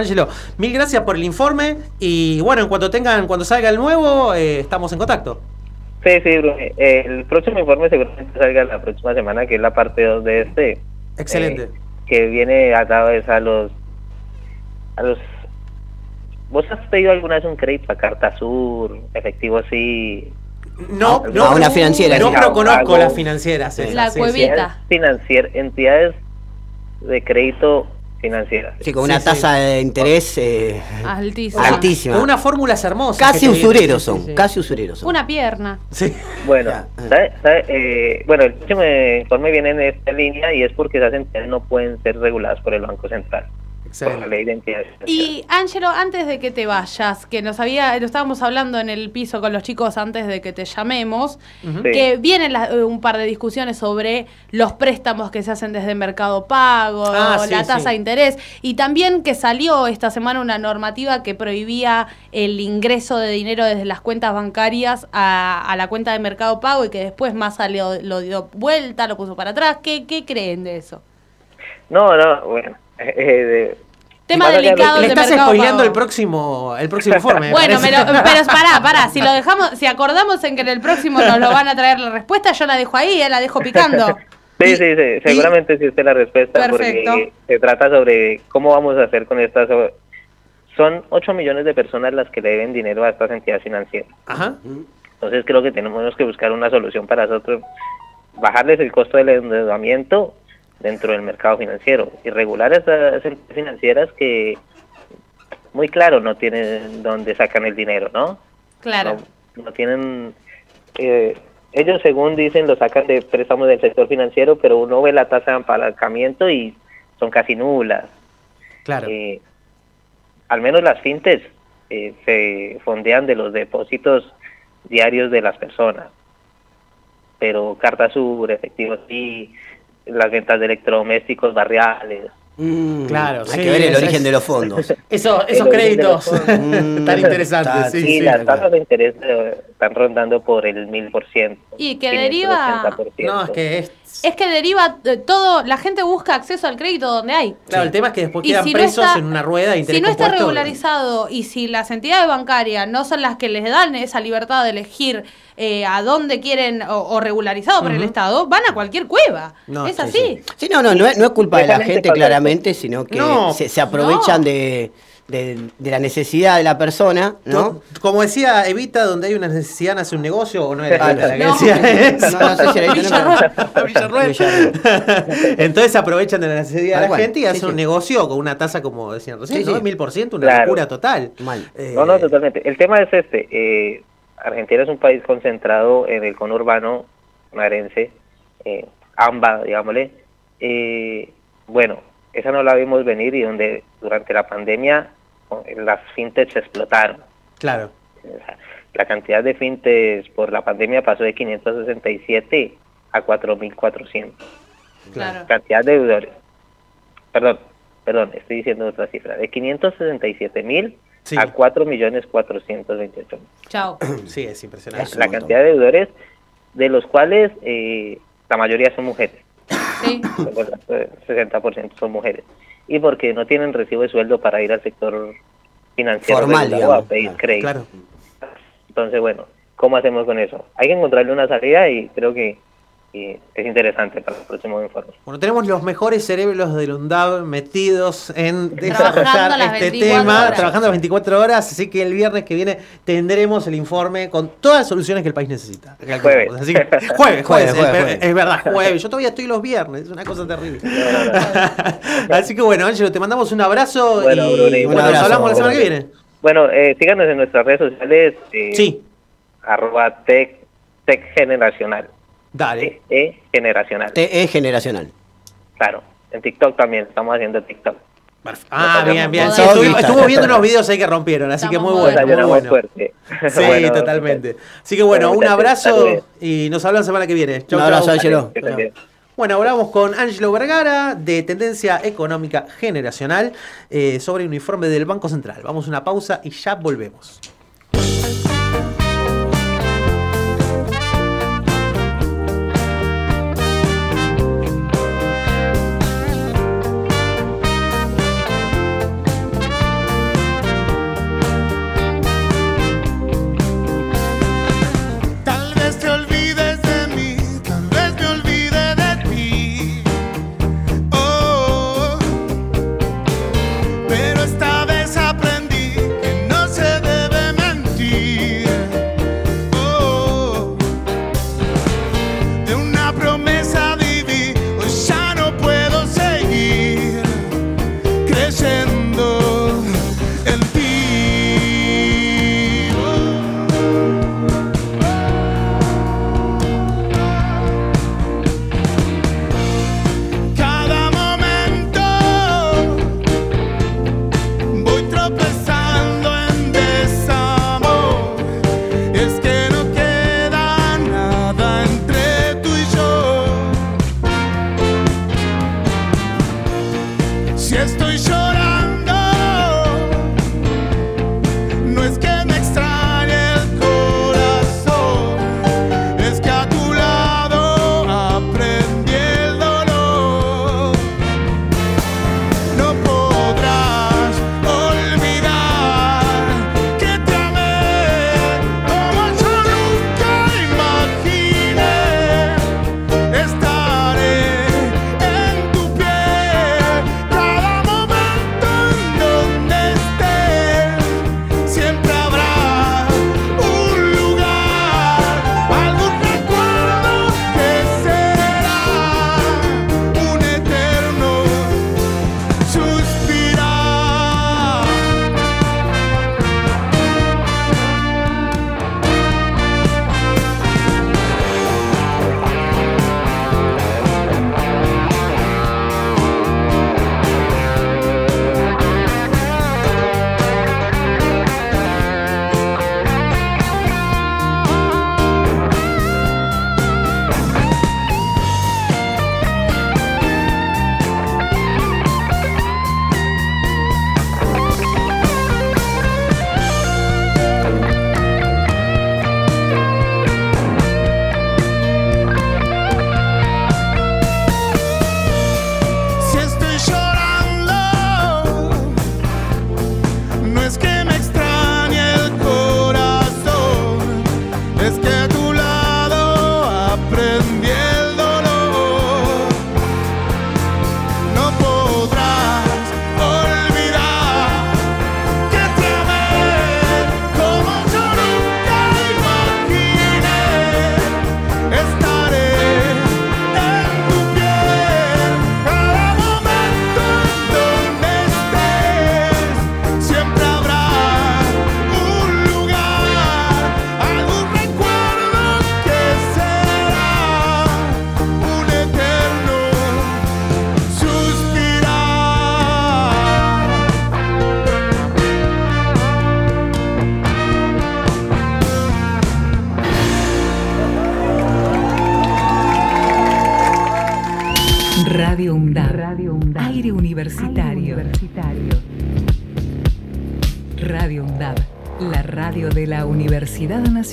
Mil gracias por el informe. Y bueno, en cuanto tengan, cuando salga el nuevo, eh, estamos en contacto. Sí, sí, Bruno. Eh, El próximo informe seguramente salga la próxima semana, que es la parte 2 de este. Excelente. eh, que viene atado es a los a los ¿Vos has pedido alguna vez un crédito a Carta Sur, efectivo sí? No, no, A una financiera, No, sí. pero conozco las financieras. esas, La sí, sí. cuevita. Financier, entidades de crédito financieras. Sí, con una Sí, tasa de interés eh, Altísima. altísima. Con unas fórmulas hermosas. Casi usureros son, sí. casi usureros son. Una pierna. Sí. Bueno, ¿sabe- sabe? Eh, bueno, el próximo informe viene en esta línea y es porque esas entidades no pueden ser reguladas por el Banco Central. Por la entidades. Y Ángelo, antes de que te vayas, que nos había, lo estábamos hablando en el piso con los chicos antes de que te llamemos, que Sí. vienen la- eh, un par de discusiones sobre los préstamos que se hacen desde Mercado Pago, Ah, sí, la tasa sí. de interés, y también que salió esta semana una normativa que prohibía el ingreso de dinero desde las cuentas bancarias a, a la cuenta de Mercado Pago y que después Massa lo, lo dio vuelta, lo puso para atrás. ¿Qué, qué creen de eso? No, no, bueno. eh, de- Tema delicado Le de estás spoileando el próximo, el próximo informe. me Bueno, parece. pero, pero pará, pará, si lo dejamos, si acordamos en que en el próximo nos lo van a traer la respuesta, yo la dejo ahí, eh, la dejo picando. Sí, sí, sí, seguramente existe la respuesta Perfecto. porque se trata sobre cómo vamos a hacer con estas... Son 8 millones de personas las que le deben dinero a estas entidades financieras. Ajá. Entonces creo que tenemos que buscar una solución para nosotros, bajarles el costo del endeudamiento dentro del mercado financiero y regular esas entidades financieras que muy claro no tienen dónde sacan el dinero, ¿no? Claro. No, no tienen... eh, ellos, según dicen, lo sacan de préstamos del sector financiero, pero uno ve la tasa de apalancamiento y son casi nulas. Claro. Eh, al menos las fintes eh, se fondean de los depósitos diarios de las personas. Pero Carta Sur, efectivo sí, las ventas de electrodomésticos barriales. Mm, Claro, Hay sí, que ver el origen es- de los fondos. Eso, esos créditos fondos. tan interesantes. está- Sí, Sí, sí. las tasas de interés eh, están rondando por el mil por ciento. Y que deriva- No, es que es. Es que deriva eh, todo, la gente busca acceso al crédito donde hay. Claro, el tema es que después Y quedan si no presos está- en una rueda de interés Si no está regularizado y si las entidades bancarias no son las que les dan esa libertad de elegir eh, a dónde quieren o, o regularizado por el. Estado, van a cualquier cueva. No, es sí, así. Sí, no, no, no es, no es culpa de la gente claramente, sino que No, se, se aprovechan de, de- de la necesidad de la persona, ¿no? Como decía Evita, donde hay una necesidad nace un negocio, o no era Ah, la que no. decía No, eso. no sé si era. Entonces se aprovechan de la necesidad de Tal la gente y Sí, hacen sí. un negocio con una tasa, como decían recién, Sí, ¿no? Mil por ciento, una Claro. locura total. Mal. Eh, No, no, totalmente. El tema es este. eh, Argentina es un país concentrado en el conurbano marense, eh, AMBA, digámosle. Eh, bueno, esa no la vimos venir y donde durante la pandemia eh, las fintechs explotaron. Claro. La cantidad de fintechs por la pandemia pasó de 567 a 4.400. Claro. Cantidad de deudores. Perdón, perdón, estoy diciendo otra cifra. De 567 mil Sí. a 4.428.000. Chao. Sí, es impresionante. La cantidad de deudores, de los cuales eh, la mayoría son mujeres. Sí. El 60% son mujeres. Y porque no tienen recibo de sueldo para ir al sector financiero Formal, a pedir crédito. Claro. Entonces, bueno, ¿cómo hacemos con eso? Hay que encontrarle una salida y creo que eh, es interesante para el próximo informe. Bueno, tenemos los mejores cerebros del UNDAV metidos en desarrollar este 24 tema, horas. trabajando las 24 horas, así que el viernes que viene tendremos el informe con todas las soluciones que el país necesita. Jueves. Así que, jueves, jueves, Jueves, es, jueves, ver- jueves. es verdad, jueves. Yo todavía estoy los viernes, es una cosa terrible. así que bueno, Ángelo, te mandamos un abrazo Bueno, y Bruni, nos hablamos la semana que viene. Bueno, eh, síganos en nuestras redes sociales. eh, Sí, Arroba tech, tech generacional. Dale. E generacional. TE generacional. Claro. En TikTok también. Estamos haciendo TikTok. Ah, bien, bien. Sí, estuve viendo unos videos ahí que rompieron, así que muy bueno. Muy bueno. fuerte. Sí, Bueno, totalmente. Así que bueno, un abrazo y nos hablamos la semana que viene. Chau, Un abrazo. Ángelo. Bueno, hablamos con Angelo Vergara de Tendencia Económica Generacional eh, sobre un informe del Banco Central. Vamos a una pausa y ya volvemos.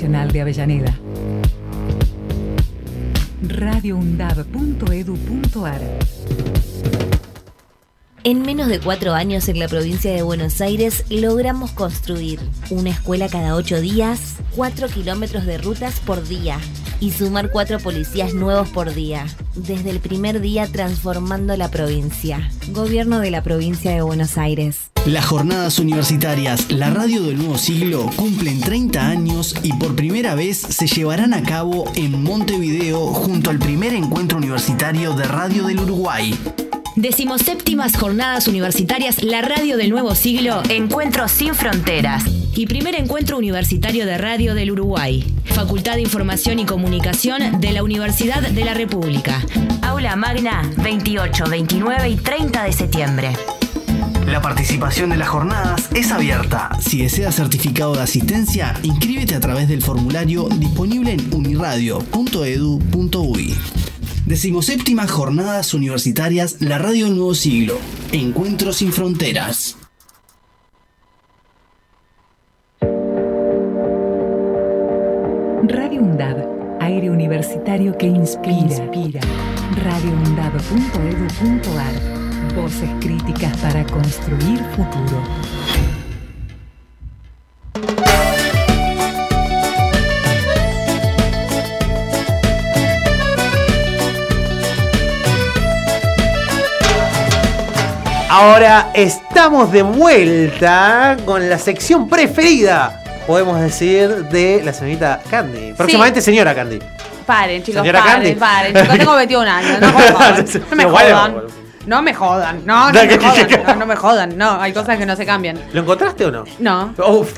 De Avellaneda. radioundab.edu.ar En menos de cuatro años en la provincia de Buenos Aires logramos construir una escuela cada ocho días, cuatro kilómetros de rutas por día y sumar cuatro policías nuevos por día. Desde el primer día transformando la provincia. Gobierno de la provincia de Buenos Aires. Las jornadas universitarias La Radio del Nuevo Siglo cumplen 30 años y por primera vez se llevarán a cabo en Montevideo junto al primer encuentro universitario de Radio del Uruguay. Decimoséptimas Jornadas Universitarias La Radio del Nuevo Siglo, Encuentros sin Fronteras. Y primer encuentro universitario de radio del Uruguay. Facultad de Información y Comunicación de la Universidad de la República. Aula Magna, 28, 29 y 30 de septiembre. La participación de las jornadas es abierta. Si deseas certificado de asistencia, inscríbete a través del formulario disponible en uniradio.edu.uy. Decimoséptimas Jornadas Universitarias La Radio del Nuevo Siglo. Encuentros sin fronteras. Radio UNDAD, aire universitario que inspira. inspira. Voces críticas para construir futuro. Ahora estamos de vuelta con la sección preferida, podemos decir, de la señorita Candy. Próximamente señora Candy. Paren, chicos, Señora paren, Candy. paren. Chicos, tengo 21 años, no. No me jodan. No me jodan, no, no me jodan, no, no me jodan, no, hay cosas que no se cambian. ¿Lo encontraste o no? No, Uf.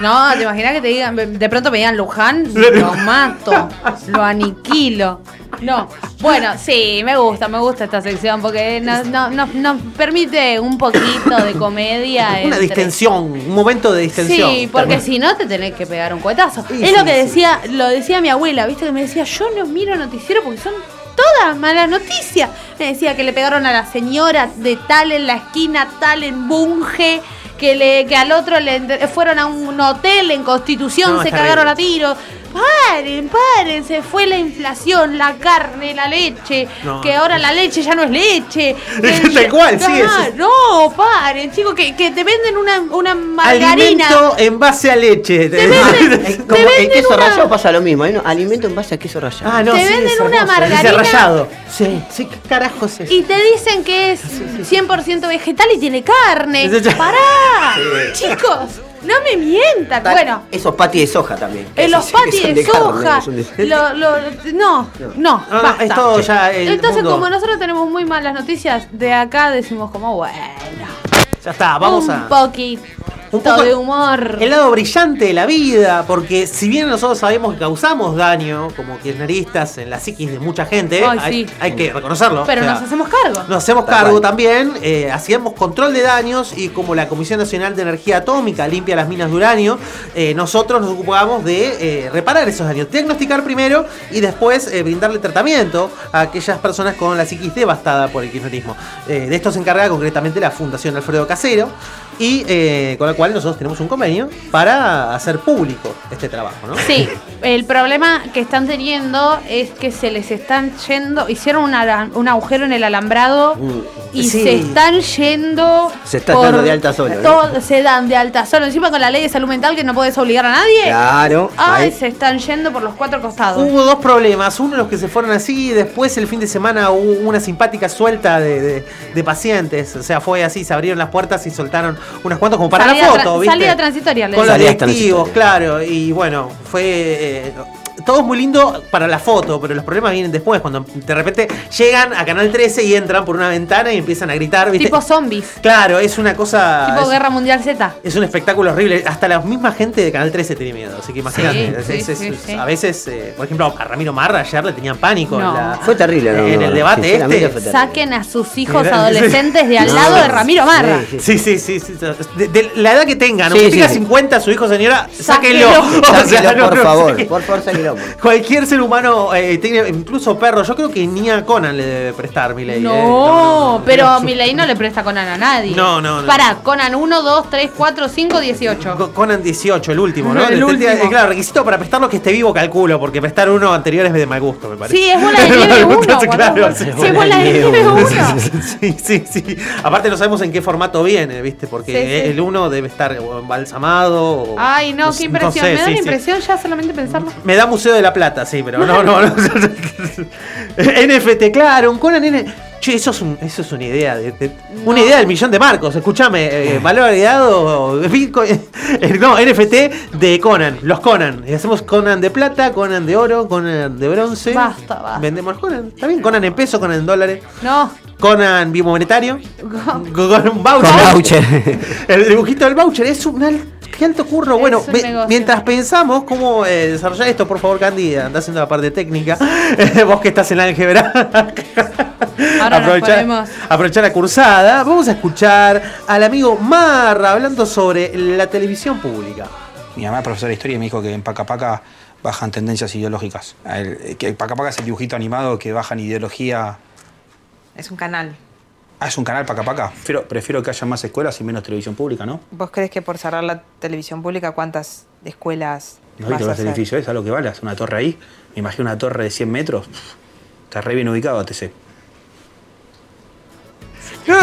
no, te imaginas que te digan, de pronto me digan Luján, lo mato, lo aniquilo. No, bueno, sí, me gusta, me gusta esta sección porque nos, no- nos- nos permite un poquito de comedia. Una entre- distensión, un momento de distensión. Sí, porque si no te tenés que pegar un cuetazo. Sí, es lo sí, que sí. decía, lo decía mi abuela, viste que me decía, yo no miro noticiero porque son todas malas noticias. Me decía que le pegaron a la señora de tal en la esquina, tal en Bunge, que le, que al otro le fueron a un hotel en Constitución, No, se cagaron a tiros. Paren, paren, se fue la inflación, la carne, la leche, No. que ahora la leche ya no es leche. Tal cual, sí, Ah, es- No, paren, chicos, que, que te venden una, una margarina. Alimento en base a leche. Como el queso rallado pasa lo mismo, ¿eh? No, Alimento en base a queso rallado. Ah, no, Te sí, venden es una margarina. rallado. Sí, sí, ¿qué carajos es? Y te dicen que es 100% vegetal y tiene carne. ¡Pará! Sí. Chicos, no me mientan. Ta- Bueno, Esos patis de soja también. en los patis de soja. de- lo- lo- no, no, No, no, basta. es todo ya el Entonces, mundo. como nosotros tenemos muy malas noticias, de acá decimos como, bueno, Ya está, vamos un a. poquito Un poco de humor. El lado brillante de la vida, porque si bien nosotros sabemos que causamos daño como kirchneristas en la psiquis de mucha gente, Ay, hay, sí. hay que reconocerlo. Pero o sea, nos hacemos cargo. Nos hacemos cargo cual. también, eh, hacíamos control de daños y como la Comisión Nacional de Energía Atómica limpia las minas de uranio, eh, nosotros nos ocupábamos de eh, reparar esos daños, diagnosticar primero y después eh, brindarle tratamiento a aquellas personas con la psiquis devastada por el kirchnerismo. Eh, de esto se encarga concretamente la Fundación Alfredo Casero y eh, con la cual nosotros tenemos un convenio para hacer público este trabajo, ¿no? Sí, el problema que están teniendo es que se les están yendo, hicieron un, ara- un agujero en el alambrado y Sí. se están yendo. Se está dando de alta solo, ¿no? todo- se dan de alta solo. Encima con la ley de salud mental que no puedes obligar a nadie. Claro. Ay, ahí. se están yendo por los cuatro costados. Hubo dos problemas, uno los que se fueron así, y después el fin de semana hubo una simpática suelta de, de- de pacientes, o sea, fue así, se abrieron las puertas y soltaron unas cuantas como para salida, la foto, ¿viste? salida transitoria. le Con los directivos, claro, y bueno, fue... eh, todo es muy lindo para la foto, pero los problemas vienen después, cuando de repente llegan a Canal 13 y entran por una ventana y empiezan a gritar, ¿viste? Tipo zombies. claro, es una cosa... tipo es- Guerra Mundial Z. es un espectáculo horrible. Hasta la misma gente de Canal 13 tiene miedo. Así que imagínate. Sí, es- sí, es- sí, es- sí. A veces, eh, por ejemplo, a Ramiro Marra ayer le tenían pánico. No. En, la- Fue terrible, ¿no? en el debate este. Saquen a sus hijos adolescentes de al No. lado de Ramiro Marra. Sí, sí. Sí, sí, sí. sí, De, de la edad que tengan, aunque sí, tenga sí. 50, su hijo, señora, sáquenlo. O sea, Sáquelo, no, por no, favor. sáquenlo. Por favor, Cualquier ser humano, eh, tiene, incluso perro, yo creo que ni a Conan le debe prestar mi ley. No, pero Milei no le presta Conan a nadie. No, no, no. Pará, Conan 1, 2, 3, 4, 5, 18. Conan 18, el último, ¿no? El último. eh, Claro, requisito para prestarlo que esté vivo, calculo, porque prestar uno anterior es de mal gusto, me parece. Sí, es bola de nieve 1. Entonces, claro, sí. Sí, es bola de nieve 1. Sí, sí, sí. Aparte no sabemos en qué formato viene, ¿viste? Porque Sí, sí. el uno debe estar embalsamado. o- Ay, no, qué impresión. sé, Me da sí. impresión ya solamente pensarlo. Me da Museo de la Plata, sí, pero no, no, no. NFT, claro, un Conan N. Che, eso es, un- eso es una idea. de- de- Una idea del millón de marcos. Escúchame, eh, valor agregado. Bitcoin, eh, no, NFT de Conan. Los Conan. Y hacemos Conan de plata, Conan de oro, Conan de bronce. Basta, basta. Vendemos Conan. Está bien, Conan en peso, Conan en dólares. No. Conan biomonetario. Con un voucher. Con voucher. El dibujito del voucher es un al- qué alto curro. Bueno, mientras pensamos cómo eh, desarrollar esto, por favor, Candy, anda haciendo la parte técnica. Vos que estás en álgebra. Ahora aprovechar, aprovechar la cursada. Vamos a escuchar al amigo Marra hablando sobre la televisión pública. Mi mamá es profesora de historia y me dijo que en Paca Paca bajan tendencias ideológicas. Él- Que Paca Paca es el dibujito animado que bajan ideología. Es un canal. Ah, es un canal Paca Paca. Prefiero, prefiero que haya más escuelas y menos televisión pública, ¿no? ¿Vos crees que por cerrar la televisión pública cuántas escuelas ¿No vas a hacer? edificios? ¿Es a lo que vale? Hace una torre ahí. Me imagino una torre de 100 metros. Está re bien ubicado, TC. No,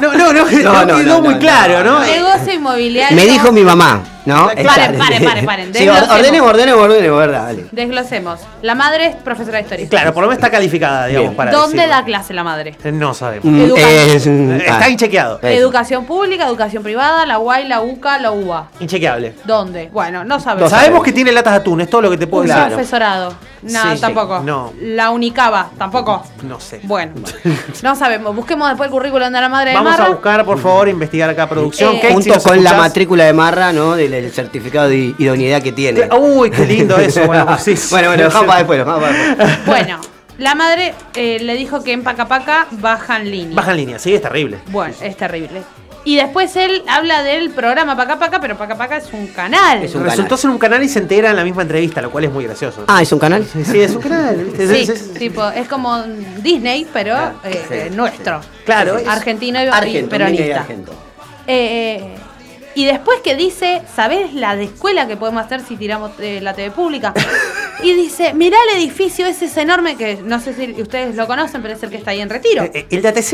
no, no, no, No, no, quedó no, muy no, claro, ¿no? Negocio inmobiliario. Me dijo mi mamá, ¿no? Paren, Esa- paren, paren, paren. Sí, ordenemos, ordenemos, ordenemos, verdad, dale. Desglosemos. La madre es profesora de historia. Claro, por lo menos está calificada, digamos, Bien. para ¿Dónde decirlo. da clase la madre? Eh, No sabemos. Mm, es Está ah. inchequeado. Educación pública, educación privada, la UAI, la UCA, la UBA. Inchequeable. ¿Dónde? Bueno, no sabemos. Sabemos que tiene latas de atún, es todo lo que te puedo decir. profesorado. No, Sí, sí. tampoco. No. La Unicaba, tampoco. No sé. Bueno, no sabemos. Busquemos después el currículum de la madre Vamos de a Marra. buscar, por favor, investigar acá producción. Eh, Junto con la matrícula de Marra, ¿no? Del certificado de idoneidad que tiene. Uy, qué lindo eso. Bueno, sí, sí. bueno, bueno, dejamos para después, dejamos para después. Bueno, la madre eh, le dijo que en Pacapaca bajan línea. Baja en línea, sí, es terrible. Bueno, es terrible. Y después él habla del programa Pacapaca, pero Pacapaca es un canal. Resultó ser un canal y se integra en la misma entrevista, lo cual es muy gracioso. Ah, ¿es un canal? Sí, sí, es un canal. ¿viste? Sí, Es- es- tipo, es como Disney, pero eh, eh, nuestro. Claro, es- Argentino y, y Argento, Disney peronista. Argento. Eh, y después que dice, ¿sabés la de escuela que podemos hacer si tiramos eh, la TV pública? y dice, mirá el edificio ese es enorme, que no sé si ustedes lo conocen, pero es el que está ahí en retiro. Eh, El de ATC.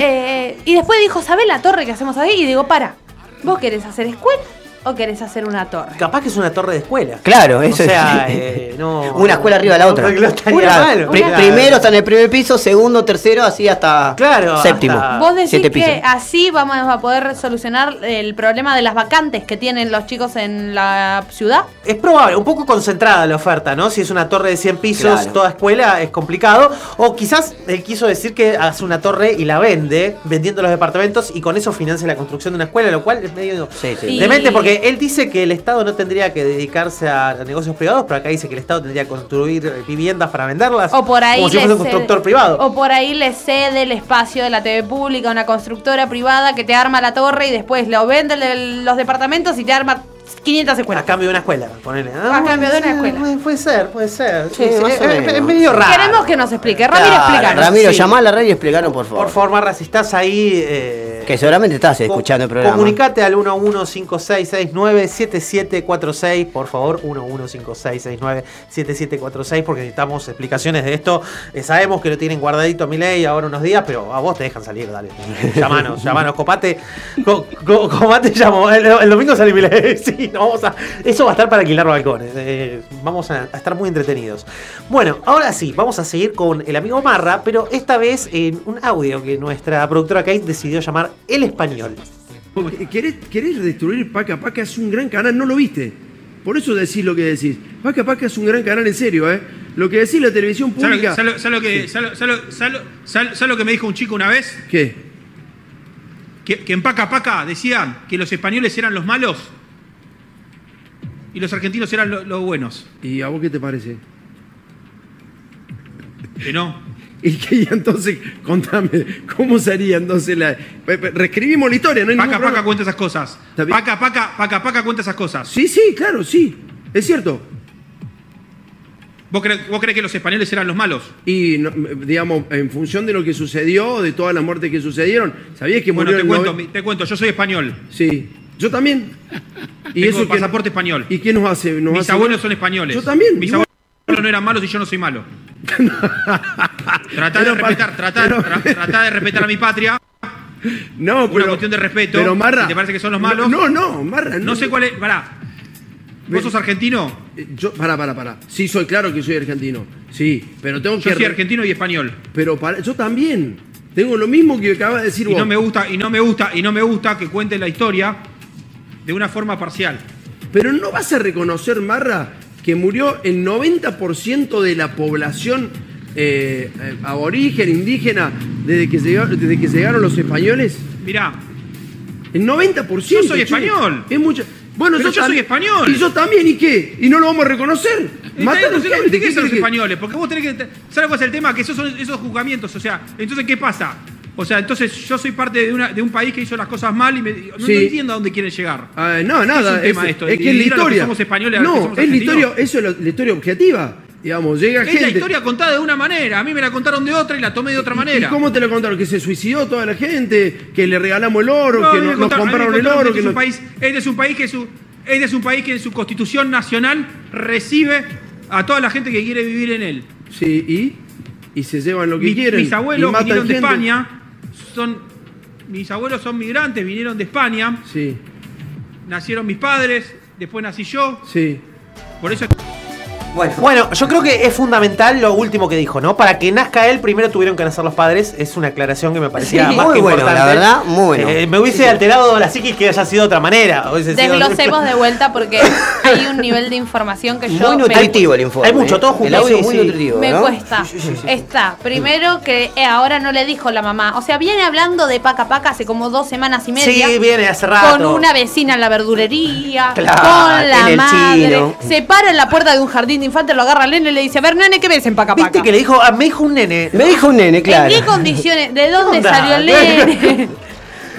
Eh, y después dijo, ¿sabés la torre que hacemos ahí? Y digo, para, ¿vos querés hacer escuela o querés hacer una torre? Capaz que es una torre de escuela. Claro, O eso sea, es. eh, no. Una escuela arriba de la otra. No estaría Claro, mal. pri- Claro. Primero está en el primer piso, segundo, tercero, así hasta Claro, séptimo. hasta- Vos decís Siete pisos. que así vamos a poder solucionar el problema de las vacantes que tienen los chicos en la ciudad. Es probable, un poco concentrada la oferta, ¿no? Si es una torre de 100 pisos, Claro. toda escuela, es complicado. O quizás él quiso decir que hace una torre y la vende, vendiendo los departamentos y con eso financia la construcción de una escuela, lo cual es medio Sí, sí. Demente porque él dice que el Estado no tendría que dedicarse a negocios privados, pero acá dice que el Estado tendría que construir eh, viviendas para venderlas. O por ahí como si fuese un constructor privado. O por ahí le cede el espacio de la TV pública a una constructora privada que te arma la torre y después lo vende el- los departamentos y te arma 500 escuelas. A cambio de una escuela, ponele. A cambio de una escuela. Puede, puede ser, puede ser. Sí, Sí, más es, o es- menos. es medio raro. Queremos que nos explique. Ramiro, Claro, explícanos. Ramiro, Sí. llamá a la radio y explicanos, por favor. Por favor, Marra, si estás ahí. eh, Que seguramente estás escuchando el programa. Comunicate al 1156697746, por favor, 1156697746, porque necesitamos explicaciones de esto. Eh, sabemos que lo tienen guardadito a mi ley ahora unos días, pero a vos te dejan salir, dale. Llamanos, llamanos, copate. Co, co- copate, llamo. El, el domingo sale mi ley. Sí, no, vamos a, eso va a estar para alquilar balcones. eh, vamos a, a estar muy entretenidos. Bueno, ahora sí, vamos a seguir con el amigo Marra, pero esta vez en un audio que nuestra productora Kate decidió llamar El Español. ¿Querés, querés destruir Paca Paca? Es un gran canal, no lo viste. Por eso decís lo que decís. Paca Paca es un gran canal en serio, ¿eh? Lo que decís la televisión ¿Sabes lo, pública. sabes lo- que, me dijo un chico una vez? ¿Qué? Que, que en Paca Paca decían que los españoles eran los malos y los argentinos eran lo- los buenos. ¿Y a vos qué te parece? Que no. Y que y entonces, contame, ¿cómo sería entonces la. Reescribimos la historia, no hay Paca Paca cuenta esas cosas. Paca Paca, Paca Paca cuenta esas cosas. Sí, sí, claro, sí. Es cierto. ¿Vos crees, vos crees que los españoles eran los malos? Y, digamos, en función de lo que sucedió, de todas las muertes que sucedieron, ¿sabías que Bueno, murió te cuento, te cuento, yo soy español. Sí, yo también. Y Tengo eso que- pasaporte español. ¿Y qué nos hace? Nos Mis hace- abuelos son españoles. Yo también. Mis no eran malos y yo no soy malo. Tratá de respetar, tratá, pero- tra- tratá de respetar a mi patria. No, Una pero. cuestión de respeto. Pero Marra. Si ¿Te parece que son los malos? No, no, Marra. No sé cuál es. Pará. ¿Vos sos argentino? Eh, Yo, pará, pará, pará. Sí, soy claro que soy argentino. Sí, pero tengo Yo que. soy argentino y español. Pero para- yo también. Tengo lo mismo que acaba de decir Y vos. no me gusta, y no me gusta, y no me gusta que cuente la historia de una forma parcial. Pero no vas a reconocer, Marra, que murió el 90% de la población eh, eh, aborigen, indígena, desde que, llegaron, desde que llegaron los españoles. Mirá, El 90%. Yo soy che. español. Es mucho. Bueno, Pero yo soy español. Y yo también, ¿y qué? ¿Y no lo vamos a reconocer? Gente, critiques ¿qué a los que- españoles, porque vos tenés que. ¿Sabes cuál es el tema? Que esos son esos juzgamientos. O sea, entonces, ¿qué pasa? O sea, entonces yo soy parte de, una- de un país que hizo las cosas mal y me- no, Sí. no entiendo a dónde quieren llegar. Ah, no, Es nada. un tema es, esto, es que es la historia. somos españoles no, somos es la historia, eso es la, la historia objetiva. Digamos, llega Es gente. la historia contada de una manera. A mí me la contaron de otra y la tomé de otra ¿Y manera. cómo te lo contaron? ¿Que se suicidó toda la gente? ¿Que le regalamos el oro? No, ¿Que nos contaron- compraron el oro? que Que un nos- país, este es un país que su, este es un país que en su constitución nacional recibe a toda la gente que quiere vivir en él. Sí, ¿y? Y se llevan lo que Mi- quieren. Mis abuelos y vinieron de. España. Son, mis abuelos son migrantes, vinieron de España. Sí, Nacieron mis padres, después nací yo. sí. Por eso Bueno. yo creo que es fundamental lo último que dijo, ¿no? Para que nazca él, primero tuvieron que nacer los padres. Es una aclaración que me parecía Sí, más muy que bueno, importante. la verdad, muy bueno. Eh, me hubiese alterado la psiquis que haya sido de otra manera. hubiese sido- Desglosemos de vuelta porque hay un nivel de información que yo Muy me- nutritivo el informe. Hay mucho, ¿eh? todo junto. El audio Sí, muy sí. nutritivo. Me ¿no? cuesta. Está, primero que eh, ahora no le dijo la mamá. O sea, viene hablando de paca paca hace como dos semanas y media. Sí, viene hace rato. Con una vecina en la verdulería. Claro, con la en el madre. chino. Se para en la puerta de un jardín de infantes, lo agarra al nene y le dice: A ver, nene, ¿qué ves en paca paca? Viste que le dijo, ah, me dijo un nene. Me dijo un nene, ¿En claro. qué condiciones? ¿De dónde onda? salió el nene?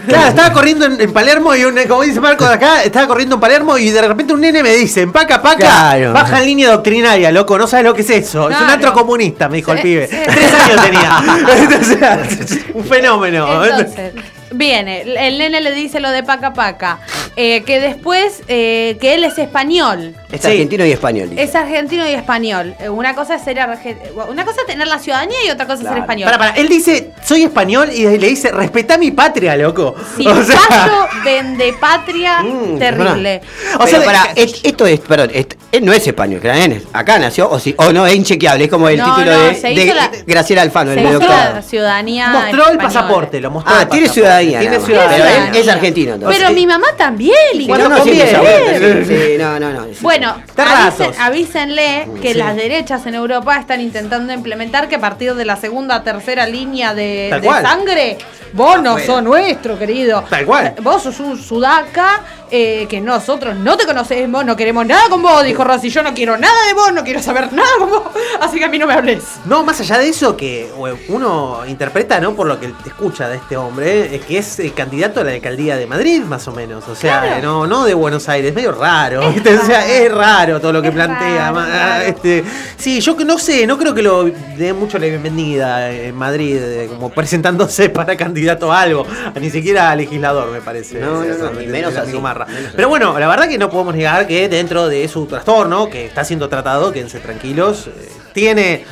Claro, estaba corriendo en, en Palermo y un, como dice Marco de acá, estaba corriendo en Palermo y de repente un nene me dice, en paca paca, Claro. baja en línea doctrinaria, loco, no sabes lo que es eso. Es un antro comunista, me dijo el pibe. sí. Tres años tenía. Un fenómeno. Entonces, viene, el nene le dice lo de paca paca. Eh, que después, eh, que él es español. Es argentino y español. dice. Es argentino y español. Eh, Una cosa es ser arge- una cosa es tener la ciudadanía y otra cosa es ser español. Para, para, él dice, soy español y le dice, respetá mi patria, loco. Si O sea, vende patria, terrible. O sea, para, esto es, perdón, él no es español, que es- acá nació, o, sí, o no, es inchequeable, es como el No, título no, de, se de hizo la- Graciela Alfano, Se el hizo la ciudadanía. mostró el pasaporte, lo mostró. Ah, el tiene pasaporte. ciudadanía. Tiene ciudadanía. Pero él es argentino. entonces. Pero mi mamá también. Y No, sí. Bueno, avisen- avísenle que Sí. las derechas en Europa están intentando implementar que a partir de la segunda tercera línea de, sangre, vos no Afuera. sos nuestro, querido. Tal cual. Vos sos un sudaca eh, que nosotros no te conocemos, no queremos nada con vos, dijo Rosy. Yo no quiero nada de vos, no quiero saber nada con vos, así que a mí no me hables. No, más allá de eso, que bueno, uno interpreta, ¿no? Por lo que escucha de este hombre, es que es el candidato a la alcaldía de Madrid, más o menos. O sea, Claro. no, no de Buenos Aires, medio raro. ¿viste? O sea, es raro todo lo que Es plantea. raro, raro. Este, sí, yo que no sé, no creo que lo dé mucho la bienvenida en Madrid, eh, como presentándose para candidato a algo, a ni siquiera a legislador, me parece. No, no, no, Eso, ni el menos amigo así, Marra. menos. Pero bueno, la verdad que no podemos negar que dentro de su trastorno, que está siendo tratado, quédense tranquilos, eh, tiene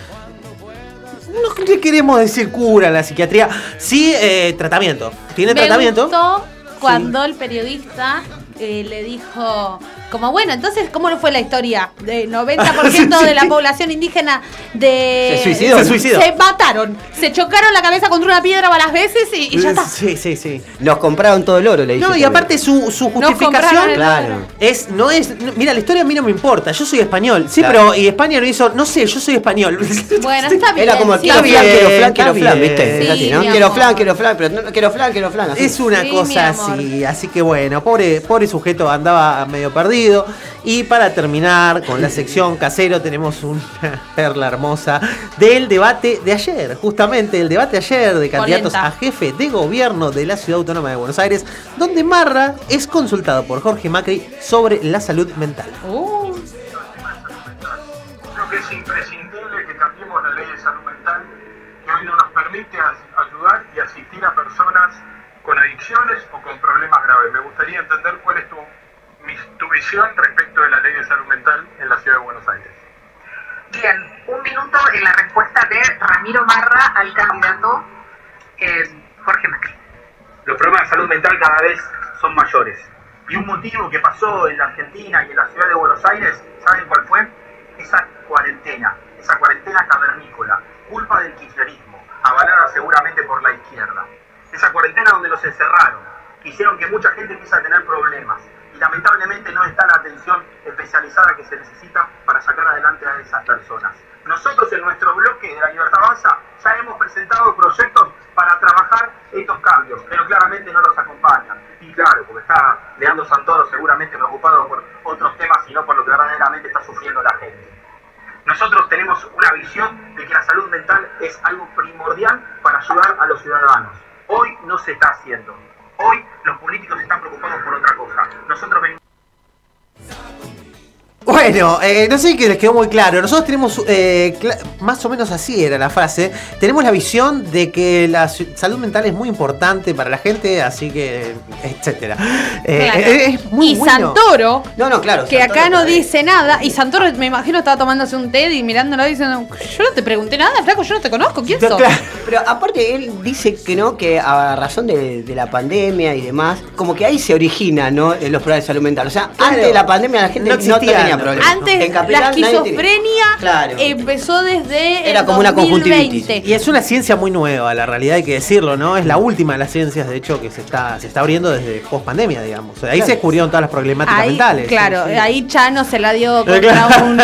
no le queremos decir cura en la psiquiatría, sí eh, tratamiento. Tiene Me tratamiento. gustó cuando el periodista eh, le dijo, como bueno, entonces, ¿cómo no fue la historia? De 90% de la población indígena de... Se suicidó. Se suicidó. Se mataron, se chocaron la cabeza contra una piedra varias veces y, y ya está. Sí, sí, sí. Nos compraron todo el oro, le dice. No, y aparte su, su justificación el Claro. es, no es, no- mira, la historia a mí no me importa, yo soy español, sí, Claro. pero y España lo hizo, no sé, yo soy español. Bueno, está bien. Era como sí. quiero bien, flan, quiero flan, quiero flan. ¿viste? Sí, así, ¿no? Quiero flan, quiero flan, pero no, quiero flan, quiero flan. así. Es una Sí, cosa así, así que bueno, pobre, pobre sujeto andaba medio perdido. Y para terminar con la sección casero tenemos una perla hermosa del debate de ayer, justamente el debate de ayer de candidatos Polenta. a jefe de gobierno de la Ciudad Autónoma de Buenos Aires, donde Marra es consultado por Jorge Macri sobre la salud mental. Uh, Creo que es imprescindible que cambiemos la ley de salud mental que hoy no nos permite ayudar y asistir a personas con adicciones o con problemas graves. Me gustaría entender cuál es tu, mis- tu visión respecto de la ley de salud mental en la ciudad de Buenos Aires. Bien, un minuto en la respuesta de Ramiro Marra al candidato eh, Jorge Macri. los problemas de salud mental cada vez son mayores. Y un motivo que pasó en la Argentina y en la ciudad de Buenos Aires, ¿saben cuál fue? Esa cuarentena, esa cuarentena cavernícola, culpa del kirchnerismo, avalada seguramente por la izquierda. Esa cuarentena donde los encerraron, que hicieron que mucha gente empiece a tener problemas. Y lamentablemente no está la atención especializada que se necesita para sacar adelante a esas personas. Nosotros en nuestro bloque de la Libertad Avanza ya hemos presentado proyectos para trabajar estos cambios, pero claramente no los acompañan. Y claro, porque está Leandro Santoro seguramente preocupado por otros temas y no por lo que verdaderamente está sufriendo la gente. Nosotros tenemos una visión de que la salud mental es algo primordial para ayudar a los ciudadanos. Hoy no se está haciendo. Hoy los políticos están preocupados por otra cosa. Nosotros venimos... Bueno, eh, no sé que les quedó muy claro. Nosotros tenemos, eh, más o menos así era la frase, tenemos la visión de que la salud mental es muy importante para la gente, así que, etcétera. Eh, Claro. eh, es muy y bueno. Santoro, No, no, claro. que Santoro acá no dice nada, y Santoro me imagino estaba tomándose un té y mirándolo diciendo, yo no te pregunté nada, flaco, yo no te conozco, ¿quién sos? Pero aparte él dice que no, que a razón de, de la pandemia y demás, como que ahí se origina, ¿no? Los problemas de salud mental. O sea, antes de la pandemia la gente No no, existía, tenía Antes En Capital la esquizofrenia Claro. empezó desde Era el como una 2020. Y es una ciencia muy nueva, la realidad hay que decirlo, ¿no? Es la última de las ciencias, de hecho, que se está, se está abriendo desde post pandemia, digamos. Ahí Claro. se descubrieron todas las problemáticas Ahí, mentales. claro, Sí, sí. ahí Chano se la dio contra claro. un,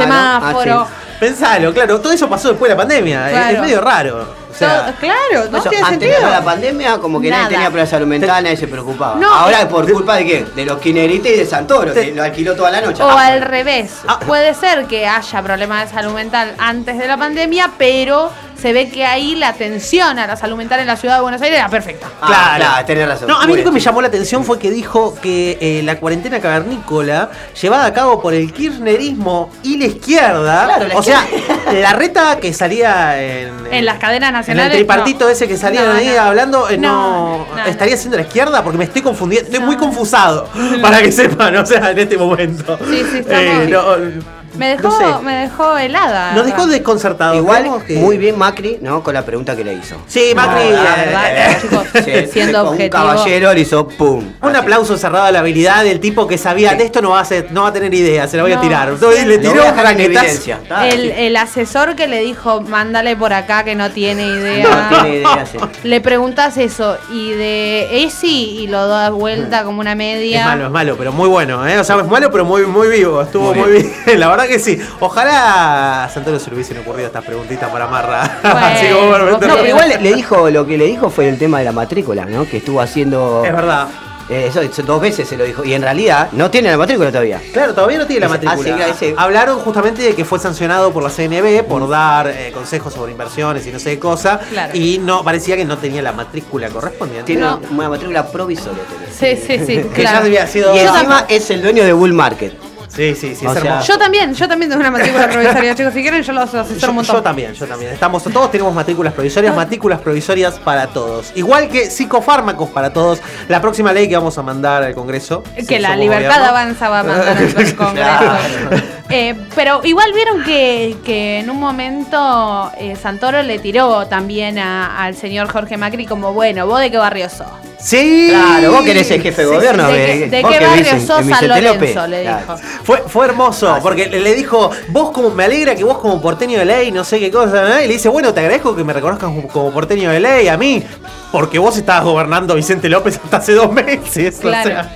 semáforo. Ah, sí. Pensalo, claro, todo eso pasó después de la pandemia. Es medio raro. O sea, Todo- claro, no Eso, tiene antes sentido. de la pandemia, como que Nada. nadie tenía problemas de salud mental, nadie se preocupaba. No, Ahora es por culpa de qué? De los kinerites y de Santoro, que lo alquiló toda la noche. O Ah, al revés, puede ser que haya problemas de salud mental antes de la pandemia, pero se ve que ahí la atención a la salud mental en la ciudad de Buenos Aires era perfecta. Ah, claro, tenés razón. No, a mí Muy lo que bien. me llamó la atención fue que dijo que eh, la cuarentena cavernícola, llevada a cabo por el kirchnerismo y la izquierda, Claro, la o sea, la reta que salía en, En las cadenas en el nacionales. tripartito no. ese que salían No, ahí no. hablando, eh, No, no, no, estaría siendo la izquierda porque me estoy confundiendo, estoy muy confusado, para que sepan, o sea, en este momento. Sí, sí, estamos- Eh, no, Me dejó, no sé. me dejó helada. nos dejó desconcertados. Igual, que- muy bien Macri, ¿no? Con la pregunta que le hizo. Sí, Macri, No, eh, la verdad, chicos, Sí, siendo con objetivo. Un caballero le hizo pum. Un aplauso cerrado a la habilidad del tipo que sabía de esto no va a ser, no va a tener idea, se la voy a tirar. Entonces le tiró a dejar en raquetazo. evidencia. El, el asesor que le dijo, mándale por acá que no tiene idea. No tiene idea, sí. Le preguntas eso y de Esi y lo da vuelta como una media. Es malo, es malo, pero muy bueno, ¿eh? O sea, es malo, pero muy, muy vivo. Estuvo Muy muy bien. La verdad que sí. Ojalá a Santoro se le hubiesen ocurrido estas preguntitas para Marra. Así como para No, pero igual le- dijo, lo que le dijo fue el tema de la matrícula, ¿no? Que estuvo haciendo. Es verdad. Eh, eso, eso dos veces se lo dijo. Y en realidad no tiene la matrícula todavía. Claro, todavía no tiene la matrícula. ah, sí, Hablaron justamente de que fue sancionado por la CNB por dar eh, consejos sobre inversiones y no sé qué cosa. Claro. Y no parecía que no tenía la matrícula correspondiente. Tiene No. una matrícula provisoria. Sí, sí, sí. Que ya claro. sido. Y encima es el dueño de Bull Market. Sí, sí, sí, O es sea, hermoso. Yo también, yo también tengo una matrícula provisoria, chicos. Si quieren, yo los asesoro Yo, un montón. yo también, yo también. Estamos, todos tenemos matrículas provisorias, matrículas provisorias para todos. Igual que psicofármacos para todos. La próxima ley que vamos a mandar al Congreso. Que si la libertad gobierno. avanza va a mandar al Congreso. Eh, pero igual vieron que, que en un momento eh, Santoro le tiró también a- al señor Jorge Macri como, bueno, ¿vos de qué barrio sos? Sí. Claro, vos querés ser jefe de Sí, gobierno. ¿De, de vos qué barrio sos San Lorenzo? López. Le Claro. dijo. Fue, fue hermoso, Ah, porque le, le dijo, vos como, me alegra que vos como porteño de ley, no sé qué cosa, ¿eh? y le dice, bueno, te agradezco que me reconozcas como, porteño de ley a mí, porque vos estabas gobernando Vicente López hasta hace dos meses. o Claro. sea,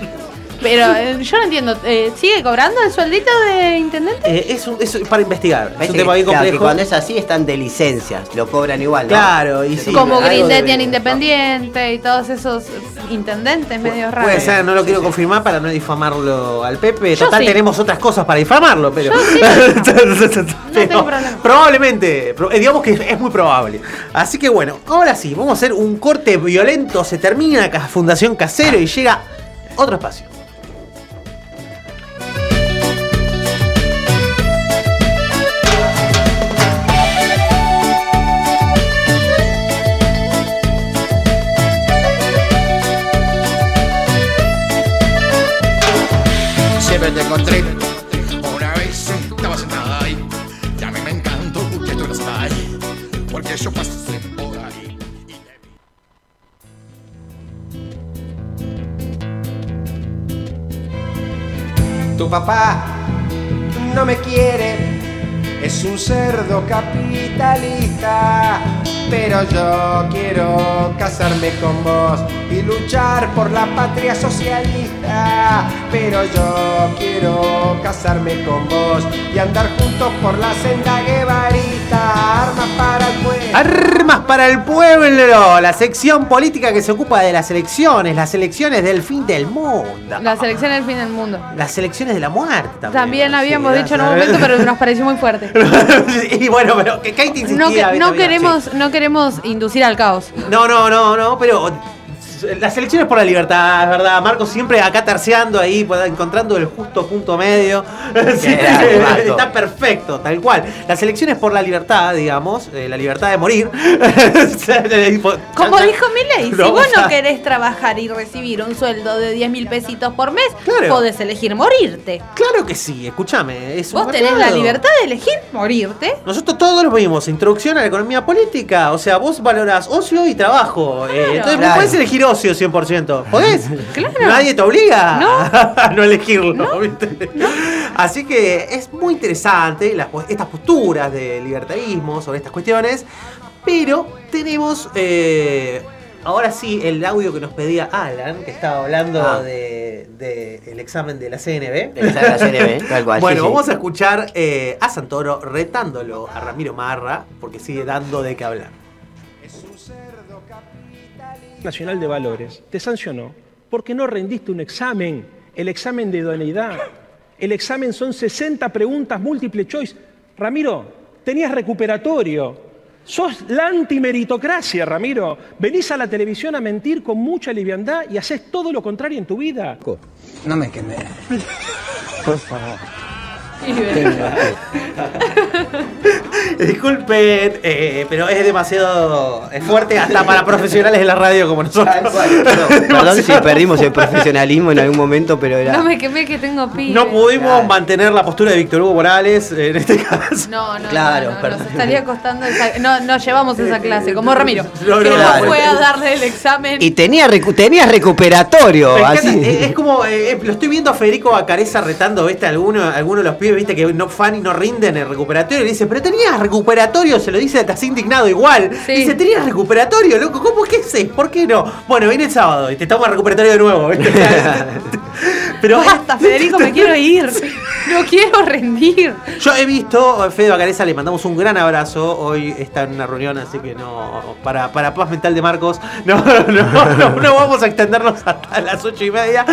Pero eh, yo no entiendo, eh, ¿sigue cobrando el sueldito de intendente? eh, es, un- es para investigar, es Parece un tema bien claro, que complejo. cuando es así están de licencias, lo cobran igual. ¿no? Claro, y sí. Como algo Grindetti de- en Independiente y todos esos intendentes medio raros. Puede ser, no lo quiero confirmar para no difamarlo al Pepe. Yo Total, sí. tenemos otras cosas para difamarlo, pero. Pero Probablemente, pro- eh, digamos que es, es muy probable. Así que bueno, ahora sí, vamos a hacer un corte violento. Se termina Ca- Fundación Casero y llega otro espacio. Encontré. Una vez estaba sentada ahí. Y a me encantó que tú estás ahí. Porque yo pasé por ahí. Tu papá no me quiere, es un cerdo capitalista. Pero yo quiero casarme con vos y luchar por la patria socialista. Pero yo quiero casarme con vos y andar juntos por la senda guevarita. Armas para el pueblo. Armas para el pueblo, la sección política que se ocupa de las elecciones, las elecciones del fin del mundo, La selección del fin del mundo. las elecciones de la muerte también. También habíamos Sí, dicho en un las- momento, pero nos pareció muy fuerte. y bueno, pero que Katie insistía. No, que- no queremos, no queremos inducir al caos. No, no, no, no, pero las elecciones por la libertad, es verdad. Marco siempre acá terciando ahí, pues, encontrando el justo punto medio. Sí, está perfecto, tal cual. Las elecciones por la libertad, digamos, eh, la libertad de morir. Como dijo Milei, si No, vos no querés trabajar y recibir un sueldo de 10 mil pesitos por mes, Claro. podés elegir morirte. Claro que sí, escúchame. Es un Vos tenés la libertad de elegir morirte. Nosotros todos lo vimos, introducción a la economía política. O sea, vos valorás ocio y trabajo. Eh, entonces Claro. vos podés elegir ocio 100%. ¿Podés? Claro. Nadie te obliga a no elegirlo. ¿viste? Así que es muy interesante las estas posturas de libertarismo sobre estas cuestiones. Pero tenemos eh, ahora sí el audio que nos pedía Alan, que estaba hablando Ah. de, examen de la CNB. El examen de la CNB, tal cual, Bueno, sí, sí. vamos a escuchar eh, a Santoro retándolo a Ramiro Marra, porque sigue dando de qué hablar. Nacional de Valores te sancionó porque no rendiste un examen, el examen de idoneidad. El examen son 60 preguntas múltiple choice. Ramiro, tenías recuperatorio. Sos la antimeritocracia, Ramiro. Venís a la televisión a mentir con mucha liviandad y haces todo lo contrario en tu vida. No me quemé. Por favor. Disculpen, eh, pero es demasiado es fuerte hasta para profesionales de la radio como nosotros. Perdón si perdimos el profesionalismo en algún momento, pero era. No me quemé que tengo pibes. No pudimos mantener la postura de Víctor Hugo Morales en este caso. No, no, Claro, no, no, perdón. nos estaría costando esa, no, no llevamos esa clase, como Ramiro. No, que no, fue a darle el examen. Y tenía recu- tenías recuperatorio. Así. es, es como, eh, eh, lo estoy viendo a Federico Bacareza retando, ¿viste? Alguno, alguno de los pibes, ¿viste? Que no fan y no rinden el recuperatorio. Y le dice, pero tenías recuperatorio, se lo dice, estás indignado igual. Dice, tenías recuperatorio, loco, ¿cómo qué sé? ¿Por qué no? Bueno, viene el sábado y te estamos a recuperatorio de nuevo, ¿viste? pero Basta, Federico, me quiero ir. No quiero rendir. Yo he visto, Fede Bacareza le mandamos un gran abrazo. Hoy está en una reunión, así que no. Para, para paz mental de Marcos, no, no, no, no, no vamos a extendernos hasta las ocho y media.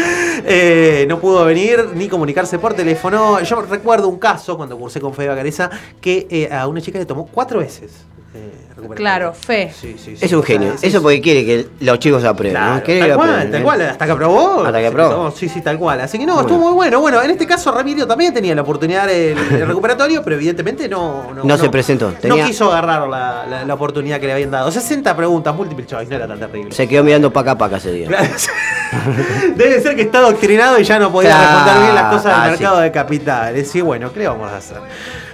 Eh, no pudo venir ni comunicarse por teléfono. Yo recuerdo un caso cuando cursé con Fede Bacareza que eh, a una chica le tomó cuatro veces. Eh, recuperar. Claro, fe. Sí, sí, sí. Es un genio. Eso porque quiere que los chicos aprueben. ¿no? Quiere que Tal cual, aprueben, tal ¿eh? cual, hasta que aprobó. Hasta que Sí, aprobó. no, Sí, sí, tal cual. Así que no, Bueno. estuvo muy bueno. Bueno, en este caso Ramiro también tenía la oportunidad del el recuperatorio, pero evidentemente no, no, No se presentó. Tenía- No quiso agarrar la, la- la oportunidad que le habían dado. 60 preguntas, múltiple choice, no era tan terrible. Se quedó mirando paca a paca ese día. Claro, Debe ser que está adoctrinado y ya no podía Claro, responder bien las cosas ah, del sí. mercado de capitales. Y bueno, ¿qué le vamos a hacer?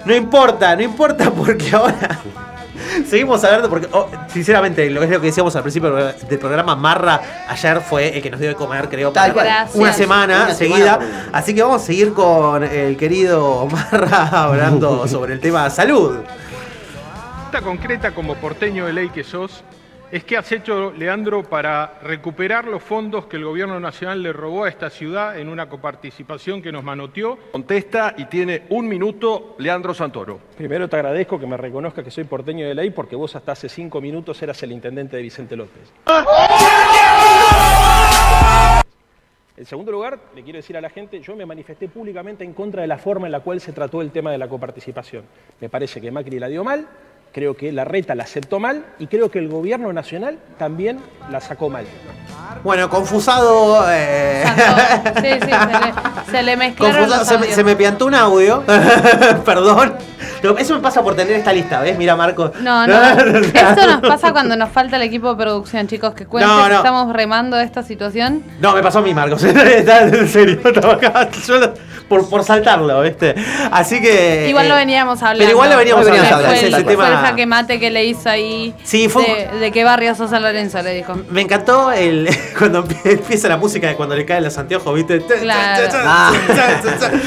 No importa, no importa porque ahora seguimos hablando porque oh, sinceramente lo que es lo que decíamos al principio del programa Marra ayer fue el que nos dio de comer creo Tal para una semana Una seguida. semana así que vamos a seguir con el querido Marra hablando sobre el tema salud. Concreta como porteño de ley que sos es qué has hecho, Leandro, para recuperar los fondos que el gobierno nacional le robó a esta ciudad en una coparticipación que nos manoteó. Contesta y tiene un minuto Leandro Santoro. Primero te agradezco que me reconozca que soy porteño de ley porque vos hasta hace cinco minutos eras el intendente de Vicente López. En segundo lugar, le quiero decir a la gente, yo me manifesté públicamente en contra de la forma en la cual se trató el tema de la coparticipación. Me parece que Macri la dio mal, creo que la reta la aceptó mal y creo que el gobierno nacional también la sacó mal. bueno confusado eh, Sí, sí, se le, se le mezclaron Confusado, se, me, audios. se me piantó un audio. Perdón. Eso me pasa por tener esta lista, ¿ves? Mira, Marco. No, no. Esto nos pasa cuando nos falta el equipo de producción, chicos. Que cuenten No, que estamos remando esta situación. No, me pasó a mí, Marcos. En serio. Por, por saltarlo, ¿viste? Así que. Igual lo eh, veníamos hablando. Pero igual lo veníamos Lo veníamos hablando. hablando, ese Fue tema. el jaque mate que le hizo ahí. Sí, fue- De, de qué barrio sos San Lorenzo, le dijo. Me encantó el cuando empie- empieza la música de cuando le caen los anteojos, ¿viste? Claro. Ah.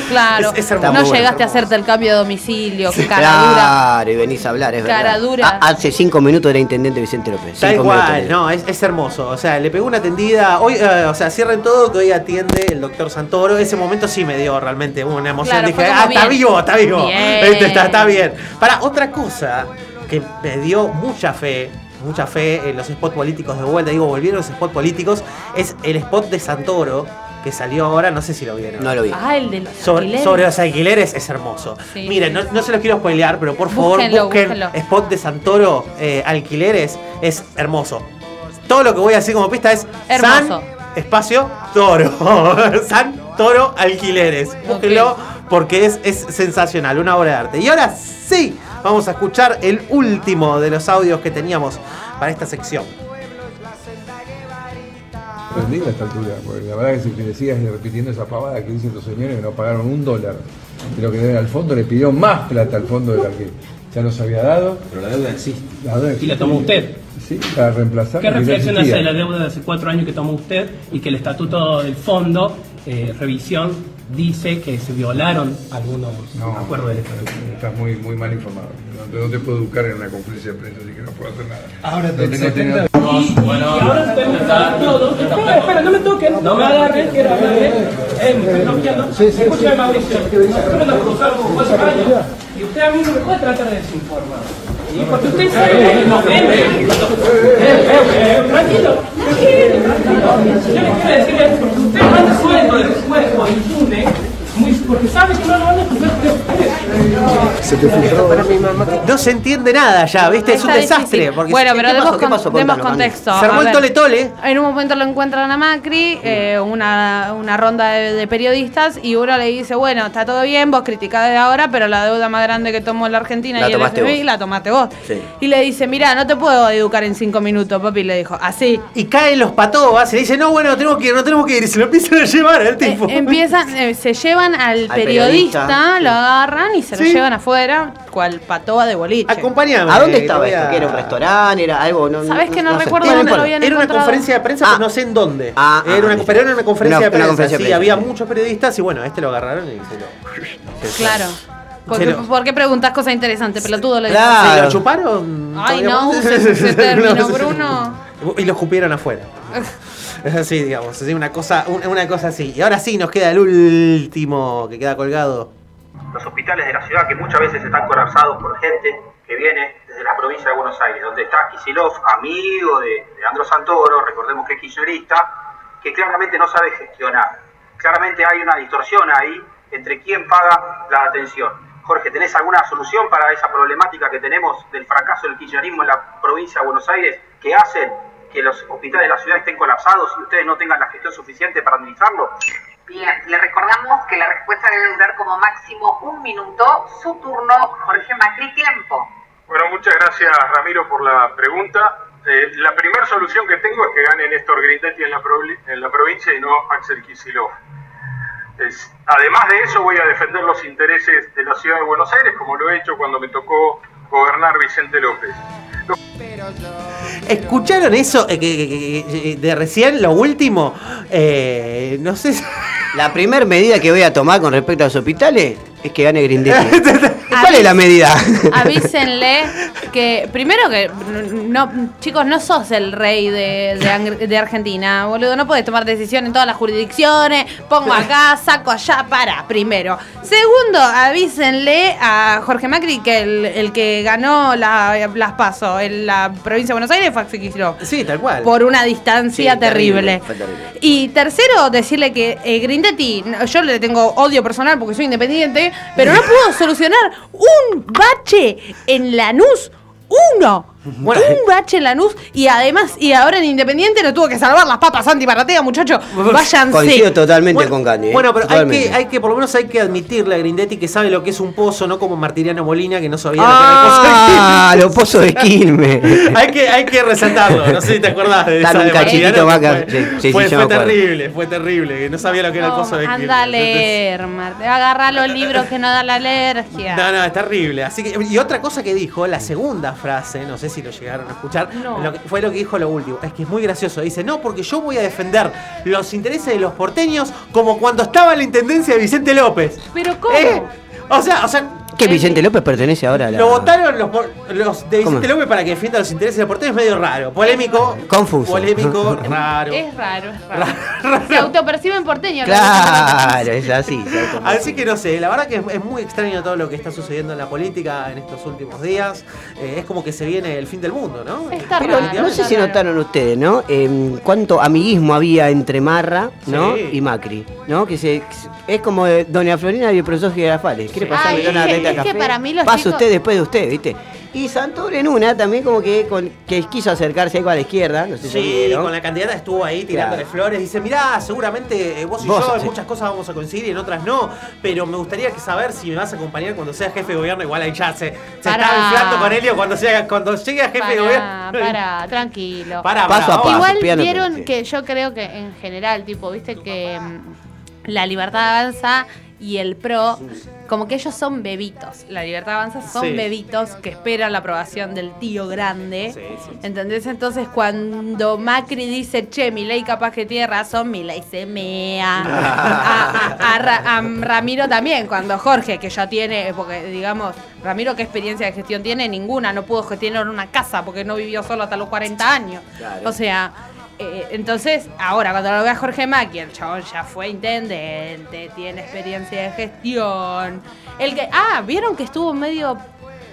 Claro. Es- es hermoso. no bueno, llegaste a hacerte el cambio de domicilio. cara dura. Claro, y venís a hablar, es verdad. Cara dura. Ah, hace cinco minutos era intendente Vicente López. Tal cinco cual, minutos. no, es, es hermoso. O sea, le pegó una tendida. Hoy, eh, o sea, cierren todo que hoy atiende el doctor Santoro. Ese momento sí me dio realmente una emoción. Claro, Dije, ah, está vivo, está vivo. Bien. Este, está, está bien. Para, otra cosa que me dio mucha fe. Mucha fe en los spots políticos de vuelta. Digo, volvieron los spots políticos. Es el spot de Santoro que salió ahora. No sé si lo vieron. No lo vi. Ah, el de los Sobre, alquileres. sobre los alquileres es hermoso. Sí. Miren, no, no se los quiero spoilear, pero por favor Búsquenlo, busquen búsquenlo. spot de Santoro eh, alquileres. Es hermoso. Todo lo que voy a decir como pista es Hermoso. San Espacio Toro. San Toro Alquileres. Búsquenlo porque es, es sensacional, una obra de arte. Y ahora sí, vamos a escuchar el último de los audios que teníamos para esta sección. Rendible a esta altura, porque la verdad que si le sigas repitiendo esa pavada que dicen los señores que no pagaron un dólar de lo que deben al fondo, le pidió más plata al fondo del alquiler. Ya nos había dado. Pero la deuda existe. La deuda Y la existe. tomó usted. Sí, para reemplazar. ¿Qué la que reflexión hace de la deuda de hace cuatro años que tomó usted y que el estatuto del fondo, eh, revisión, dice que se violaron algunos acuerdos del estatuto? Estás muy, muy mal informado. No te, no te puedo educar en una conferencia de prensa, así que no puedo hacer nada. Ahora No te tengo- tengo- Y ahora usted me está todo. Espera, espera, no me toquen, no me agarren, quiero. Eh, me estoy bloqueando. Escúchame, Mauricio. Yo me lo cruzaron por cuatro años y usted a mí no me puede tratar de desinformar. Porque usted sabe que nos vende. Eh, eh, eh, Tranquilo, tranquilo, tranquilo. Yo le quiero decir es porque usted manda sueldo después o difunde, muy- porque sabe que no lo van a escuchar Se te No se entiende nada ya, ¿viste? Es un desastre. Porque bueno, ¿qué pero pasó? demos, ¿Qué con- pasó? demos contexto. Se armó el tole tole. En un momento lo encuentran a Macri, eh, una, una ronda de, de periodistas, y uno le dice, bueno, está todo bien, vos criticás de ahora, pero la deuda más grande que tomó la Argentina La y el vos. la tomaste vos. Sí. Y le dice, mira, no te puedo educar en cinco minutos, papi, le dijo, así. Y caen los patobas y le dicen, no, bueno, tenemos que ir, no tenemos que ir. Y se lo empiezan a llevar al tipo. Empiezan, eh, se llevan al, Al periodista, periodista, lo agarran y se lo Sí. llevan afuera, cual patoba de boliche. Acompáñame. ¿A dónde estaba esto? ¿Que era un restaurante? ¿Era algo? No, ¿Sabés que no recuerdo Era, dónde una- lo habían era una encontrado? conferencia de prensa, pero no sé en dónde. Ah, era ah, una, sí. pero era una conferencia Una- de prensa. una conferencia de sí, prensa. había muchos periodistas y bueno, a este lo agarraron y se lo. Claro. ¿Por Se qué, lo- por qué preguntas cosas interesantes, pelotudo? Le Claro. ¿Se lo chuparon? Ay, no ese término, No, Bruno. Y lo escupieron afuera. Es así, digamos, así, una cosa, un- una cosa así. Y ahora sí nos queda el último que queda colgado. los hospitales de la ciudad que muchas veces están colapsados por gente que viene desde la provincia de Buenos Aires, donde está Kisilov, amigo de, de Andro Santoro, recordemos que es kirchnerista, que claramente no sabe gestionar. Claramente hay una distorsión ahí entre quién paga la atención. Jorge, ¿tenés alguna solución para esa problemática que tenemos del fracaso del kirchnerismo en la provincia de Buenos Aires que hacen que los hospitales de la ciudad estén colapsados y ustedes no tengan la gestión suficiente para administrarlo? Bien, le recordamos que la respuesta debe durar como máximo un minuto. Su turno, Jorge Macri, tiempo. Bueno, muchas gracias Ramiro por la pregunta. Eh, la primera solución que tengo es que gane Néstor Grindetti en la, en la provincia y no Axel Kicillof. Es- además de eso voy a defender los intereses de la ciudad de Buenos Aires como lo he hecho cuando me tocó gobernar Vicente López. ¿Escucharon eso eh, que- de recién, lo último? Eh, no sé. si- La primera medida que voy a tomar con respecto a los hospitales es que gane Grindetti. ¿Cuál es la medida? Avísenle que, primero que, no, chicos, no sos el rey de, de Ang- de Argentina, boludo. No puedes tomar decisiones en todas las jurisdicciones. Pongo acá, saco allá, para, primero. Segundo, avísenle a Jorge Macri que el, el que ganó la- las pasos en la provincia de Buenos Aires fue Axel Kicillof. Sí, tal cual. Por una distancia Sí, terrible. Y tercero, decirle que eh, Grindetti, yo le tengo odio personal porque soy independiente, pero no puedo solucionar un bache en Lanús. Uno. Bueno, un bache en Lanús y además, y ahora en Independiente lo tuvo que salvar las papas Santi Maratea, muchachos. Váyanse. Coincido totalmente Bueno, con Candy. ¿eh? Bueno, pero hay que, hay que, por lo menos hay que admitirle a Grindetti que sabe lo que es un pozo, no como Martiriano Molina que no sabía Ah, lo los pozos de Quilmes. que era el pozo de Quilmes. hay, que, hay que resaltarlo, no sé si te acordás de Dale esa un de más que. Fue, Sí, sí, sí, fue- yo fue terrible, fue terrible, que no sabía lo que era el pozo de Quilmes. Anda a leer, Marte. Agarra los libros que no da la alergia. No, no, es terrible. Así que, y otra cosa que dijo, la segunda frase, no sé si lo llegaron a escuchar, No. lo que- fue lo que dijo lo último. Es que es muy gracioso. Dice, no, porque yo voy a defender los intereses de los porteños como cuando estaba en la intendencia de Vicente López. Pero ¿cómo? Eh, O sea, o sea, Que Vicente López pertenece ahora a la. lo votaron los, por- los de ¿Cómo? Vicente López para que defienda los intereses de los porteños, medio raro. Polémico. Confuso. Polémico, raro. Es raro, es raro. Se autoperciben porteños. Claro, es así. Así que no sé, la verdad que es, es muy extraño todo lo que está sucediendo en la política en estos últimos días. Eh, es como que se viene el fin del mundo, ¿no? Está Pero raro. no sé si notaron ustedes, ¿no? Eh, cuánto amiguismo había entre Marra, ¿no? Sí. Y Macri, ¿no? Que se, es como de Doña Florina y el profesor Girafales. ¿Quiere Sí. pasar Ay, es es que para mí los Pasa chicos- usted después de usted, ¿viste? Y Santoro en una también como que, con- que quiso acercarse algo a la izquierda, no sé si Sí, con la candidata estuvo ahí tirándole Claro. flores. Dice, mirá, seguramente eh, vos y Vos, yo en sí. muchas cosas vamos a coincidir y en otras no. Pero me gustaría que saber si me vas a acompañar cuando seas jefe de gobierno. Igual ahí ya se, está inflando con Helio cuando, sea, cuando llegue a jefe de gobierno. pará, tranquilo. Pará, Paso pará, a paso. Igual piano vieron que yo creo que en general, tipo, viste que mm, la libertad avanza y el PRO, como que ellos son bebitos. La libertad avanza son Sí. bebitos que esperan la aprobación del tío grande. ¿Entendés? Entonces cuando Macri dice, che, mi ley capaz que tiene razón, mi ley se mea. a, a- a Ra- a Ramiro también, cuando Jorge, que ya tiene, porque digamos, Ramiro, ¿qué experiencia de gestión tiene? Ninguna, no pudo gestionar una casa porque no vivió solo hasta los 40 años. Claro. O sea, eh, entonces, ahora cuando lo ve a Jorge Macri, el chabón ya fue intendente, tiene experiencia de gestión. El que, ah, vieron que estuvo medio.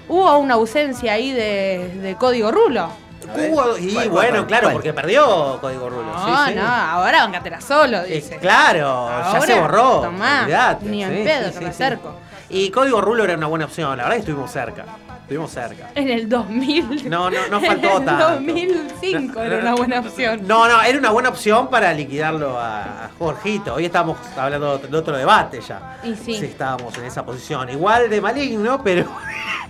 Hubo una ausencia ahí de, de código rulo. Hubo- y ¿Cuál, cuál, bueno, claro, ¿Cuál? porque perdió Código Rulo. No, sí, sí. no, ahora bancatela solo, Eh, dice. claro, ya se borró. tomá, olvidate, ni en sí, pedo sí, me sí. acerco. Y Código Rulo era una buena opción, la verdad que estuvimos cerca. Estuvimos cerca. En el 2000. No, no, no faltó En el tanto. 2005 era una buena opción. No, no, era una buena opción para liquidarlo a, a Jorgito. Hoy estamos hablando de otro, de otro debate ya. Y sí. Si estábamos en esa posición. Igual de maligno, pero,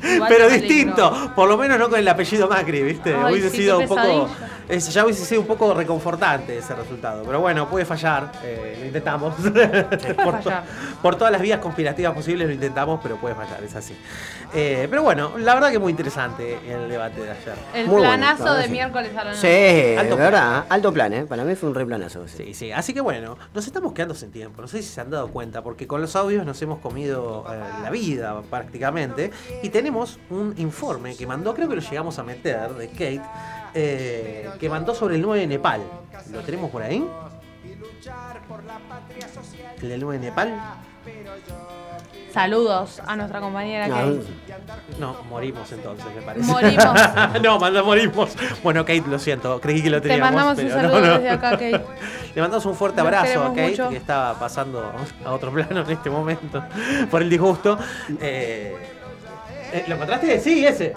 Igual pero distinto. Por lo menos no con el apellido Macri, ¿viste? Ay, hubiese sí, sido un poco. es- ya hubiese sido un poco reconfortante ese resultado. Pero bueno, puede fallar. eh, lo intentamos. por, fallar. por todas las vías conspirativas posibles lo intentamos, pero puede fallar, es así. Eh, pero bueno, la verdad que muy interesante el debate de ayer. El Muy planazo de sí. miércoles a la noche. Sí, de Alto verdad, alto plan, ¿eh? Para mí fue un re planazo. ese. Sí, sí. Así que bueno, nos estamos quedando sin tiempo. No sé si se han dado cuenta, porque con los audios nos hemos comido eh, la vida prácticamente. Y tenemos un informe que mandó, creo que lo llegamos a meter, de Kate, eh, que mandó sobre el 9 de Nepal. ¿Lo tenemos por ahí? ¿El del 9 de Nepal? Saludos a nuestra compañera No, Kate. No, morimos entonces, me parece. Morimos. no, manda, morimos. Bueno, Kate, lo siento, creí que lo Te teníamos. mandamos un saludo no, no. desde acá, Kate. Le mandamos un fuerte Nos abrazo a Kate, mucho. que está pasando a otro plano en este momento por el disgusto. Eh, eh, ¿Lo encontraste? Sí, ese.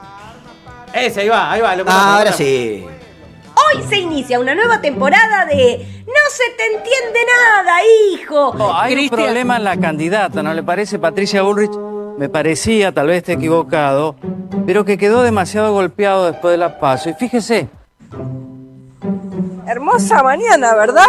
Ese, ahí va, ahí va. Lo Ah, ahora sí. Hoy se inicia una nueva temporada de No se te entiende nada, hijo. Hay un problema en la candidata, ¿no le parece? Patricia Bullrich me parecía, tal vez esté equivocado, pero que quedó demasiado golpeado después de la paso. Y fíjese, Hermosa mañana, ¿verdad?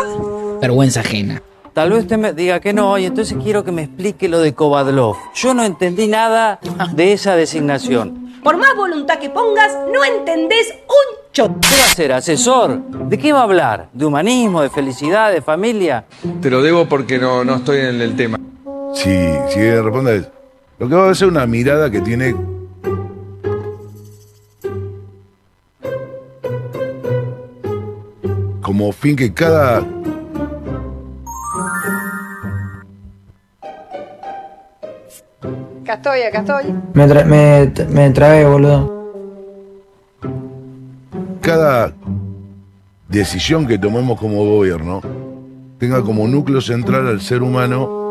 vergüenza ajena. Tal vez usted me diga que no, y entonces quiero que me explique lo de Kovadlov. Yo no entendí nada de esa designación. Por más voluntad que pongas, no entendés un ¿Qué va a ser? ¿Asesor? ¿De qué va a hablar? ¿De humanismo, de felicidad, de familia? Te lo debo porque no, no estoy en el tema. Si, si responde, lo que va a ser una mirada que tiene como fin que cada Acá estoy, acá estoy. Me, tra me, me trabé, boludo. Cada decisión que tomemos como gobierno tenga como núcleo central al ser humano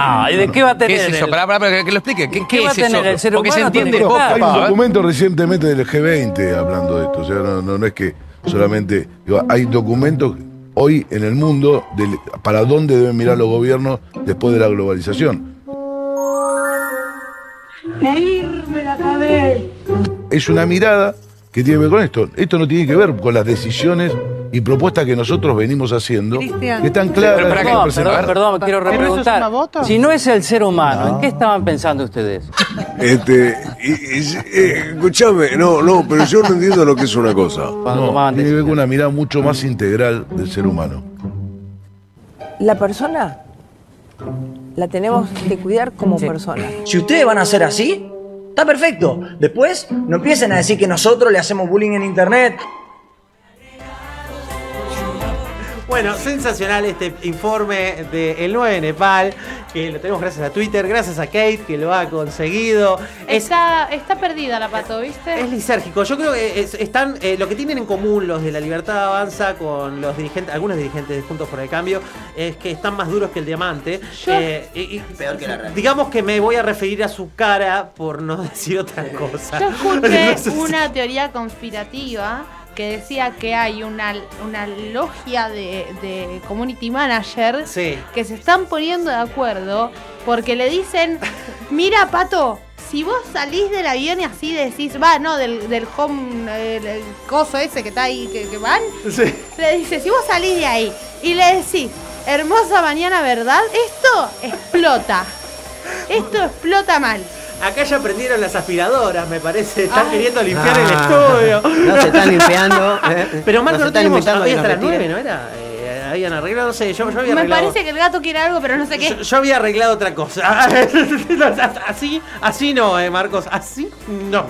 Ah, ¿y de qué va a tener? ¿Qué es eso? el- Pará, pará, pará, que lo explique. ¿Qué, qué va a es eso? tener el ser Porque se humano para entiende poco. Hay un A ver. documento recientemente del G20 hablando de esto. O sea, no, no, no es que solamente. digo, hay documentos hoy en el mundo del- para dónde deben mirar los gobiernos después de la globalización. Reírme la cabeza. Es una mirada que tiene que ver con esto. Esto no tiene que ver con las decisiones y propuestas que nosotros venimos haciendo, que están claras. Pero, perdón, perdón, perdón, quiero ¿Pero es repreguntar. Si no es el ser humano, ¿en qué estaban pensando ustedes? Este, y- y- eh, escuchame, no, no, pero yo no entiendo lo que es una cosa. No, tiene que ver con una mirada mucho más integral del ser humano. La persona la tenemos que cuidar como persona. Si ustedes van a ser así, está perfecto. Después no empiecen a decir que nosotros le hacemos bullying en internet. Bueno, sensacional este informe de El 9 de Nepal, que lo tenemos gracias a Twitter, gracias a Kate, que lo ha conseguido. Es, Está, está perdida la pato, ¿viste? es lisérgico. Yo creo que es- están eh, lo que tienen en común los de la Libertad Avanza con los dirigentes, algunos dirigentes de Juntos por el Cambio, es que están más duros que el diamante. Eh, y- y- Peor que la realidad. Digamos que me voy a referir a su cara por no decir otra cosa. Yo escuché No sé si- una teoría conspirativa que decía que hay una, una logia de, de community managers Sí. que se están poniendo de acuerdo porque le dicen, mira Pato, si vos salís del avión y así decís, va, no, del, del home, el, el coso ese que está ahí, que, que van, Sí. le dice, si vos salís de ahí y le decís, hermosa mañana, ¿verdad? Esto explota. Esto explota mal. Acá ya prendieron las aspiradoras, me parece. Están Ay. queriendo limpiar Ah, el estudio. no se están limpiando, eh. Pero Marco, No que hasta las 9, retiren. ¿no era? Eh, habían arreglado, no sé, yo, yo había Me arreglado. parece que el gato quiere algo, pero no sé qué. Yo, yo había arreglado otra cosa. así, así no, eh, Marcos. Así no.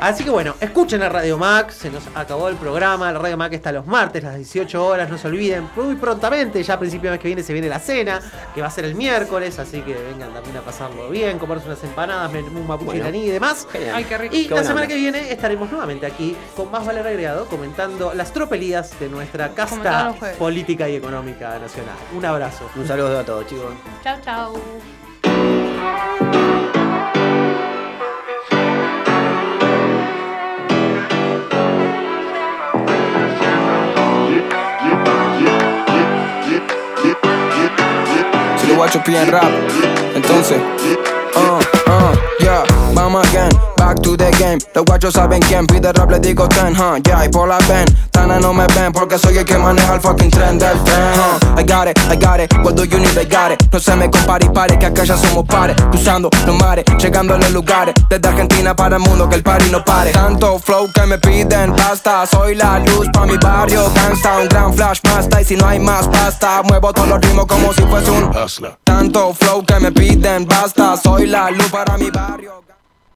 Así que bueno, escuchen a Radio Mac. Se nos acabó el programa. La Radio Mac está los martes, las 18 horas. No se olviden. Muy prontamente, ya a principio de mes que viene, se viene la cena, que va a ser el miércoles. Así que vengan también a pasarlo bien, comerse unas empanadas, un mapuche Bueno. y demás. Genial. Ay, qué rico. Y Qué la semana onda. que viene estaremos nuevamente aquí con más valor agregado, comentando las tropelías de nuestra casta política y económica nacional. Un abrazo. Un saludo a todos, chicos. Chao, chao. Si lo guachos piden rap, entonces, uh, uh, yeah, vamos again, back to the game. Los guachos saben quién. Pide rap, le digo ten, huh, yeah, y por la ven, Tana no me ven porque soy el que maneja el fucking tren del tren, huh. I got it, I got it, what do you need, I got it. No se me compare y pare, que acá ya somos pares, cruzando los mares, llegando a los lugares, desde Argentina para el mundo, que el party no pare. Tanto flow que me piden basta, soy la luz pa' mi barrio, gangsta, un gran flash basta, y si no hay más pasta, muevo todos los ritmos como si fuese un Tanto flow que me piden basta, soy la luz para mi barrio.